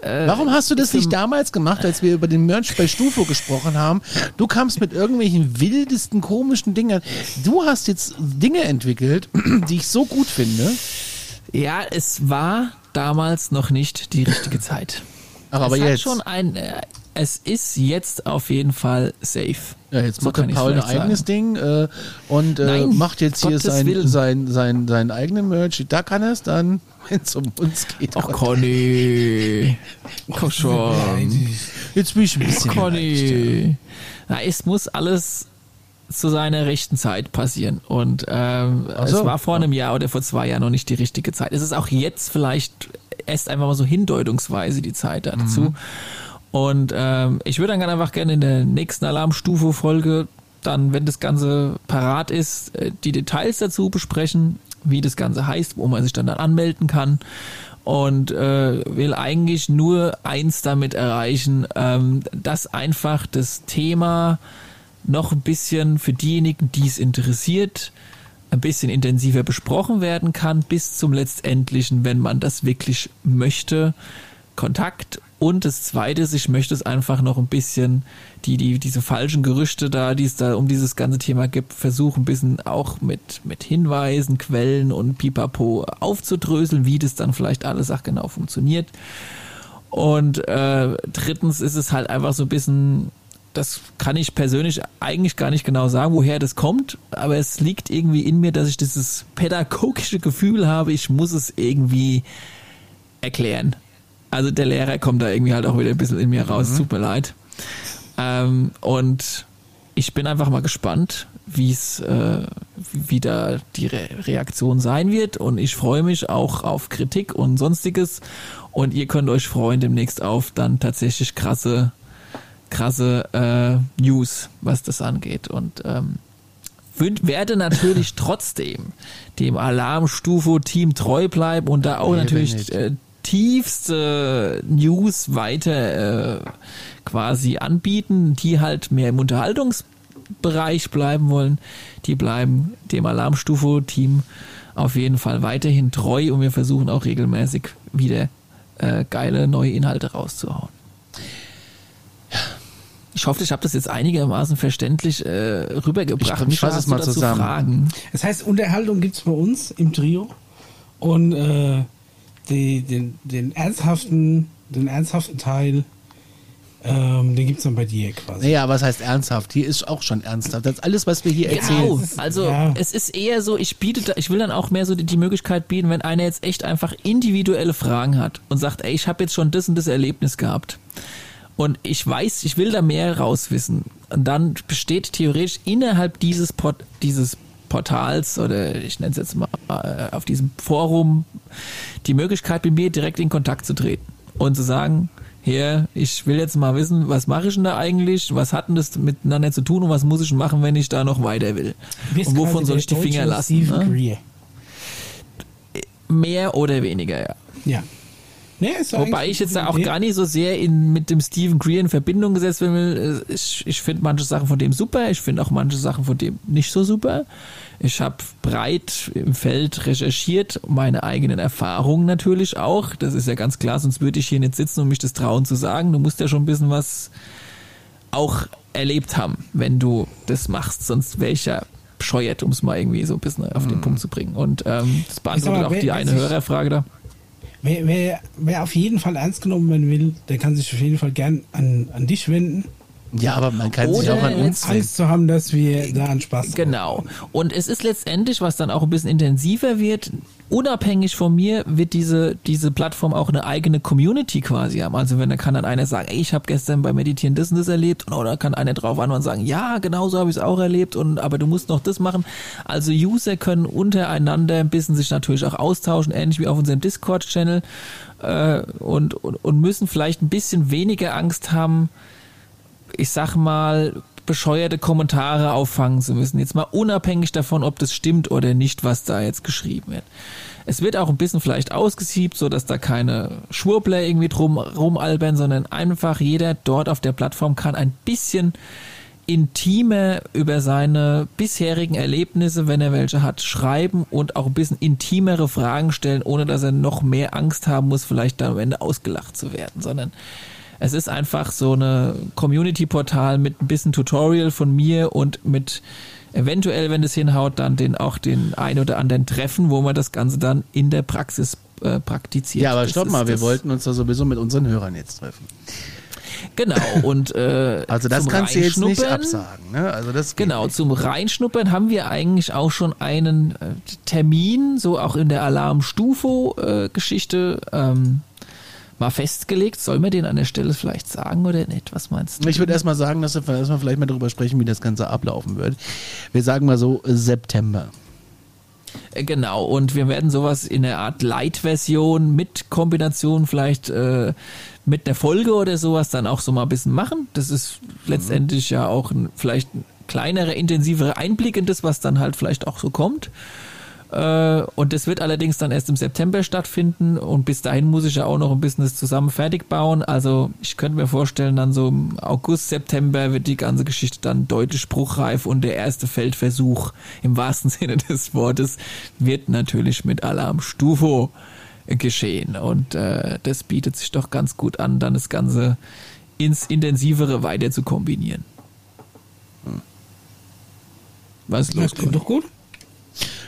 A: Äh, Warum hast du das nicht damals gemacht, als wir über den Merch bei Stufo gesprochen haben? Du kamst mit irgendwelchen wildesten, komischen Dingen. Du hast jetzt Dinge entwickelt, die ich so gut finde.
C: Ja, es war damals noch nicht die richtige Zeit.
A: Ach, aber es jetzt.
C: schon ein, äh, es ist jetzt auf jeden Fall safe.
A: Ja, jetzt so macht der Paul ein eigenes sagen. Ding äh, und äh, Nein, macht jetzt hier sein, sein, sein, sein eigenen Merch. Da kann er es dann, wenn es um uns geht.
C: Ach, Conny. Komm schon.
A: Jetzt bin ich ein bisschen.
C: Conny. Na, es muss alles zu seiner rechten Zeit passieren. Und ähm, so. es war vor einem Jahr oder vor zwei Jahren noch nicht die richtige Zeit. Es ist auch jetzt vielleicht erst einfach mal so hindeutungsweise die Zeit dazu. Mhm. Und ähm, ich würde dann einfach gerne in der nächsten Alarmstufe-Folge dann, wenn das Ganze parat ist, äh, die Details dazu besprechen, wie das Ganze heißt, wo man sich dann, dann anmelden kann. Und äh, will eigentlich nur eins damit erreichen, ähm, dass einfach das Thema noch ein bisschen für diejenigen, die es interessiert, ein bisschen intensiver besprochen werden kann, bis zum letztendlichen, wenn man das wirklich möchte, Kontakt und das Zweite ist, ich möchte es einfach noch ein bisschen, die, die, diese falschen Gerüchte da, die es da um dieses ganze Thema gibt, versuchen ein bisschen auch mit, mit Hinweisen, Quellen und Pipapo aufzudröseln, wie das dann vielleicht alles auch genau funktioniert. Und äh, drittens ist es halt einfach so ein bisschen, das kann ich persönlich eigentlich gar nicht genau sagen, woher das kommt, aber es liegt irgendwie in mir, dass ich dieses pädagogische Gefühl habe, ich muss es irgendwie erklären. Also der Lehrer kommt da irgendwie halt auch wieder ein bisschen in mir raus, mhm. tut mir leid. Ähm, und ich bin einfach mal gespannt, wie es, äh, wie da die Re Reaktion sein wird. Und ich freue mich auch auf Kritik und sonstiges. Und ihr könnt euch freuen demnächst auf dann tatsächlich krasse, krasse äh, News, was das angeht. Und ähm, werde natürlich trotzdem dem Alarmstufe-Team treu bleiben und da auch nee, natürlich äh, tiefste News weiter äh, quasi anbieten, die halt mehr im Unterhaltungsbereich bleiben wollen. Die bleiben dem Alarmstufe-Team auf jeden Fall weiterhin treu und wir versuchen auch regelmäßig wieder äh, geile neue Inhalte rauszuhauen. Ich hoffe, ich habe das jetzt einigermaßen verständlich äh, rübergebracht.
A: Ich, ich fasse es mal zusammen. Fragen.
B: Das heißt, Unterhaltung gibt es bei uns im Trio und äh, die, den, den ernsthaften, den ernsthaften Teil, ähm, den gibt es dann bei dir quasi.
A: Naja, was heißt ernsthaft? Hier ist auch schon ernsthaft. Das ist alles, was wir hier genau. erzählen.
C: Also ja. es ist eher so, ich biete, da, ich will dann auch mehr so die, die, Möglichkeit bieten, wenn einer jetzt echt einfach individuelle Fragen hat und sagt, ey, ich habe jetzt schon das und das Erlebnis gehabt. Und ich weiß, ich will da mehr rauswissen. Und dann besteht theoretisch innerhalb dieses, Port, dieses Portals oder ich nenne es jetzt mal äh, auf diesem Forum die Möglichkeit, mit mir direkt in Kontakt zu treten und zu sagen, hier, ich will jetzt mal wissen, was mache ich denn da eigentlich, was hat denn das miteinander zu tun und was muss ich machen, wenn ich da noch weiter will? Und wovon soll ich die Finger lassen? Ne? Mehr oder weniger, ja.
B: Ja.
C: Nee, Wobei ich jetzt da auch gar nicht so sehr in, mit dem Stephen Greer in Verbindung gesetzt will. Ich, ich finde manche Sachen von dem super, ich finde auch manche Sachen von dem nicht so super. Ich habe breit im Feld recherchiert, meine eigenen Erfahrungen natürlich auch. Das ist ja ganz klar, sonst würde ich hier nicht sitzen und mich das trauen zu sagen. Du musst ja schon ein bisschen was auch erlebt haben, wenn du das machst. Sonst wäre ich ja bescheuert, um es mal irgendwie so ein bisschen auf den mhm. Punkt zu bringen. Und ähm, das beantwortet auch die eine Hörerfrage da.
B: Wer, wer, wer auf jeden Fall ernst genommen werden will, der kann sich auf jeden Fall gern an, an dich wenden.
A: Ja, aber man kann Oder sich auch an uns
B: Angst zu haben, dass wir da an Spaß
C: haben. Genau. Und es ist letztendlich, was dann auch ein bisschen intensiver wird, unabhängig von mir wird diese, diese Plattform auch eine eigene Community quasi haben. Also wenn da kann dann einer sagen, ey, ich habe gestern beim Meditieren das und das erlebt, oder kann einer drauf an und sagen, ja, genau so habe ich es auch erlebt, und aber du musst noch das machen. Also User können untereinander ein bisschen sich natürlich auch austauschen, ähnlich wie auf unserem Discord-Channel, äh, und, und, und müssen vielleicht ein bisschen weniger Angst haben, ich sag mal, bescheuerte Kommentare auffangen zu müssen. Jetzt mal unabhängig davon, ob das stimmt oder nicht, was da jetzt geschrieben wird. Es wird auch ein bisschen vielleicht ausgesiebt, so dass da keine Schwurbler irgendwie drum rumalbern, sondern einfach jeder dort auf der Plattform kann ein bisschen intimer über seine bisherigen Erlebnisse, wenn er welche hat, schreiben und auch ein bisschen intimere Fragen stellen, ohne dass er noch mehr Angst haben muss, vielleicht dann am Ende ausgelacht zu werden, sondern es ist einfach so eine Community-Portal mit ein bisschen Tutorial von mir und mit eventuell, wenn es hinhaut, dann den auch den ein oder anderen Treffen, wo man das Ganze dann in der Praxis äh, praktiziert.
A: Ja, aber stopp mal, wir wollten uns da sowieso mit unseren Hörern jetzt treffen.
C: Genau, und äh,
A: also das kannst du jetzt nicht absagen. Ne? Also das
C: genau,
A: nicht.
C: zum Reinschnuppern haben wir eigentlich auch schon einen äh, Termin, so auch in der Alarm-Stufo-Geschichte. Äh, ähm, mal festgelegt. Soll man den an der Stelle vielleicht sagen oder nicht? Was meinst du?
A: Ich würde erstmal sagen, dass wir erstmal vielleicht mal darüber sprechen, wie das Ganze ablaufen wird. Wir sagen mal so September.
C: Äh, genau, und wir werden sowas in der Art Light-Version mit Kombination vielleicht äh, mit der Folge oder sowas dann auch so mal ein bisschen machen. Das ist letztendlich ja auch ein, vielleicht ein kleinerer, intensiverer Einblick in das, was dann halt vielleicht auch so kommt. Äh, und das wird allerdings dann erst im September stattfinden und bis dahin muss ich ja auch noch ein bisschen das zusammen fertig bauen. Also ich könnte mir vorstellen, dann so im August, September wird die ganze Geschichte dann deutlich spruchreif und der erste Feldversuch im wahrsten Sinne des Wortes wird natürlich mit Alarm Stufo geschehen. Und äh, das bietet sich doch ganz gut an, dann das Ganze ins Intensivere weiter zu kombinieren. Hm. Was ist los?
B: Das klingt doch gut.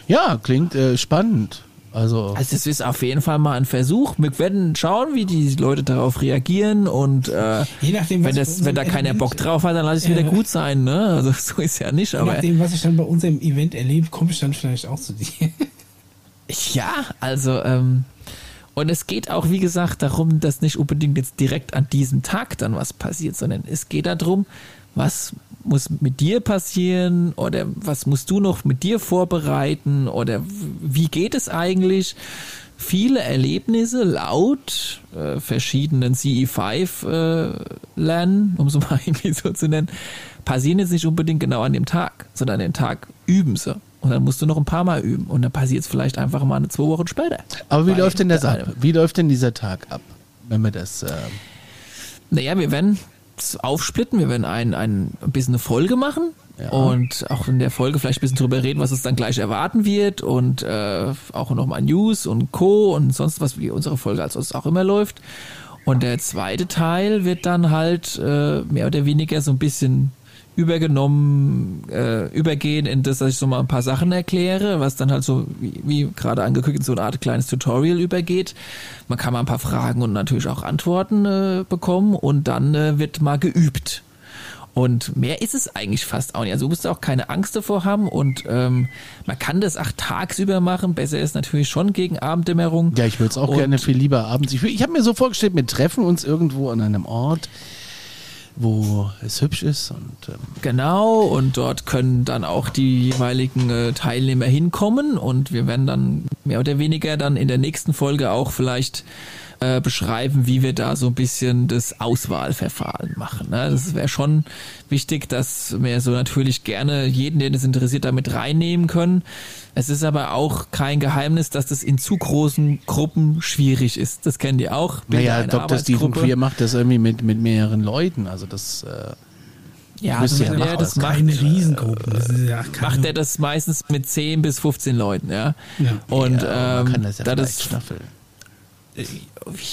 A: Ja, klingt äh, spannend. Also,
C: also das ist auf jeden Fall mal ein Versuch. Wir werden schauen, wie die Leute darauf reagieren und äh, Je nachdem, wenn, das, wenn da keiner Bock drauf hat, dann lasse ich es wieder gut sein. Ne? Also so ist ja nicht. Aber
B: Je nachdem, was ich dann bei unserem Event erlebe, komme ich dann vielleicht auch zu dir.
C: ja, also ähm, und es geht auch, wie gesagt, darum, dass nicht unbedingt jetzt direkt an diesem Tag dann was passiert, sondern es geht darum, was muss mit dir passieren oder was musst du noch mit dir vorbereiten oder wie geht es eigentlich? Viele Erlebnisse laut äh, verschiedenen CE5-Lernen, äh, um so mal irgendwie so zu nennen, passieren jetzt nicht unbedingt genau an dem Tag, sondern an dem Tag üben sie. Und dann musst du noch ein paar Mal üben. Und dann passiert es vielleicht einfach mal eine zwei Wochen später.
A: Aber wie läuft denn das ab? Wie läuft denn dieser Tag ab, wenn wir das. Äh
C: naja, wir werden aufsplitten. Wir werden ein, ein, bisschen eine Folge machen. Ja. Und auch in der Folge vielleicht ein bisschen drüber reden, was es dann gleich erwarten wird und äh, auch nochmal News und Co. und sonst was, wie unsere Folge als es auch immer läuft. Und der zweite Teil wird dann halt äh, mehr oder weniger so ein bisschen übergenommen, äh, übergehen in das, dass ich so mal ein paar Sachen erkläre, was dann halt so, wie, wie gerade angekündigt, so eine Art kleines Tutorial übergeht. Man kann mal ein paar Fragen und natürlich auch Antworten äh, bekommen und dann äh, wird mal geübt. Und mehr ist es eigentlich fast auch nicht. Also du musst auch keine Angst davor haben und ähm, man kann das auch tagsüber machen. Besser ist natürlich schon gegen Abenddämmerung.
A: Ja, ich würde es auch und gerne viel lieber abends. Ich, ich habe mir so vorgestellt, wir treffen uns irgendwo an einem Ort, wo es hübsch ist. Und, ähm
C: genau, und dort können dann auch die jeweiligen äh, Teilnehmer hinkommen und wir werden dann mehr oder weniger dann in der nächsten Folge auch vielleicht äh, beschreiben, wie wir da so ein bisschen das Auswahlverfahren machen. Ne? Das wäre schon wichtig, dass wir so natürlich gerne jeden, den es interessiert, damit reinnehmen können. Es ist aber auch kein Geheimnis, dass das in zu großen Gruppen schwierig ist. Das kennt ihr auch.
A: Naja, Dr. Stephen Queer macht das irgendwie mit, mit mehreren Leuten. Also das... Äh
C: ja, das, ja, ja das macht keine Riesengruppen. Das ja macht er das meistens mit 10 bis 15 Leuten, ja. ja. Und ja, ähm, man kann das ja das, schnaffeln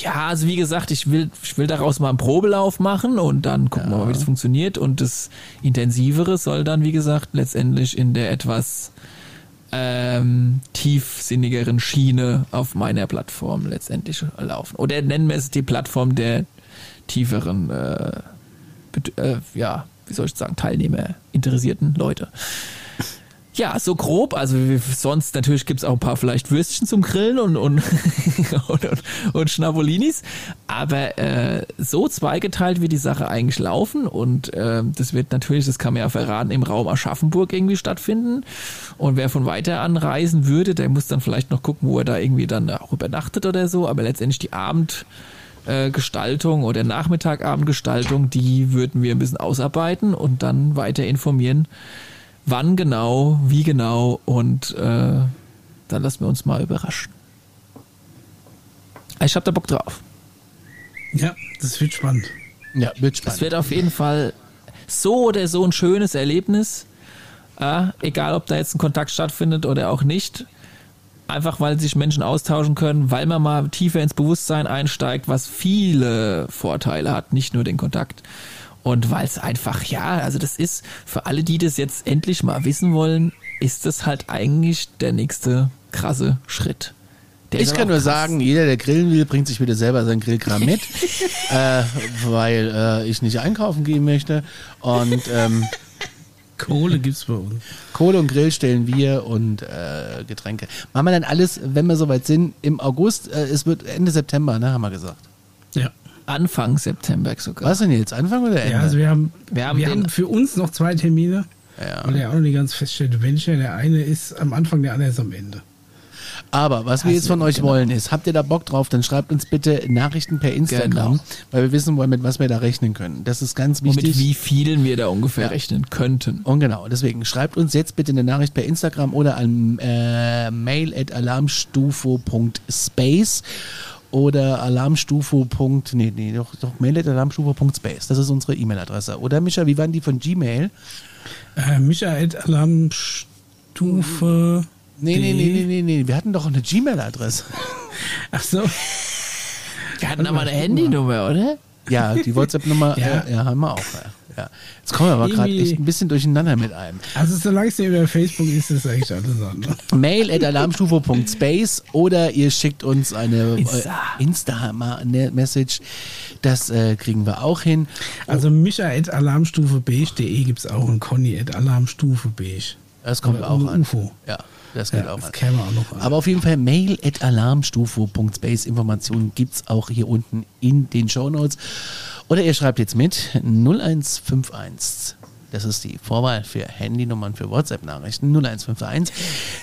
C: ja, also wie gesagt, ich will, ich will daraus mal einen Probelauf machen und dann gucken ja. wir mal, wie das funktioniert. Und das Intensivere soll dann, wie gesagt, letztendlich in der etwas ähm, tiefsinnigeren Schiene auf meiner Plattform letztendlich laufen. Oder nennen wir es die Plattform der tieferen, äh, äh, ja, wie soll ich sagen, Teilnehmer, interessierten Leute. Ja, so grob. Also sonst natürlich gibt's auch ein paar vielleicht Würstchen zum Grillen und, und, und, und, und Schnabolinis. Aber äh, so zweigeteilt wie die Sache eigentlich laufen. Und äh, das wird natürlich, das kann man ja verraten, im Raum Aschaffenburg irgendwie stattfinden. Und wer von weiter anreisen würde, der muss dann vielleicht noch gucken, wo er da irgendwie dann auch übernachtet oder so. Aber letztendlich die Abendgestaltung oder Nachmittagabendgestaltung, die würden wir ein bisschen ausarbeiten und dann weiter informieren Wann genau, wie genau und äh, dann lassen wir uns mal überraschen. Ich hab da Bock drauf.
B: Ja, das wird spannend.
C: Ja, wird spannend. Es wird auf jeden Fall so oder so ein schönes Erlebnis. Äh, egal, ob da jetzt ein Kontakt stattfindet oder auch nicht. Einfach weil sich Menschen austauschen können, weil man mal tiefer ins Bewusstsein einsteigt, was viele Vorteile hat, nicht nur den Kontakt. Und weil es einfach, ja, also das ist, für alle, die das jetzt endlich mal wissen wollen, ist das halt eigentlich der nächste krasse Schritt.
A: Der ich kann nur krass. sagen, jeder, der grillen will, bringt sich wieder selber sein Grillkram mit, äh, weil äh, ich nicht einkaufen gehen möchte. Und ähm,
B: Kohle gibt's bei uns.
A: Kohle und Grill stellen wir und äh, Getränke. Machen wir dann alles, wenn wir soweit sind, im August. Äh, es wird Ende September, ne, haben wir gesagt.
C: Ja. Anfang September sogar.
A: Was denn jetzt? Anfang oder Ende?
B: Ja, also wir haben, wir haben, wir haben für uns noch zwei Termine. Ja. Weil er auch noch nicht ganz feststellt, welcher. Der eine ist am Anfang, der andere ist am Ende.
A: Aber was Hast wir jetzt von euch genau. wollen ist, habt ihr da Bock drauf, dann schreibt uns bitte Nachrichten per Instagram, genau. weil wir wissen wollen, mit was wir da rechnen können. Das ist ganz wichtig. Und mit
C: wie vielen wir da ungefähr ja. rechnen könnten.
A: Und genau, deswegen schreibt uns jetzt bitte eine Nachricht per Instagram oder an äh, mail at alarmstufo.space oder alarmstufe. Nee, nee, doch, doch mail.alarmstufe.space. Das ist unsere E-Mail-Adresse. Oder Micha, wie waren die von Gmail?
B: Äh, Micha.alarmstufe.
A: Nee, nee, nee, nee, nee, nee. Wir hatten doch eine Gmail-Adresse.
C: Ach so. Wir hatten aber eine Handynummer, oder?
A: Ja, die WhatsApp-Nummer ja. Äh, ja, haben wir auch. Ja. Ja. Jetzt kommen wir aber gerade echt ein bisschen durcheinander mit einem.
B: Also solange es über Facebook ist, ist eigentlich alles andere.
A: Mail at alarmstufe.space oder ihr schickt uns eine Insta-Message. Insta das äh, kriegen wir auch hin.
B: Also Micha at alarmstufebeige.de gibt es auch und Conny at alarmstufebeige.
A: Das kommt oder auch an.
B: UFO.
A: Ja. Das geht
B: ja,
A: auch
B: das käme auch noch an.
A: Aber auf jeden Fall mail at alarmstufe.space. Informationen gibt es auch hier unten in den Show Notes. Oder ihr schreibt jetzt mit 0151. Das ist die Vorwahl für Handynummern für WhatsApp-Nachrichten 0151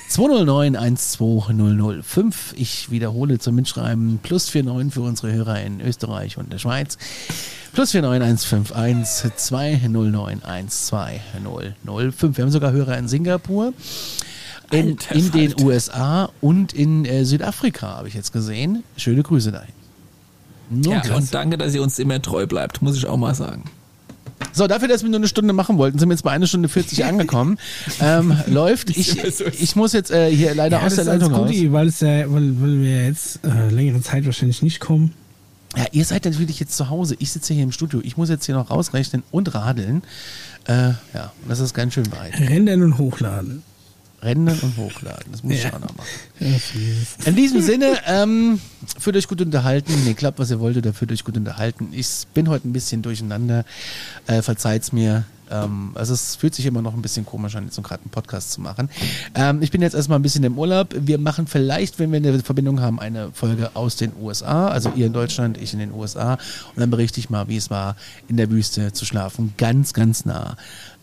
A: 209 12005. Ich wiederhole zum Mitschreiben plus 49 für unsere Hörer in Österreich und der Schweiz. Plus 49151 209 12005. Wir haben sogar Hörer in Singapur. In, in den USA und in äh, Südafrika habe ich jetzt gesehen. Schöne Grüße dahin.
C: No, ja, und danke, dass ihr uns immer treu bleibt, muss ich auch mal sagen.
A: So, dafür, dass wir nur eine Stunde machen wollten, sind wir jetzt bei einer Stunde 40 angekommen. ähm, läuft. Ich, ich muss jetzt äh, hier leider ja, aus der Leitung raus.
B: Weil, es ja, weil, weil wir jetzt äh, längere Zeit wahrscheinlich nicht kommen.
A: Ja, ihr seid natürlich jetzt zu Hause. Ich sitze hier im Studio. Ich muss jetzt hier noch rausrechnen und radeln. Äh, ja, das ist ganz schön weit.
B: Rennen und hochladen
A: rendern und hochladen. Das muss ja. ich auch noch machen. In diesem Sinne, ähm, fühlt euch gut unterhalten. Nee, klappt, was ihr wollt, oder fühlt euch gut unterhalten. Ich bin heute ein bisschen durcheinander. Äh, verzeiht's mir. Ähm, also es fühlt sich immer noch ein bisschen komisch an, jetzt so gerade einen Podcast zu machen. Ähm, ich bin jetzt erstmal ein bisschen im Urlaub. Wir machen vielleicht, wenn wir eine Verbindung haben, eine Folge aus den USA. Also ihr in Deutschland, ich in den USA. Und dann berichte ich mal, wie es war, in der Wüste zu schlafen. Ganz, ganz nah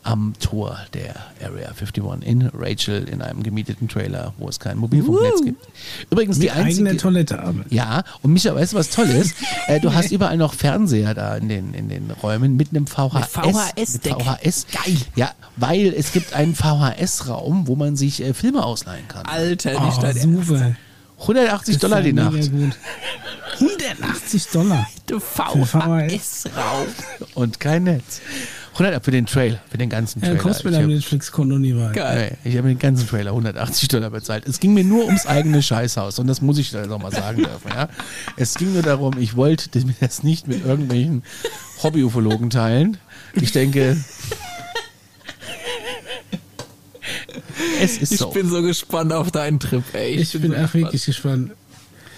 A: am Tor der Area 51 in Rachel in einem gemieteten Trailer, wo es kein Mobilfunknetz gibt.
B: Übrigens Mit die einzige eigene Toilette aber.
A: Ja, und Micha, weißt du was Tolles? äh, du hast überall noch Fernseher da in den in den Räumen mit einem VHS. Mit
C: VHS,
A: mit VHS. Geil. Ja, weil es gibt einen VHS-Raum, wo man sich äh, Filme ausleihen kann.
C: Alter, nicht
B: oh, dein super.
A: 180 Dollar die Nacht.
B: 180 Dollar.
C: Du VHS-Raum.
A: Und kein Netz. 100 für den Trail, für den ganzen Trailer.
B: Ja, kommst mit deinem Netflix-Konto nie weit.
A: Geil. Ich habe den ganzen Trailer 180 Dollar bezahlt. Es ging mir nur ums eigene Scheißhaus und das muss ich da nochmal sagen dürfen. Ja? Es ging nur darum, ich wollte das nicht mit irgendwelchen Hobby-Ufologen teilen. Ich denke,
C: es ist ich so. Ich bin so gespannt auf deinen Trip, ey.
B: Ich, ich bin, bin auch wirklich gespannt.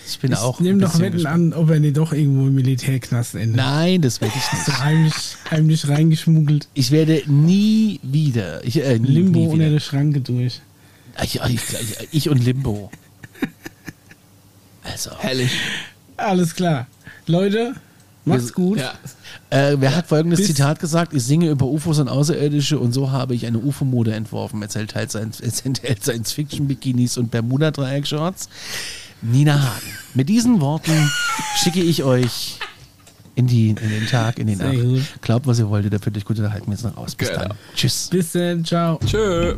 A: Ich bin ich auch.
B: Nimm doch Wetten gespannt. an, ob er nicht doch irgendwo im Militärknast endet.
A: Nein, das werde ich nicht.
B: So heimlich, heimlich reingeschmuggelt.
A: Ich werde nie wieder. Ich, äh, nie,
B: Limbo
A: nie
B: wieder. unter der Schranke durch.
A: Ich, ich, ich und Limbo. Also.
C: Herrlich.
B: Alles klar. Leute, macht's gut.
A: Ja. Äh, wer hat folgendes Bis Zitat gesagt? Ich singe über UFOs und Außerirdische und so habe ich eine UFO-Mode entworfen. Erzählt halt Science-Fiction-Bikinis und Bermuda-Dreieck-Shorts. Nina Hagen. Mit diesen Worten schicke ich euch in, die, in den Tag, in den Nacht. Glaubt, was ihr wolltet, dafür euch gut unterhalten. Wir sind raus. Bis genau. dann. Tschüss.
B: Bis dann. Ciao.
C: Tschö.